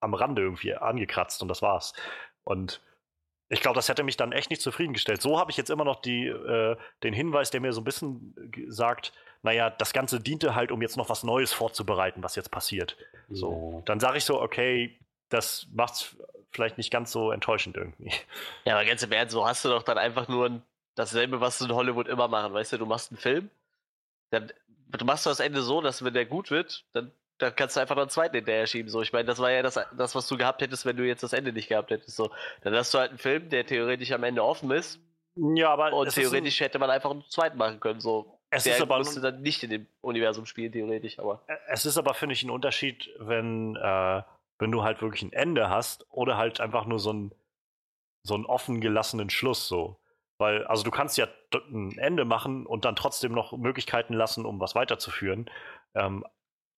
am Rande irgendwie angekratzt und das war's. Und ich glaube, das hätte mich dann echt nicht zufriedengestellt. So habe ich jetzt immer noch die, äh, den Hinweis, der mir so ein bisschen sagt, naja, das Ganze diente halt, um jetzt noch was Neues vorzubereiten, was jetzt passiert. So, dann sage ich so, okay, das macht's vielleicht nicht ganz so enttäuschend irgendwie. Ja, aber ganz im Ernst, so hast du doch dann einfach nur dasselbe, was du in Hollywood immer machen. Weißt du, du machst einen Film, dann du machst das Ende so, dass wenn der gut wird, dann, dann kannst du einfach noch einen zweiten hinterher schieben. So, ich meine, das war ja das, das, was du gehabt hättest, wenn du jetzt das Ende nicht gehabt hättest. So, dann hast du halt einen Film, der theoretisch am Ende offen ist. Ja, aber und theoretisch ein, hätte man einfach einen zweiten machen können. So, es der ist aber musste dann nicht in dem Universum spielen, theoretisch. Aber es ist aber finde ich ein Unterschied, wenn äh, wenn du halt wirklich ein Ende hast oder halt einfach nur so ein so einen offen gelassenen Schluss so. Weil, also du kannst ja ein Ende machen und dann trotzdem noch Möglichkeiten lassen, um was weiterzuführen. Ähm,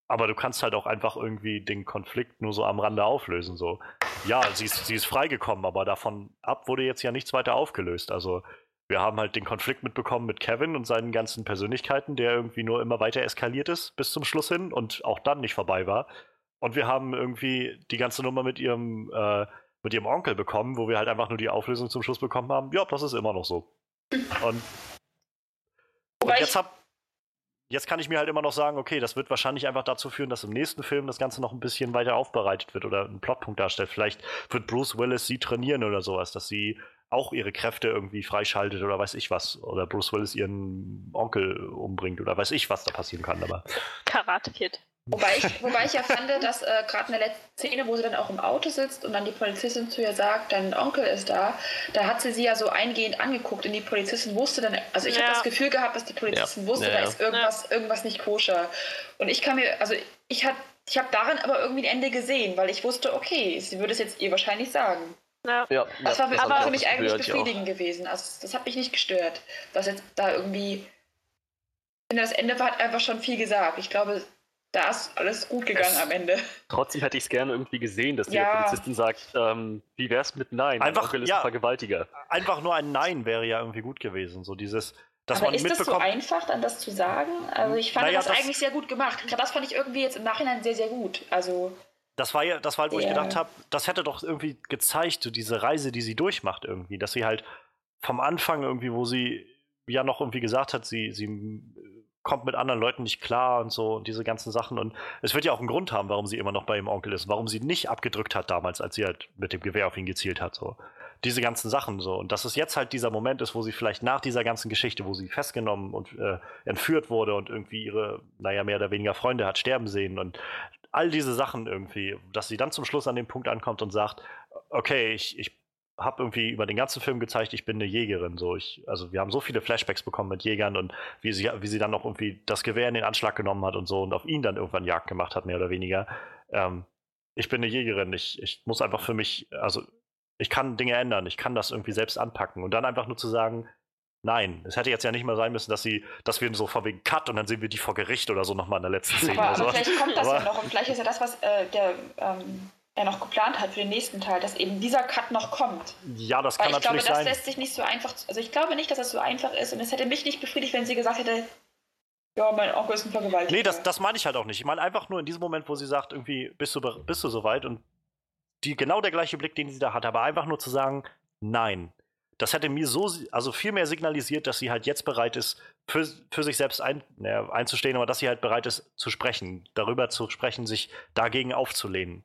aber du kannst halt auch einfach irgendwie den Konflikt nur so am Rande auflösen. So. Ja, sie ist, sie ist freigekommen, aber davon ab wurde jetzt ja nichts weiter aufgelöst. Also wir haben halt den Konflikt mitbekommen mit Kevin und seinen ganzen Persönlichkeiten, der irgendwie nur immer weiter eskaliert ist bis zum Schluss hin und auch dann nicht vorbei war. Und wir haben irgendwie die ganze Nummer mit ihrem, äh, mit ihrem Onkel bekommen, wo wir halt einfach nur die Auflösung zum Schluss bekommen haben. Ja, das ist immer noch so. Und, und jetzt hab, jetzt kann ich mir halt immer noch sagen, okay, das wird wahrscheinlich einfach dazu führen, dass im nächsten Film das Ganze noch ein bisschen weiter aufbereitet wird oder einen Plotpunkt darstellt. Vielleicht wird Bruce Willis sie trainieren oder sowas, dass sie auch ihre Kräfte irgendwie freischaltet oder weiß ich was. Oder Bruce Willis ihren Onkel umbringt oder weiß ich, was da passieren kann. Aber Karate Kid. Wobei ich, wobei ich ja fand, dass äh, gerade in der letzten Szene, wo sie dann auch im Auto sitzt und dann die Polizistin zu ihr sagt, dein Onkel ist da, da hat sie sie ja so eingehend angeguckt und die Polizistin wusste dann, also ich ja. habe das Gefühl gehabt, dass die Polizistin ja. wusste, ja, da ist irgendwas, irgendwas nicht koscher. Und ich kann mir, also ich habe ich hab darin aber irgendwie ein Ende gesehen, weil ich wusste, okay, sie würde es jetzt ihr wahrscheinlich sagen. Ja. das war, das war für mich eigentlich befriedigend gewesen. Also das hat mich nicht gestört, dass jetzt da irgendwie. Ich finde, das Ende hat einfach schon viel gesagt. Ich glaube, da ist alles gut gegangen es, am Ende. Trotzdem hätte ich es gerne irgendwie gesehen, dass die ja. Polizistin sagt, ähm, wie wär's mit Nein? Einfach, Onkel ist ja, ein Vergewaltiger. Einfach nur ein Nein wäre ja irgendwie gut gewesen. So dieses, dass Aber man ist das so einfach, dann das zu sagen? Also ich fand naja, das, das, eigentlich sehr gut gemacht. Das fand ich irgendwie jetzt im Nachhinein sehr, sehr gut. Also das war ja, das war halt, wo yeah. ich gedacht habe, das hätte doch irgendwie gezeigt, so diese Reise, die sie durchmacht irgendwie, dass sie halt vom Anfang irgendwie, wo sie ja noch irgendwie gesagt hat, sie, sie kommt mit anderen Leuten nicht klar und so und diese ganzen Sachen. Und es wird ja auch einen Grund haben, warum sie immer noch bei ihrem Onkel ist, warum sie nicht abgedrückt hat damals, als sie halt mit dem Gewehr auf ihn gezielt hat. So. Diese ganzen Sachen so. Und dass es jetzt halt dieser Moment ist, wo sie vielleicht nach dieser ganzen Geschichte, wo sie festgenommen und äh, entführt wurde und irgendwie ihre, naja, mehr oder weniger Freunde hat sterben sehen und all diese Sachen irgendwie, dass sie dann zum Schluss an den Punkt ankommt und sagt, okay, ich, ich habe irgendwie über den ganzen Film gezeigt, ich bin eine Jägerin. So, ich, also wir haben so viele Flashbacks bekommen mit Jägern und wie sie, wie sie dann noch irgendwie das Gewehr in den Anschlag genommen hat und so und auf ihn dann irgendwann Jagd gemacht hat, mehr oder weniger. Ähm, ich bin eine Jägerin. Ich, ich muss einfach für mich, also ich kann Dinge ändern, ich kann das irgendwie selbst anpacken und dann einfach nur zu sagen, Nein, es hätte jetzt ja nicht mal sein müssen, dass sie, dass wir so vor wegen Cut und dann sehen wir die vor Gericht oder so nochmal in der letzten Szene. Aber, aber vielleicht kommt das aber, ja noch und vielleicht ist ja das, was äh, der ähm, er noch geplant hat für den nächsten Teil, dass eben dieser Cut noch kommt. Ja, das kann natürlich sein. Ich glaube, das lässt sich nicht so einfach. Also ich glaube nicht, dass das so einfach ist und es hätte mich nicht befriedigt, wenn sie gesagt hätte, ja, mein Onkel ist ein Vergewaltiger. Nee, das, das meine ich halt auch nicht. Ich meine einfach nur in diesem Moment, wo sie sagt, irgendwie, bist du, bist du soweit und die genau der gleiche Blick, den sie da hat, aber einfach nur zu sagen, nein. Das hätte mir so, also viel mehr signalisiert, dass sie halt jetzt bereit ist, für, für sich selbst ein, naja, einzustehen, aber dass sie halt bereit ist zu sprechen, darüber zu sprechen, sich dagegen aufzulehnen.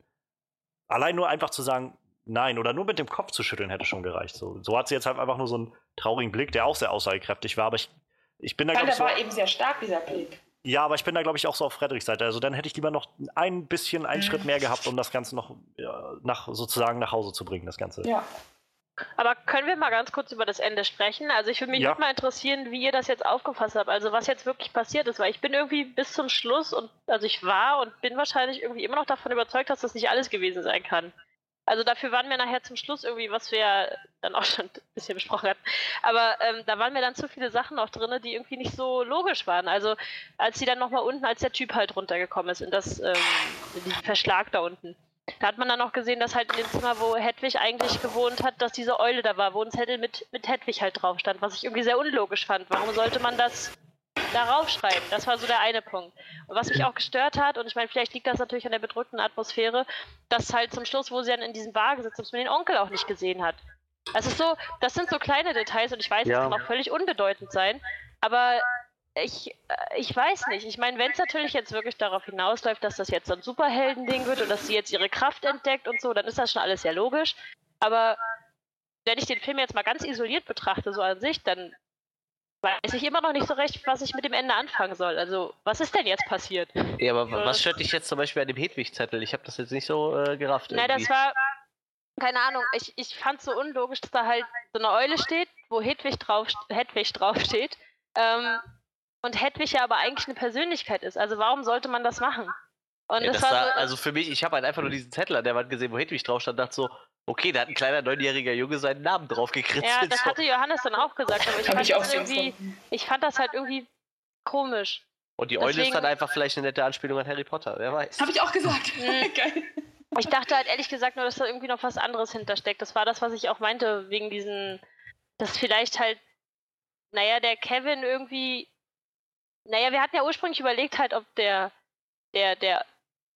Allein nur einfach zu sagen, nein, oder nur mit dem Kopf zu schütteln, hätte schon gereicht. So, so hat sie jetzt halt einfach nur so einen traurigen Blick, der auch sehr aussagekräftig war, aber ich, ich bin da, glaube ich. Der so, war eben sehr stark, dieser Blick. Ja, aber ich bin da, glaube ich, auch so auf Frederiks Seite. Also dann hätte ich lieber noch ein bisschen, einen mhm. Schritt mehr gehabt, um das Ganze noch ja, nach, sozusagen nach Hause zu bringen, das Ganze. Ja. Aber können wir mal ganz kurz über das Ende sprechen? Also ich würde mich Ja. mal interessieren, wie ihr das jetzt aufgefasst habt. Also was jetzt wirklich passiert ist, weil ich bin irgendwie bis zum Schluss und also ich war und bin wahrscheinlich irgendwie immer noch davon überzeugt, dass das nicht alles gewesen sein kann. Also dafür waren wir nachher zum Schluss irgendwie, was wir ja dann auch schon ein bisschen besprochen hatten. Aber ähm, da waren mir dann zu viele Sachen noch drin, die irgendwie nicht so logisch waren. Also als sie dann nochmal unten, als der Typ halt runtergekommen ist in das, ähm, in diesen Verschlag da unten. Da hat man dann auch gesehen, dass halt in dem Zimmer, wo Hedwig eigentlich gewohnt hat, dass diese Eule da war, wo ein Zettel mit, mit Hedwig halt drauf stand, was ich irgendwie sehr unlogisch fand. Warum sollte man das darauf schreiben? Das war so der eine Punkt. Und was mich auch gestört hat, und ich meine, vielleicht liegt das natürlich an der bedrückten Atmosphäre, dass halt zum Schluss, wo sie dann in diesem Bar gesetzt dass man den Onkel auch nicht gesehen hat. Das ist so, das sind so kleine Details und ich weiß, Ja. das kann auch völlig unbedeutend sein, aber ich, äh, ich weiß nicht. Ich meine, wenn es natürlich jetzt wirklich darauf hinausläuft, dass das jetzt so ein Superheldending wird und dass sie jetzt ihre Kraft entdeckt und so, dann ist das schon alles sehr logisch. Aber wenn ich den Film jetzt mal ganz isoliert betrachte, so an sich, dann weiß ich immer noch nicht so recht, was ich mit dem Ende anfangen soll. Also, was ist denn jetzt passiert? Ja, aber Ja. was stört dich jetzt zum Beispiel an dem Hedwig-Zettel? Ich habe das jetzt nicht so äh, gerafft. Nein, das war. Keine Ahnung, ich, ich fand so unlogisch, dass da halt so eine Eule steht, wo Hedwig drauf, Hedwig draufsteht. Ähm, und Hedwig ja aber eigentlich eine Persönlichkeit ist. Also warum sollte man das machen? Und Ja, das, das war sah, so, also für mich, ich habe halt einfach nur diesen Zettel an der Wand gesehen, wo Hedwig drauf stand, dachte so, okay, da hat ein kleiner neunjähriger Junge seinen Namen drauf gekritzelt. ja, das so. hatte Johannes dann auch gesagt, aber ich Habe fand ich auch das so irgendwie, ich fand das halt irgendwie komisch. Und die Eule ist dann einfach vielleicht eine nette Anspielung an Harry Potter, wer weiß. Habe ich auch gesagt. Mhm. Geil. Ich dachte halt ehrlich gesagt nur, dass da irgendwie noch was anderes hintersteckt. Das war das, was ich auch meinte, wegen diesen, dass vielleicht halt, naja, der Kevin irgendwie, naja, wir hatten ja ursprünglich überlegt halt, ob der, der, der,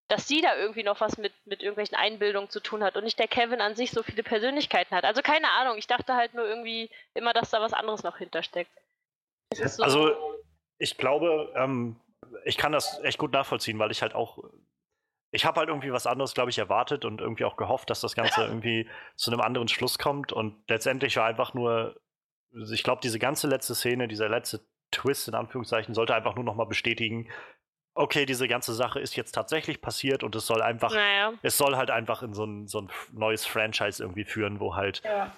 dass sie da irgendwie noch was mit, mit irgendwelchen Einbildungen zu tun hat und nicht der Kevin an sich so viele Persönlichkeiten hat. Also keine Ahnung, ich dachte halt nur irgendwie immer, dass da was anderes noch hintersteckt. So, Also, ich glaube, ähm, ich kann das echt gut nachvollziehen, weil ich halt auch. Ich habe halt irgendwie was anderes, glaube ich, erwartet und irgendwie auch gehofft, dass das Ganze irgendwie zu einem anderen Schluss kommt. Und letztendlich war einfach nur, ich glaube, diese ganze letzte Szene, dieser letzte Twist in Anführungszeichen, sollte einfach nur nochmal bestätigen, okay, diese ganze Sache ist jetzt tatsächlich passiert und es soll einfach, naja. es soll halt einfach in so ein, so ein neues Franchise irgendwie führen, wo halt Ja.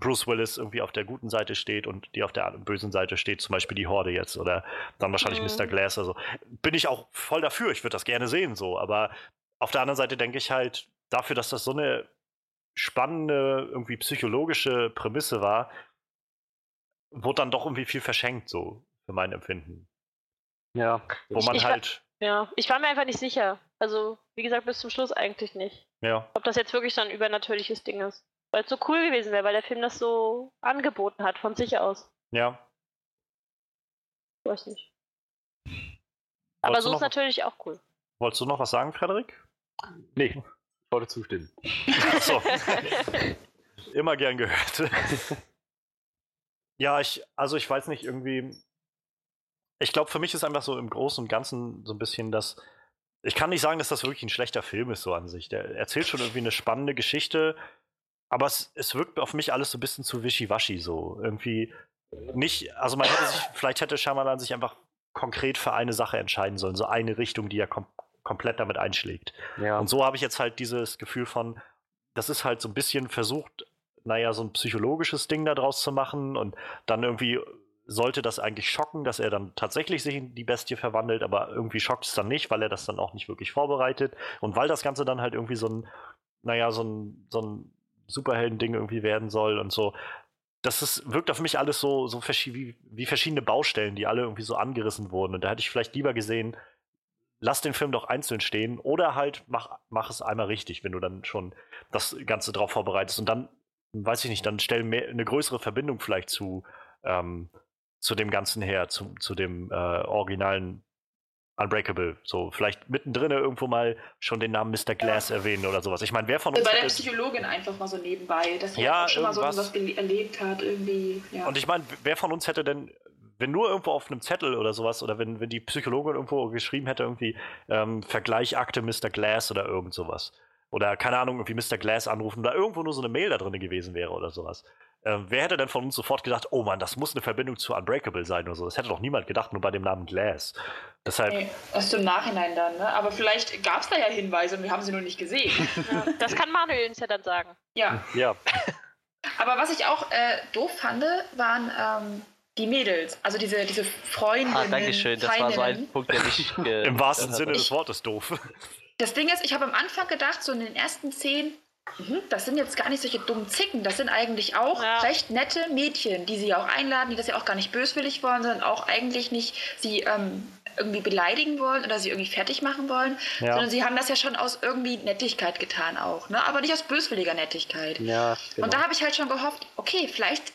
Bruce Willis irgendwie auf der guten Seite steht und die auf der bösen Seite steht, zum Beispiel die Horde jetzt oder dann wahrscheinlich Mhm. Mr. Glass. Also bin ich auch voll dafür, ich würde das gerne sehen so, aber auf der anderen Seite denke ich halt, dafür, dass das so eine spannende, irgendwie psychologische Prämisse war, wurde dann doch irgendwie viel verschenkt, so für mein Empfinden. Ja. Wo man Ich war- halt, Ja, ich war mir einfach nicht sicher. Also, wie gesagt, bis zum Schluss eigentlich nicht. ja, ob das jetzt wirklich so ein übernatürliches Ding ist. Weil es so cool gewesen wäre, weil der Film das so angeboten hat von sich aus. ja. Weiß nicht. Aber so ist natürlich auch cool. Wolltest du noch was sagen, Frederik? Nee, ich wollte zustimmen. Achso. Immer gern gehört. ja, ich, also ich weiß nicht, irgendwie. Ich glaube, für mich ist einfach so im Großen und Ganzen so ein bisschen das. Ich kann nicht sagen, dass das wirklich ein schlechter Film ist, so an sich. Der erzählt schon irgendwie eine spannende Geschichte, aber es, es wirkt auf mich alles so ein bisschen zu wischiwaschi, so. Irgendwie nicht, also man hätte sich, vielleicht hätte Shyamalan sich einfach konkret für eine Sache entscheiden sollen, so eine Richtung, die er kom komplett damit einschlägt. Ja. Und so habe ich jetzt halt dieses Gefühl von, das ist halt so ein bisschen versucht, naja, so ein psychologisches Ding daraus zu machen und dann irgendwie sollte das eigentlich schocken, dass er dann tatsächlich sich in die Bestie verwandelt, aber irgendwie schockt es dann nicht, weil er das dann auch nicht wirklich vorbereitet und weil das Ganze dann halt irgendwie so ein, naja, so ein, so ein Superhelden-Ding irgendwie werden soll und so. Das ist, wirkt auf mich alles so, so wie, wie verschiedene Baustellen, die alle irgendwie so angerissen wurden. Und da hätte ich vielleicht lieber gesehen, lass den Film doch einzeln stehen oder halt mach, mach es einmal richtig, wenn du dann schon das Ganze drauf vorbereitest. Und dann, weiß ich nicht, dann stell mehr, eine größere Verbindung vielleicht zu, ähm, zu dem Ganzen her, zu, zu dem äh, originalen Unbreakable. So, vielleicht mittendrin irgendwo mal schon den Namen Mr. Glass erwähnen oder sowas. Ich meine, wer von uns. Bei der Psychologin einfach mal so nebenbei, dass sie Ja, schon mal so irgendwas. was erlebt hat, irgendwie. Ja. Und ich meine, wer von uns hätte denn, wenn nur irgendwo auf einem Zettel oder sowas, oder wenn, wenn die Psychologin irgendwo geschrieben hätte, irgendwie ähm, Vergleich Akte Mr. Glass oder irgend sowas. Oder keine Ahnung, irgendwie Mr. Glass anrufen oder irgendwo nur so eine Mail da drin gewesen wäre oder sowas. Ähm, wer hätte denn von uns sofort gedacht, oh Mann, das muss eine Verbindung zu Unbreakable sein oder so? Das hätte doch niemand gedacht, nur bei dem Namen Glass. Deshalb, Nee, erst im Nachhinein dann, ne? Aber vielleicht gab es da ja Hinweise und wir haben sie nur nicht gesehen. Ja, das kann Manuel uns ja dann sagen. ja. ja. Aber was ich auch äh, doof fand, waren ähm, die Mädels. Also diese, diese Freundinnen. Ah, danke schön. Das war so ein. Punkt, der mich. Äh, Im wahrsten hat. Sinne des Wortes doof. Das Ding ist, ich habe am Anfang gedacht, so in den ersten Szenen, mhm, das sind jetzt gar nicht solche dummen Zicken, das sind eigentlich auch Ja. recht nette Mädchen, die sie auch einladen, die das ja auch gar nicht böswillig wollen, sondern auch eigentlich nicht sie ähm, irgendwie beleidigen wollen oder sie irgendwie fertig machen wollen, Ja. sondern sie haben das ja schon aus irgendwie Nettigkeit getan auch, ne? aber nicht aus böswilliger Nettigkeit. Ja, genau. Und da habe ich halt schon gehofft, okay, vielleicht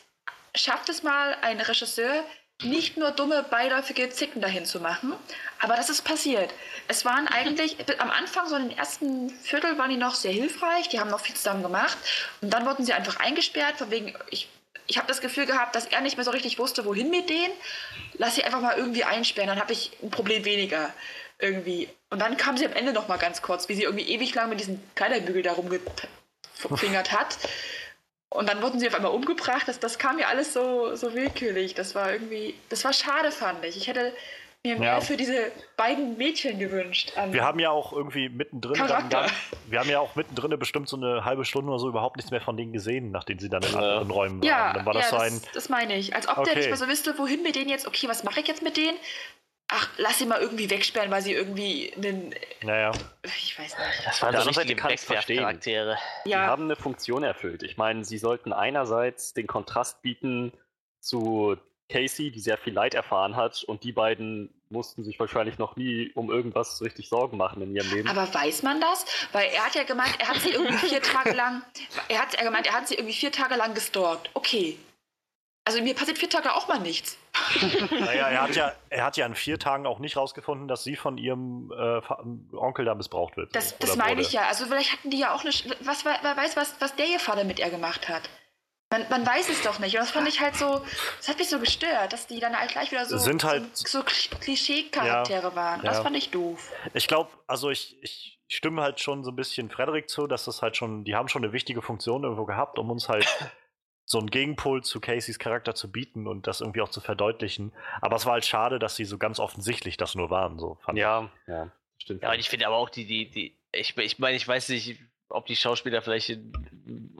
schafft es mal ein Regisseur, nicht nur dumme, beiläufige Zicken dahin zu machen. Aber das ist passiert. Es waren eigentlich, am Anfang, so in den ersten Viertel, waren die noch sehr hilfreich. Die haben noch viel zusammen gemacht. Und dann wurden sie einfach eingesperrt, von wegen, ich, ich habe das Gefühl gehabt, dass er nicht mehr so richtig wusste, wohin mit denen. Lass sie einfach mal irgendwie einsperren, dann habe ich ein Problem weniger. Irgendwie. Und dann kam sie am Ende noch mal ganz kurz, wie sie irgendwie ewig lang mit diesem Kleiderbügel da rumgefingert hat. Und dann wurden sie auf einmal umgebracht. Das, das kam mir alles so, so willkürlich. Das war irgendwie, das war schade, fand ich. Ich hätte mir mehr Ja. für diese beiden Mädchen gewünscht. Wir haben ja auch irgendwie mittendrin dann gar, wir haben ja auch mittendrin bestimmt so eine halbe Stunde oder so überhaupt nichts mehr von denen gesehen, nachdem sie dann in anderen Räumen waren. ja, Dann war das ja so das, ein, das meine ich. Als ob der Okay. nicht mehr so wüsste, wohin mit denen jetzt. Okay, was mache ich jetzt mit denen? Ach, lass sie mal irgendwie wegsperren, weil sie irgendwie einen. naja, Ich weiß nicht. Das waren Auf so richtige. Wegwerfcharaktere. Die Ja, haben eine Funktion erfüllt. Ich meine, sie sollten einerseits den Kontrast bieten zu Casey, die sehr viel Leid erfahren hat, und die beiden mussten sich wahrscheinlich noch nie um irgendwas richtig Sorgen machen in ihrem Leben. aber weiß man das? Weil er hat ja gemeint, er hat sie irgendwie vier Tage lang. Er hat ja gemeint, er hat sie irgendwie vier Tage lang gestalkt. Okay. Also mir passiert vier Tage auch mal nichts. naja, er hat ja, er hat ja in vier Tagen auch nicht rausgefunden, dass sie von ihrem äh, Onkel da missbraucht wird. Das, Oder das meine wurde. ich ja. Also vielleicht hatten die ja auch eine. Was, wer weiß, was, was der ihr Vater mit ihr gemacht hat. Man, man weiß es doch nicht. Und das fand ich halt so. Das hat mich so gestört, dass die dann halt gleich wieder so, Sind halt- so, so Klischee-Charaktere waren. Das ja. fand ich doof. Ich glaube, also ich, ich stimme halt schon so ein bisschen Frederik zu, dass das halt schon, die haben schon eine wichtige Funktion irgendwo gehabt, um uns halt so einen Gegenpol zu Caseys Charakter zu bieten und das irgendwie auch zu verdeutlichen. Aber es war halt schade, dass sie so ganz offensichtlich das nur waren, so fand ich. ja, ja, stimmt. Ja, und ich finde aber auch die, die, die, ich, ich meine, ich weiß nicht, ob die Schauspieler vielleicht in-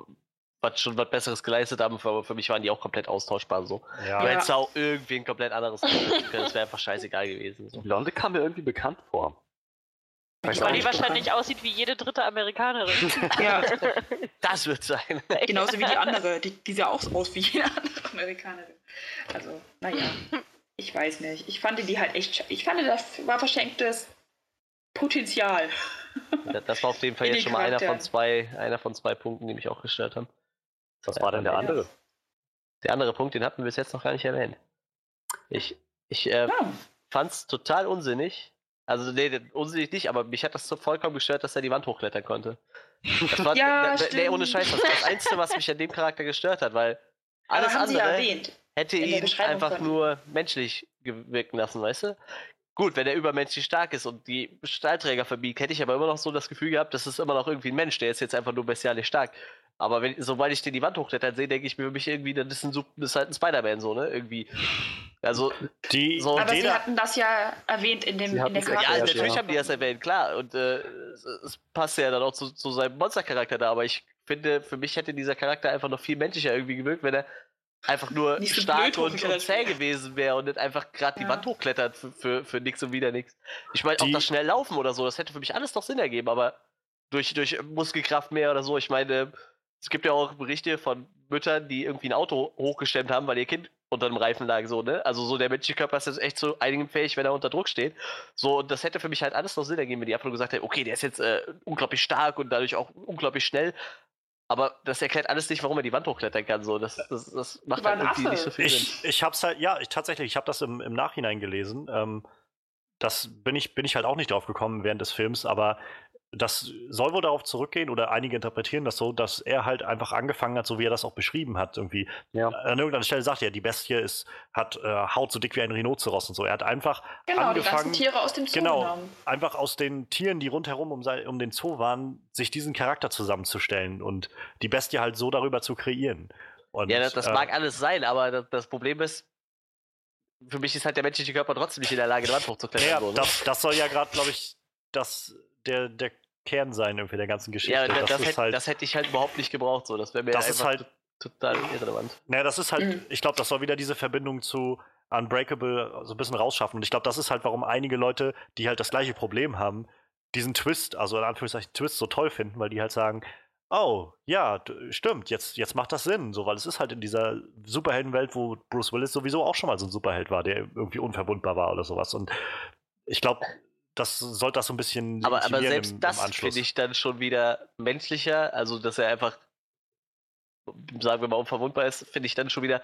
was schon was Besseres geleistet haben, aber für mich waren die auch komplett austauschbar so. Ja, Du Ja. hättest auch irgendwen komplett anderes können, das wäre einfach scheißegal gewesen. Die So. Blonde kam mir irgendwie bekannt vor. Weil die wahrscheinlich aussieht wie jede dritte Amerikanerin. Ja, Das wird sein. genauso wie die andere. Die, die sah auch so aus wie jede andere Amerikanerin. Also, naja. Ich weiß nicht. Ich fand die halt echt. Ich fand, das war verschenktes Potenzial. Das war auf jeden Fall jetzt schon mal einer von zwei, einer von zwei Punkten, die mich auch gestört haben. Was war denn der andere? Der andere Punkt, den hatten wir bis jetzt noch gar nicht erwähnt. Ich, ich äh, Ja. fand's total unsinnig. Also, nee, unsinnig nicht, aber mich hat das so vollkommen gestört, dass er die Wand hochklettern konnte. Das war, Ja, da- nee, ohne. Scheiß, das war das Einzige, was mich an dem Charakter gestört hat, weil alles haben ja andere erwähnt. hätte ihn einfach von- nur menschlich wirken lassen, weißt du? Gut, wenn er übermenschlich stark ist und die Stahlträger verbiegt, hätte ich aber immer noch so das Gefühl gehabt, das ist immer noch irgendwie ein Mensch, der ist jetzt einfach nur bestialisch stark. Aber wenn, sobald ich den die Wand hochklettern sehe, denke ich mir für mich irgendwie, das ist, ein, das ist halt ein Spider-Man so, ne? Irgendwie. Also, die So, Aber sie da- hatten das ja erwähnt in, dem, in der hatten's ja, Charakter. natürlich ja. haben die das erwähnt, klar. Und äh, es, es passt ja dann auch zu, zu seinem Monstercharakter da, aber ich finde, für mich hätte dieser Charakter einfach noch viel menschlicher irgendwie gewirkt, wenn er einfach nur Nicht so stark und, und zäh gewesen wäre und nicht einfach gerade die Ja. Wand hochklettert für, für, für nix und wieder nix. Ich meine, auch das schnell laufen oder so, das hätte für mich alles noch Sinn ergeben, aber durch, durch Muskelkraft mehr oder so, ich meine, es gibt ja auch Berichte von Müttern, die irgendwie ein Auto hochgestemmt haben, weil ihr Kind unter dem Reifen lag, so, ne? Also so der menschliche Körper ist jetzt echt zu einigem fähig, wenn er unter Druck steht. So, und das hätte für mich halt alles noch Sinn ergeben, wenn die einfach nur gesagt hätten, okay, der ist jetzt äh, unglaublich stark und dadurch auch unglaublich schnell. Aber das erklärt alles nicht, warum er die Wand hochklettern kann. So, das, das, das macht halt irgendwie Affe. nicht so viel Sinn. Ich, ich hab's halt, ja, ich tatsächlich, ich habe das im, im Nachhinein gelesen. Ähm, das bin ich, bin ich halt auch nicht drauf gekommen während des Films, aber das soll wohl darauf zurückgehen, oder einige interpretieren das so, dass er halt einfach angefangen hat, so wie er das auch beschrieben hat, irgendwie. Ja. An irgendeiner Stelle sagt er, die Bestie ist, hat äh, Haut so dick wie ein Rhinoceros und so. Er hat einfach Genau, die ganzen angefangen, Tiere aus dem Zoo genau, genommen. einfach aus den Tieren, die rundherum um, um den Zoo waren, sich diesen Charakter zusammenzustellen und die Bestie halt so darüber zu kreieren. Und, Ja, das, das äh, mag alles sein, aber das, das Problem ist, für mich ist halt der menschliche Körper trotzdem nicht in der Lage, die Wand hochzuklettern. Ja, so, ne? das, das soll ja gerade, glaube ich, das, der, der Kern sein irgendwie der ganzen Geschichte. ja das, das, hätte, halt, das hätte ich halt überhaupt nicht gebraucht. So. Das wäre mir das ist einfach halt total irrelevant. Naja, das ist halt, Mhm. ich glaube, das soll wieder diese Verbindung zu Unbreakable so ein bisschen rausschaffen. Und ich glaube, das ist halt, warum einige Leute, die halt das gleiche Problem haben, diesen Twist, also in Anführungszeichen Twist so toll finden, weil die halt sagen, oh, ja, stimmt, jetzt, jetzt macht das Sinn, so, weil es ist halt in dieser Superheldenwelt, wo Bruce Willis sowieso auch schon mal so ein Superheld war, der irgendwie unverwundbar war oder sowas. Und ich glaube, das sollte das so ein bisschen Aber, aber selbst im, das finde ich dann schon wieder menschlicher. Also, dass er einfach, sagen wir mal, unverwundbar ist, finde ich dann schon wieder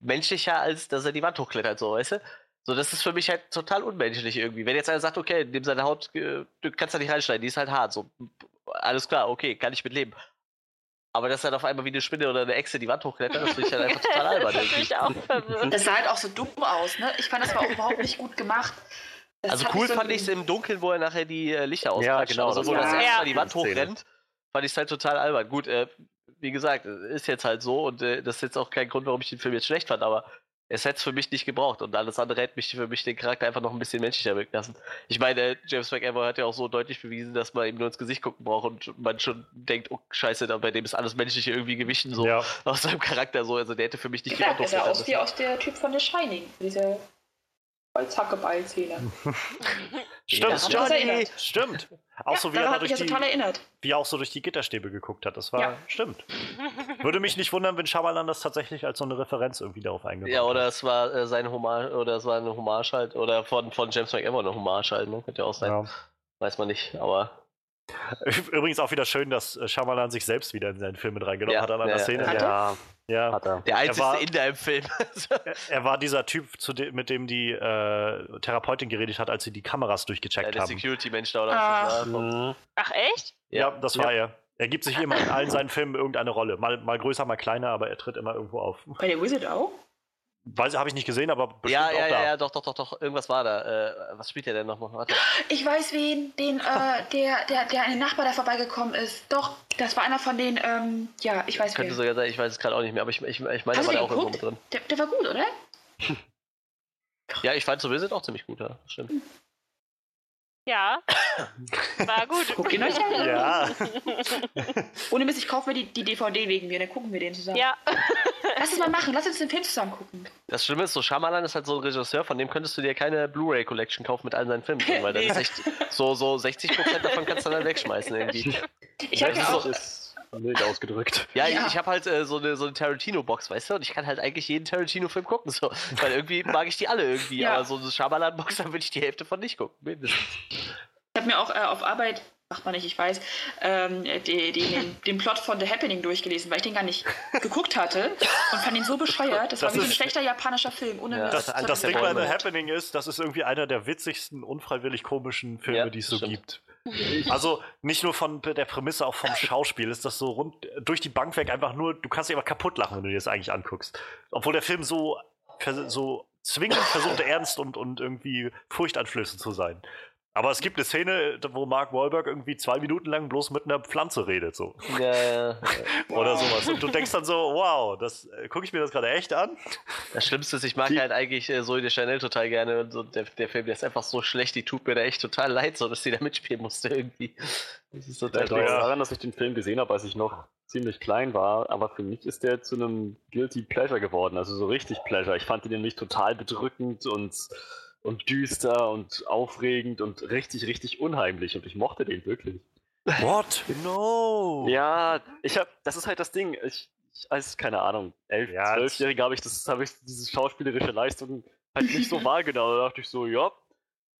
menschlicher, als dass er die Wand hochklettert, so, weißt du? So, das ist für mich halt total unmenschlich irgendwie. Wenn jetzt einer sagt, okay, nimm seine Haut, äh, du kannst da nicht reinschneiden, die ist halt hart, so, alles klar, okay, kann ich mit leben. Aber dass er dann auf einmal wie eine Spinne oder eine Echse die Wand hochklettert, das finde ich halt einfach total albern. das irgendwie. finde ich auch. Das sah halt auch so dumm aus, ne? Ich fand, das war auch überhaupt nicht gut gemacht. Das Also cool mich so- fand ich es im Dunkeln, wo er nachher die äh, Lichter ausklatscht. genau, Also, das wo war das eine erste Mal coole die Wand hochrennt, fand ich es halt total albern. Gut, äh, wie gesagt, ist jetzt halt so und äh, das ist jetzt auch kein Grund, warum ich den Film jetzt schlecht fand, aber es hätte es für mich nicht gebraucht und alles andere hätte mich für mich den Charakter einfach noch ein bisschen menschlicher wirken lassen. Ich meine, äh, James McAvoy hat ja auch so deutlich bewiesen, dass man ihm nur ins Gesicht gucken braucht und man schon denkt, oh scheiße, da- bei dem ist alles Menschliche irgendwie gewichen, so Ja. aus seinem Charakter so. Also der hätte für mich nicht Wand er sah hochklettern aus wie aus der Typ von The Shining. Diese Das hat stimmt, erinnert. stimmt. Auch Ja, so wie er durch die, total erinnert. wie er auch so durch die Gitterstäbe geguckt hat. Das war, Ja. stimmt. Würde mich nicht wundern, wenn Shyamalan das tatsächlich als so eine Referenz irgendwie darauf eingebaut Ja, oder hat. es war äh, seine Hommage, oder es war eine Hommage halt, oder von, von James McAvoy eine Hommage halt, ne? Könnte ja auch sein. Ja. Weiß man nicht, aber Übrigens auch wieder schön, dass äh, Shyamalan sich selbst wieder in seinen Film mit reingenommen Ja, hat an einer ja, Szene. ja. Ja, Ja. hat er. der einzige war- Inder im Film. Er, war dieser Typ, zu de mit dem die äh, Therapeutin geredet hat, als sie die Kameras Ja, durchgecheckt der haben. Security-Mensch da oder Ah. Mhm. Ach echt? Ja, das war er. Er gibt sich immer in allen seinen Filmen irgendeine Rolle. Mal, mal größer, mal kleiner, aber er tritt immer irgendwo auf. Bei der Wizard auch? Weiß, habe ich nicht gesehen, aber bestimmt Ja, auch ja, da. ja, ja, doch, doch, doch, doch, irgendwas war da. Äh, was spielt der denn nochmal? Warte. Ich weiß wen, den, äh, der, der, der eine Nachbar, der vorbeigekommen ist. Doch, das war einer von den, ähm, ja, ich weiß Könnte wer. sogar sein, ich weiß es gerade auch nicht mehr, aber ich, ich, ich meine, da war der auch irgendwo mit drin. Der, der war gut, oder? Ja, ich fand so Visit auch ziemlich gut, ja. Stimmt. Ja. War gut. Guckt ihn euch an. Ja. Ohne Mist, ich kaufe mir die, die DVD wegen mir, dann gucken wir den zusammen. Ja. Lass uns mal machen, lass uns den Film zusammen gucken. Das Schlimme ist, so Shyamalan ist halt so ein Regisseur, von dem könntest du dir keine Blu-ray Collection kaufen mit allen seinen Filmen drin, weil da ist echt so, so 60% davon kannst du dann wegschmeißen irgendwie. Ich habe ja auch. Mild ausgedrückt. Ja, Ja. ich, ich habe halt äh, so eine, so eine Tarantino-Box, weißt du, und ich kann halt eigentlich jeden Tarantino-Film gucken, so. Weil irgendwie mag ich die alle irgendwie, Ja. aber so eine Shyamalan-Box, da würde ich die Hälfte von nicht gucken, mindestens. Ich habe mir auch äh, auf Arbeit, macht man nicht, ich weiß, ähm, die, die, den, den Plot von The Happening durchgelesen, weil ich den gar nicht geguckt hatte und fand ihn so bescheuert. Das, war Das wie so ein schlechter japanischer Film. Ohne Ja. Das, Das- das Ding bei The. Happening ist, das ist irgendwie einer der witzigsten, unfreiwillig komischen Filme, Ja, die es so stimmt. gibt. Also nicht nur von der Prämisse, auch vom Schauspiel ist das so rund durch die Bank weg einfach nur, du kannst dich einfach kaputt lachen, wenn du dir das eigentlich anguckst. Obwohl der Film so, so zwingend versucht, ernst und, und irgendwie furchteinflößend zu sein. Aber es gibt eine Szene, wo Mark Wahlberg irgendwie zwei Minuten lang bloß mit einer Pflanze redet, so. Ja, ja, ja. Oder sowas. Und du denkst dann so, wow, das äh, gucke ich mir das gerade echt an? Das Schlimmste ist, ich mag Die- halt eigentlich äh, Zoe de Chanel total gerne und so, der, der Film, der ist einfach so schlecht, die tut mir da echt total leid, so dass sie da mitspielen musste irgendwie. Das ist total liegt Ja. doof. daran, dass ich den Film gesehen habe, als ich noch ziemlich klein war, aber für mich ist der zu einem Guilty Pleasure geworden, also so richtig Pleasure. Ich fand ihn nämlich total bedrückend und, und düster und aufregend und richtig, richtig unheimlich und ich mochte den wirklich. What? No! Ja, ich hab, das ist halt das Ding. Ich, ich als, keine Ahnung, elf, Ja, zwölfjährige habe ich das, habe ich diese schauspielerische Leistung halt nicht so wahrgenommen. Da dachte ich so, ja,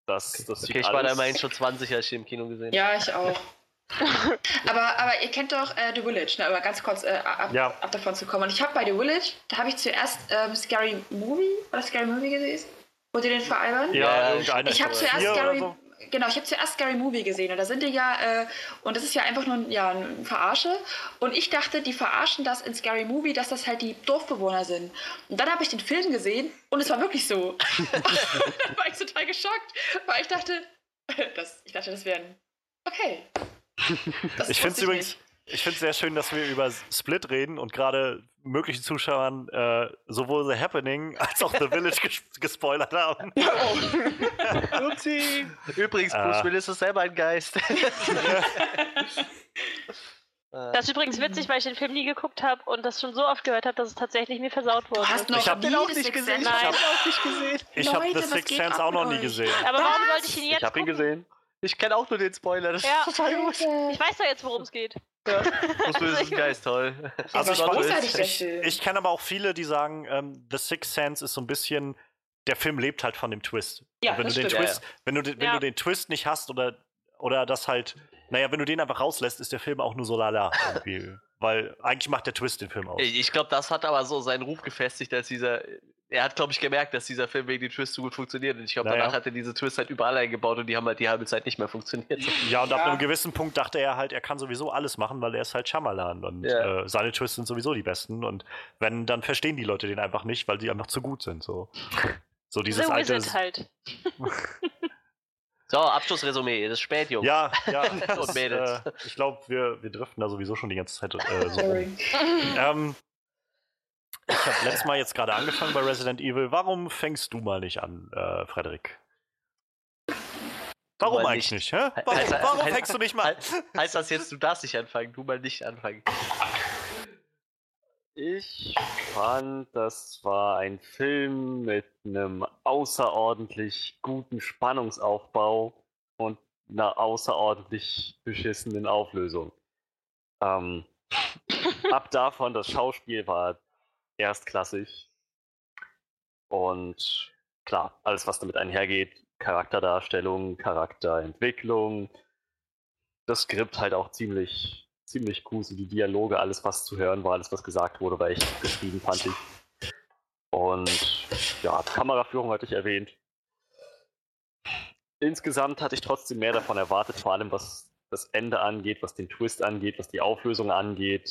das, das Okay, sieht ich war da immerhin schon 20, als ich den im Kino gesehen habe. Ja, ich auch. aber, aber ihr kennt doch äh, The Village, ne? aber ganz kurz äh, ab, Ja. ab davon zu kommen. Und ich habe bei The Village, da habe ich zuerst ähm, Scary Movie oder Scary Movie gesehen. Wollt ihr den veralbern? Ja, Ja, irgendeine. Ich habe zuerst so. genau, ich habe zuerst Scary Movie gesehen und da sind die ja äh, und das ist ja einfach nur ein, ja, ein Verarsche und ich dachte, die verarschen das in Scary Movie, dass das halt die Dorfbewohner sind. Und dann habe ich den Film gesehen und es war wirklich so. dann war ich total geschockt, weil ich dachte, das, ich dachte, das wären okay. Das Ich finde es übrigens, nicht. Ich finde es sehr schön, dass wir über Split reden und gerade möglichen Zuschauern äh, sowohl The Happening als auch The Village ges gespoilert haben. Upsi. Übrigens, Bruce Ah. Willis ist selber ein Geist. Äh, Das ist übrigens witzig, weil ich den Film nie geguckt habe und das schon so oft gehört habe, dass es tatsächlich mir versaut wurde. Du hast noch Ich hab nie den auch nicht gesehen. Ich hab geschaut? auch nicht gesehen. Ich habe Leute, The Sixth Sense auch noch nie gesehen. Aber warum sollte ich ihn jetzt Ich habe ihn gesehen. Ich kenne auch nur den Spoiler, das Ja. ist total gut. Ich weiß doch jetzt, worum es geht. Ja. Man wissen, geil, ist toll. Also ich, großartig, der ich, ich kenne aber auch viele, die sagen, ähm, The Sixth Sense ist so ein bisschen, der Film lebt halt von dem Twist. Ja, wenn das du den stimmt. Twist, wenn du den, wenn Ja. du den Twist nicht hast oder oder das halt, naja, wenn du den einfach rauslässt, ist der Film auch nur so lala irgendwie. Weil eigentlich macht der Twist den Film aus. Ich, ich glaube, das hat aber so seinen Ruf gefestigt, als dieser. Er hat, glaube ich, gemerkt, dass dieser Film wegen den Twist so gut funktioniert. Und ich glaube, Naja. danach hat er diese Twists halt überall eingebaut und die haben halt die halbe Zeit nicht mehr funktioniert. Ja, und ab Ja. einem gewissen Punkt dachte er halt, er kann sowieso alles machen, weil er ist halt Shyamalan und Ja. äh, seine Twists sind sowieso die besten und wenn, dann verstehen die Leute den einfach nicht, weil die einfach zu gut sind, so. So dieses The alte... Halt. So, Abschlussresümee, das ist spät, Junge. Ja, ja, das, Mädels. äh, ich glaube, wir, wir driften da sowieso schon die ganze Zeit äh, so rum. Sorry. Ähm, ich habe letztes Mal jetzt gerade angefangen bei Resident Evil. Warum fängst du mal nicht an, äh, Frederik? Warum mal eigentlich nicht. nicht? Hä? Warum, Heißt- warum heißt- fängst du nicht mal an? Heißt das jetzt, du darfst nicht anfangen, du mal nicht anfangen? Ich fand, das war ein Film mit einem außerordentlich guten Spannungsaufbau und einer außerordentlich beschissenen Auflösung. Ähm, ab davon, das Schauspiel war erstklassig. Und klar, alles, was damit einhergeht, Charakterdarstellung, Charakterentwicklung, das Skript halt auch ziemlich, ziemlich so die Dialoge, alles, was zu hören war, alles, was gesagt wurde, war echt geschrieben, fand ich. Und ja, Kameraführung hatte ich erwähnt. Insgesamt hatte ich trotzdem mehr davon erwartet, vor allem was das Ende angeht, was den Twist angeht, was die Auflösung angeht.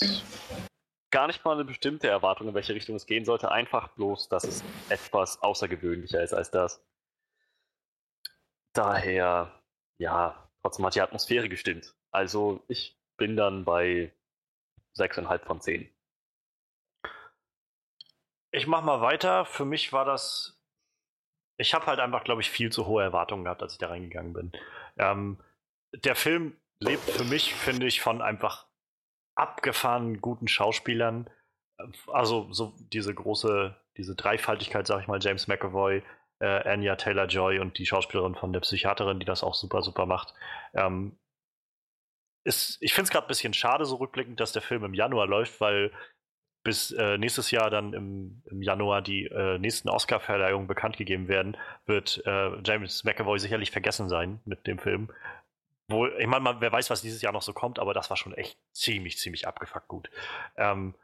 Gar nicht mal eine bestimmte Erwartung, in welche Richtung es gehen sollte, einfach bloß, dass es etwas außergewöhnlicher ist als das. Daher, ja, trotzdem hat die Atmosphäre gestimmt. Also ich bin dann bei 6,5 von 10. Ich mach mal weiter. Für mich war das. Ich habe halt einfach, glaube ich, viel zu hohe Erwartungen gehabt, als ich da reingegangen bin. Ähm, der Film lebt für mich, finde ich, von einfach abgefahrenen guten Schauspielern. Also so diese große, diese Dreifaltigkeit, sag ich mal, James McAvoy, äh, Anya Taylor Joy und die Schauspielerin von der Psychiaterin, die das auch super, super macht. Ähm, ist, ich finde es gerade ein bisschen schade, so rückblickend, dass der Film im Januar läuft, weil bis äh, nächstes Jahr dann im, im Januar die äh, nächsten Oscar-Verleihungen bekannt gegeben werden, wird äh, James McAvoy sicherlich vergessen sein mit dem Film. Wo, ich meine, wer weiß, was dieses Jahr noch so kommt, aber das war schon echt ziemlich, ziemlich abgefuckt gut. Ähm,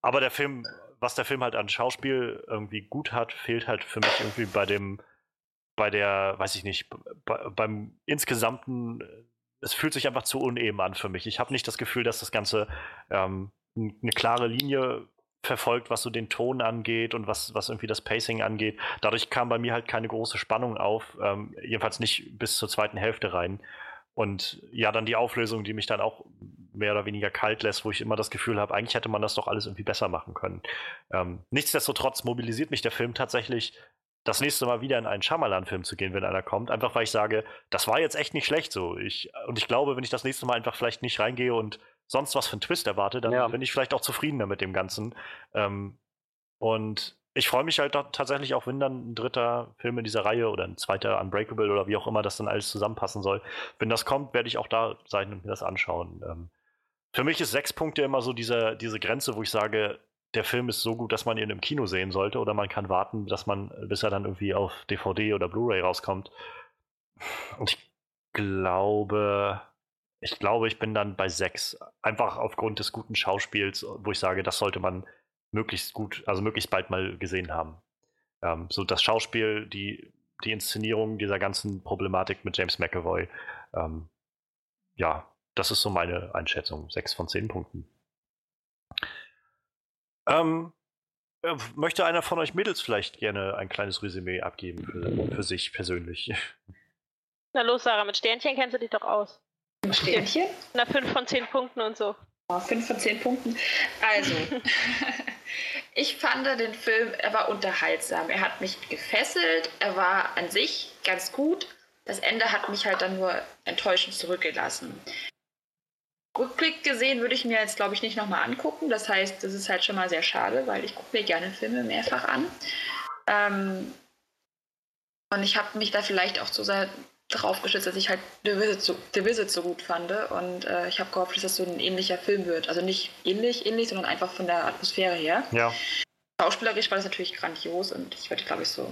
aber der Film, was der Film halt an Schauspiel irgendwie gut hat, fehlt halt für mich irgendwie bei dem, bei der, weiß ich nicht, bei, beim insgesamten, es fühlt sich einfach zu uneben an für mich. Ich habe nicht das Gefühl, dass das Ganze ähm, eine klare Linie verfolgt, was so den Ton angeht und was, was irgendwie das Pacing angeht. Dadurch kam bei mir halt keine große Spannung auf, ähm, jedenfalls nicht bis zur zweiten Hälfte rein. Und ja, dann die Auflösung, die mich dann auch mehr oder weniger kalt lässt, wo ich immer das Gefühl habe, eigentlich hätte man das doch alles irgendwie besser machen können. Ähm, nichtsdestotrotz mobilisiert mich der Film tatsächlich, das nächste Mal wieder in einen Shyamalan-Film zu gehen, wenn einer kommt. Einfach weil ich sage, das war jetzt echt nicht schlecht so. Ich, und ich glaube, wenn ich das nächste Mal einfach vielleicht nicht reingehe und sonst was für einen Twist erwarte, dann Ja. bin ich vielleicht auch zufriedener mit dem Ganzen. Ähm, und ich freue mich halt tatsächlich auch, wenn dann ein dritter Film in dieser Reihe oder ein zweiter Unbreakable oder wie auch immer das dann alles zusammenpassen soll. Wenn das kommt, werde ich auch da sein und mir das anschauen. Ähm, für mich ist sechs Punkte immer so diese, diese Grenze, wo ich sage, der Film ist so gut, dass man ihn im Kino sehen sollte oder man kann warten, dass man, bis er dann irgendwie auf DVD oder Blu-ray rauskommt. Und ich glaube, ich glaube, ich bin dann bei sechs. Einfach aufgrund des guten Schauspiels, wo ich sage, das sollte man möglichst gut, also möglichst bald mal gesehen haben. Ähm, so das Schauspiel, die, die Inszenierung dieser ganzen Problematik mit James McAvoy. Ähm, ja, das ist so meine Einschätzung. Sechs von zehn Punkten. Ähm, äh, möchte einer von euch Mädels vielleicht gerne ein kleines Resümee abgeben für, für sich persönlich? Na los, Sarah, mit Sternchen kennst du dich doch aus. Sternchen? Na, 5 von 10 Punkten und so. Oh, fünf von zehn Punkten. Also, ich fand den Film, er war unterhaltsam. Er hat mich gefesselt. Er war an sich ganz gut. Das Ende hat mich halt dann nur enttäuschend zurückgelassen. Rückblick gesehen würde ich mir jetzt, glaube ich, nicht nochmal angucken. Das heißt, das ist halt schon mal sehr schade, weil ich gucke mir gerne Filme mehrfach an. Ähm, und ich habe mich da vielleicht auch so sehr drauf geschützt, dass ich halt The Visit so, The Visit so gut fand. Und äh, ich habe gehofft, dass das so ein ähnlicher Film wird. Also nicht ähnlich, ähnlich, sondern einfach von der Atmosphäre her. Ja. Schauspielerisch war das natürlich grandios und ich würde, glaube ich, so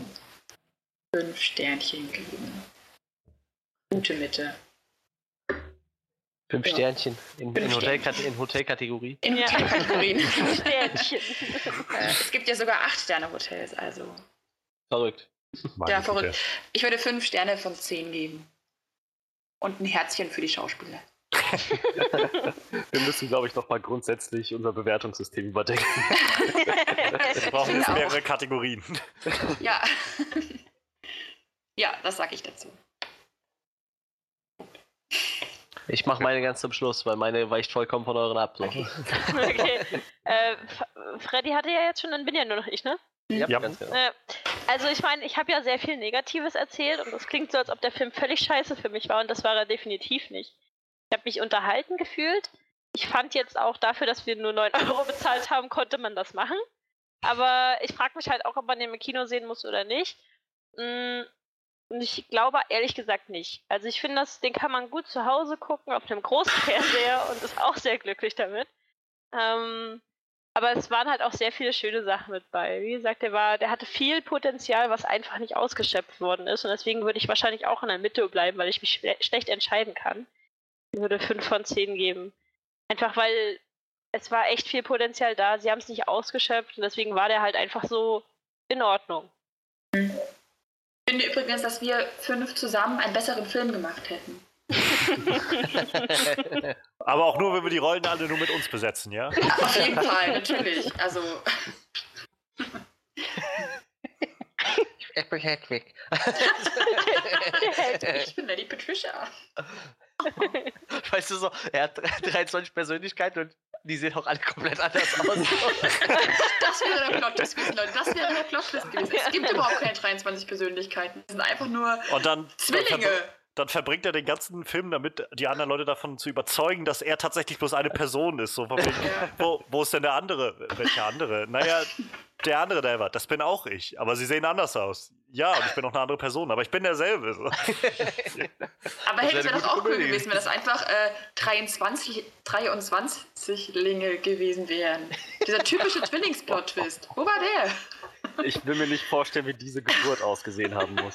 fünf Sternchen geben. Gute Mitte. Fünf Ja. Sternchen in, Fünf in, Hotelkate in Hotelkategorie. In Ja. Hotelkategorien. Sternchen. Äh, es gibt ja sogar acht Sterne Hotels, also Verrückt. Ja, verrückt. Ich würde fünf Sterne von zehn geben. Und ein Herzchen für die Schauspieler. Wir müssen, glaube ich, nochmal grundsätzlich unser Bewertungssystem überdenken. Wir brauchen jetzt Auch. mehrere Kategorien. Ja. ja, das sage ich dazu. Ich mache meine ganz zum Schluss, weil meine weicht vollkommen von euren ab. So. Okay. okay. Äh, Freddy hatte ja jetzt schon, dann bin ja nur noch ich, ne? Ja, Ja. ganz genau. Äh, also ich meine, ich habe ja sehr viel Negatives erzählt und das klingt so, als ob der Film völlig scheiße für mich war und das war er definitiv nicht. Ich habe mich unterhalten gefühlt. Ich fand jetzt auch dafür, dass wir nur 9 Euro bezahlt haben, konnte man das machen. Aber ich frage mich halt auch, ob man den im Kino sehen muss oder nicht. Mm, Und ich glaube ehrlich gesagt nicht. Also ich finde, den kann man gut zu Hause gucken, auf einem großen Fernseher und ist auch sehr glücklich damit. Ähm, aber es waren halt auch sehr viele schöne Sachen mit bei. Wie gesagt, der war, der hatte viel Potenzial, was einfach nicht ausgeschöpft worden ist. Und deswegen würde ich wahrscheinlich auch in der Mitte bleiben, weil ich mich schle schlecht entscheiden kann. Ich würde 5 von 10 geben. Einfach weil es war echt viel Potenzial da. Sie haben es nicht ausgeschöpft und deswegen war der halt einfach so in Ordnung. Ich finde übrigens, dass wir fünf zusammen einen besseren Film gemacht hätten. Aber auch nur, wenn wir die Rollen alle nur mit uns besetzen, ja? Auf jeden Fall, natürlich. Also, Ich bin Hedwig. ich bin Lady Patricia. Weißt du so, er hat 23 Persönlichkeiten und die sehen auch alle komplett anders aus. Das wäre der Plot-Twist gewesen, Leute. Das wäre der Plot-Twist gewesen. Es gibt überhaupt keine 23 Persönlichkeiten. Es sind einfach nur Und dann, dann, Zwillinge. verbr dann verbringt er den ganzen Film damit, die anderen Leute davon zu überzeugen, dass er tatsächlich bloß eine Person ist. So wegen, wo, wo ist denn der andere? Welcher andere? Naja, der andere, der war. Das bin auch ich. Aber sie sehen anders aus. Ja, und ich bin noch eine andere Person, aber ich bin derselbe. So. Aber Das hey, wäre doch auch cool gewesen, wenn das einfach äh, 23, 23 Linge gewesen wären. Dieser typische Zwillingsplot-Twist. Wo war der? Ich will mir nicht vorstellen, wie diese Geburt ausgesehen haben muss.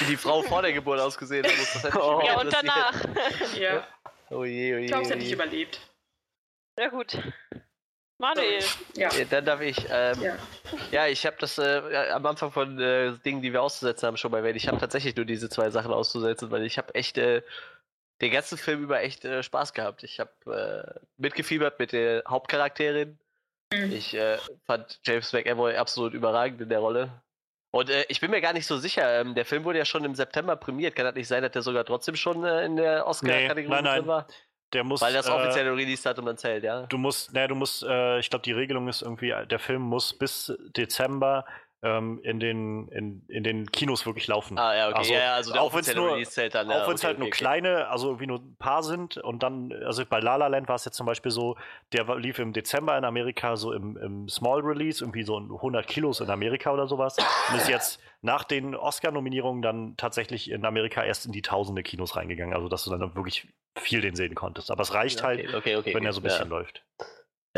Wie die Frau vor der Geburt ausgesehen hat. Das hätte mich Oh. Ja, und danach. Ja, Oh je, oh je. ich glaube, hätte je. nicht überlebt. Sehr gut. Manuel. Ja. Ja, dann darf ich. Ähm, Ja. ja. ich habe das äh, am Anfang von äh, Dingen, die wir auszusetzen haben, schon mal erwähnt. Ich habe tatsächlich nur diese zwei Sachen auszusetzen, weil ich habe echt äh, den ganzen Film über echt äh, Spaß gehabt. Ich habe äh, mitgefiebert mit der Hauptcharakterin. Mhm. Ich äh, fand James McAvoy absolut überragend in der Rolle. Und äh, ich bin mir gar nicht so sicher, ähm, der Film wurde ja schon im September prämiert. Kann das nicht sein, dass der sogar trotzdem schon äh, in der Oscar-Kategorie drin war? Der muss. Weil das äh, offizielle Release-Datum dann zählt, ja? Du musst, naja, du musst, äh, ich glaube, die Regelung ist irgendwie, der Film muss bis Dezember ähm, in, den, in, in den Kinos wirklich laufen. Ah, ja, okay. Also, ja, ja, also auch wenn's offizielle nur- dann. Ja, wenn es okay, halt okay, nur kleine, also irgendwie nur ein paar sind und dann, also bei La La Land war es jetzt zum Beispiel so, der lief im Dezember in Amerika so im, im Small Release, irgendwie so 100 Kilos in Amerika oder sowas und ist jetzt nach den Oscar-Nominierungen dann tatsächlich in Amerika erst in die tausende Kinos reingegangen, also dass du dann wirklich viel den sehen konntest. Aber es reicht halt, Okay, okay. wenn er so ein bisschen ja. läuft.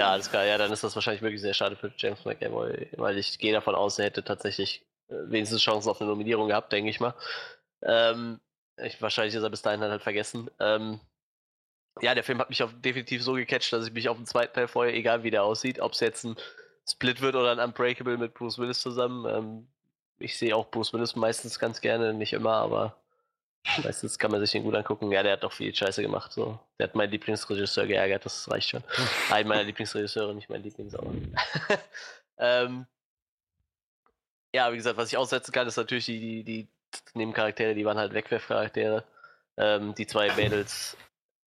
Ja, alles klar. Ja, dann ist das wahrscheinlich wirklich sehr schade für James McAvoy, weil ich gehe davon aus, er hätte tatsächlich äh, wenigstens Chancen auf eine Nominierung gehabt, denke ich mal. Ähm, ich, wahrscheinlich ist er bis dahin halt vergessen. Ähm, ja, der Film hat mich auch definitiv so gecatcht, dass ich mich auf den zweiten Teil freue, egal wie der aussieht. Ob es jetzt ein Split wird oder ein Unbreakable mit Bruce Willis zusammen. Ähm, ich sehe auch Bruce Willis meistens ganz gerne, nicht immer, aber meistens kann man sich den gut angucken. Ja, der hat doch viel Scheiße gemacht. So. Der hat meinen Lieblingsregisseur geärgert, das reicht schon. Einen meiner Lieblingsregisseure, nicht mein Lieblings, aber. ähm, ja, wie gesagt, was ich aussetzen kann, ist natürlich die, die, die Nebencharaktere, die waren halt Wegwerfcharaktere. Ähm, die zwei Mädels.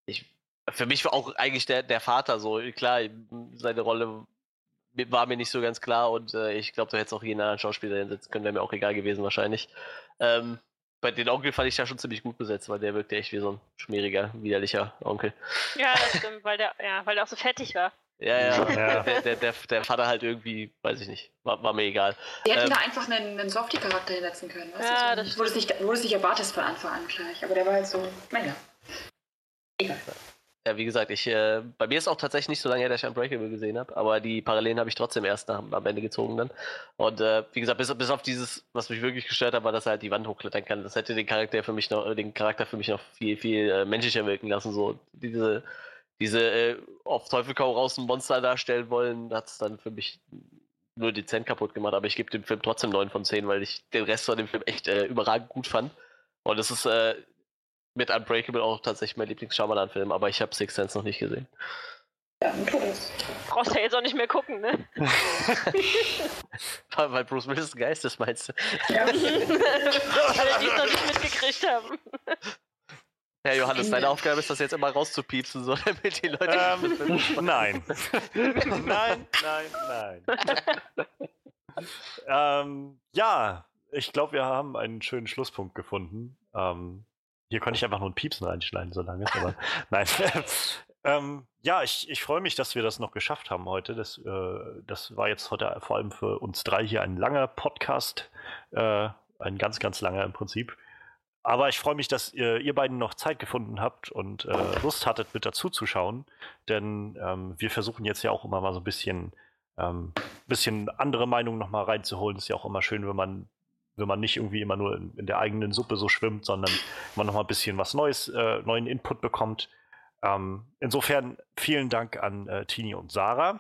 Ich, für mich war auch eigentlich der, der Vater so, klar, seine Rolle war mir nicht so ganz klar und äh, ich glaube, du hättest auch jeden anderen Schauspieler hinsetzen können, wäre mir auch egal gewesen wahrscheinlich. Ähm, bei den Onkel fand ich ja schon ziemlich gut besetzt, weil der wirkte echt wie so ein schmieriger, widerlicher Onkel. Ja, das stimmt, weil der, ja, weil der auch so fettig war. Ja, ja. Ja. Der, der, der, der Vater halt irgendwie, weiß ich nicht, war, war mir egal. Die hätten Ähm, da einfach einen, einen Softie-Charakter hinsetzen können. Weißt Ja, du? das so, du es nicht, wo du es nicht erwartest von Anfang an gleich. Aber der war halt so, naja. Egal. Ja, wie gesagt, ich, äh, bei mir ist auch tatsächlich nicht so lange her, dass ich Unbreakable gesehen habe, aber die Parallelen habe ich trotzdem erst nach, am Ende gezogen dann. Und äh, wie gesagt, bis, bis auf dieses, was mich wirklich gestört hat, war, dass er halt die Wand hochklettern kann. Das hätte den Charakter für mich noch, den Charakter für mich noch viel, viel äh, menschlicher wirken lassen. So diese, diese äh, auf Teufel komm raus ein Monster darstellen wollen, hat es dann für mich nur dezent kaputt gemacht. Aber ich gebe dem Film trotzdem 9 von 10, weil ich den Rest von dem Film echt äh, überragend gut fand. Und es ist äh, mit Unbreakable auch tatsächlich mein Lieblings-Shyamalan-Film, aber ich habe Six Sense noch nicht gesehen. Ja. Brauchst ja jetzt auch nicht mehr gucken, ne? Weil weil Bruce Willis ein Geist ist, meinst du? Ja. Weil wir die noch nicht mitgekriegt haben. Ja, Johannes, deine Aufgabe ist das jetzt immer rauszupiepsen, so damit die Leute. Ähm, nein. nein, nein, nein. ähm, ja, ich glaube, wir haben einen schönen Schlusspunkt gefunden. Ähm, hier konnte ich einfach nur ein Piepsen reinschneiden, solange es aber. Nein. ähm, ja, ich, ich freue mich, dass wir das noch geschafft haben heute. Das, äh, das war jetzt heute vor allem für uns drei hier ein langer Podcast. Äh, ein ganz, ganz langer im Prinzip. Aber ich freue mich, dass ihr, ihr beiden noch Zeit gefunden habt und äh, Lust hattet, mit dazu zu schauen. Denn ähm, wir versuchen jetzt ja auch immer mal so ein bisschen, ähm, bisschen andere Meinungen nochmal reinzuholen. Ist ja auch immer schön, wenn man, wenn man nicht irgendwie immer nur in, in der eigenen Suppe so schwimmt, sondern man nochmal ein bisschen was Neues, äh, neuen Input bekommt. Ähm, insofern vielen Dank an äh, Tini und Sarah.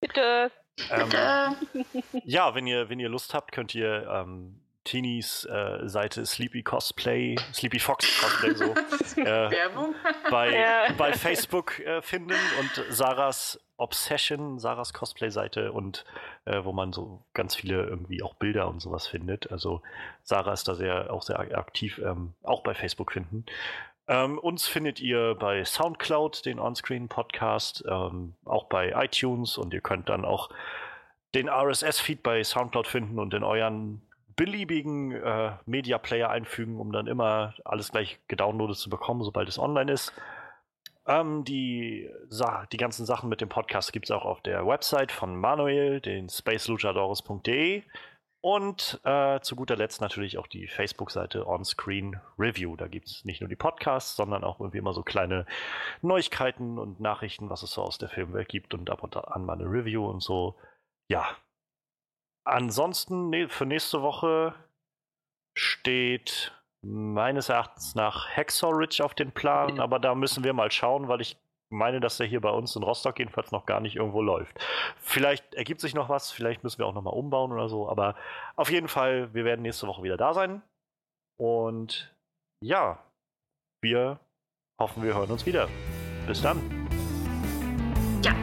Bitte. Ähm, Äh, ja, wenn ihr, wenn ihr Lust habt, könnt ihr ähm, Tinis äh, Seite Sleepy Cosplay, Sleepy Fox Cosplay so äh, Werbung. bei, Ja. bei Facebook äh, finden und Sarahs Obsession, Sarahs Cosplay-Seite und äh, wo man so ganz viele irgendwie auch Bilder und sowas findet. Also Sarah ist da sehr auch sehr aktiv, ähm, auch bei Facebook finden. Ähm, uns findet ihr bei Soundcloud, den Onscreen-Podcast, ähm, auch bei iTunes und ihr könnt dann auch den RSS-Feed bei Soundcloud finden und in euren beliebigen äh, Media-Player einfügen, um dann immer alles gleich gedownloadet zu bekommen, sobald es online ist. Ähm, die, die ganzen Sachen mit dem Podcast gibt es auch auf der Website von Manuel, den spaceluchadores.de und äh, zu guter Letzt natürlich auch die Facebook-Seite Onscreen Review. Da gibt es nicht nur die Podcasts, sondern auch irgendwie immer so kleine Neuigkeiten und Nachrichten, was es so aus der Filmwelt gibt und ab und an mal eine Review und so. Ja. Ansonsten ne, für nächste Woche steht meines Erachtens nach Hacksaw Ridge auf den Plan, aber da müssen wir mal schauen, weil ich meine, dass der hier bei uns in Rostock jedenfalls noch gar nicht irgendwo läuft. Vielleicht ergibt sich noch was, vielleicht müssen wir auch nochmal umbauen oder so, aber auf jeden Fall, wir werden nächste Woche wieder da sein. Und ja, wir hoffen, wir hören uns wieder. Bis dann. Ja,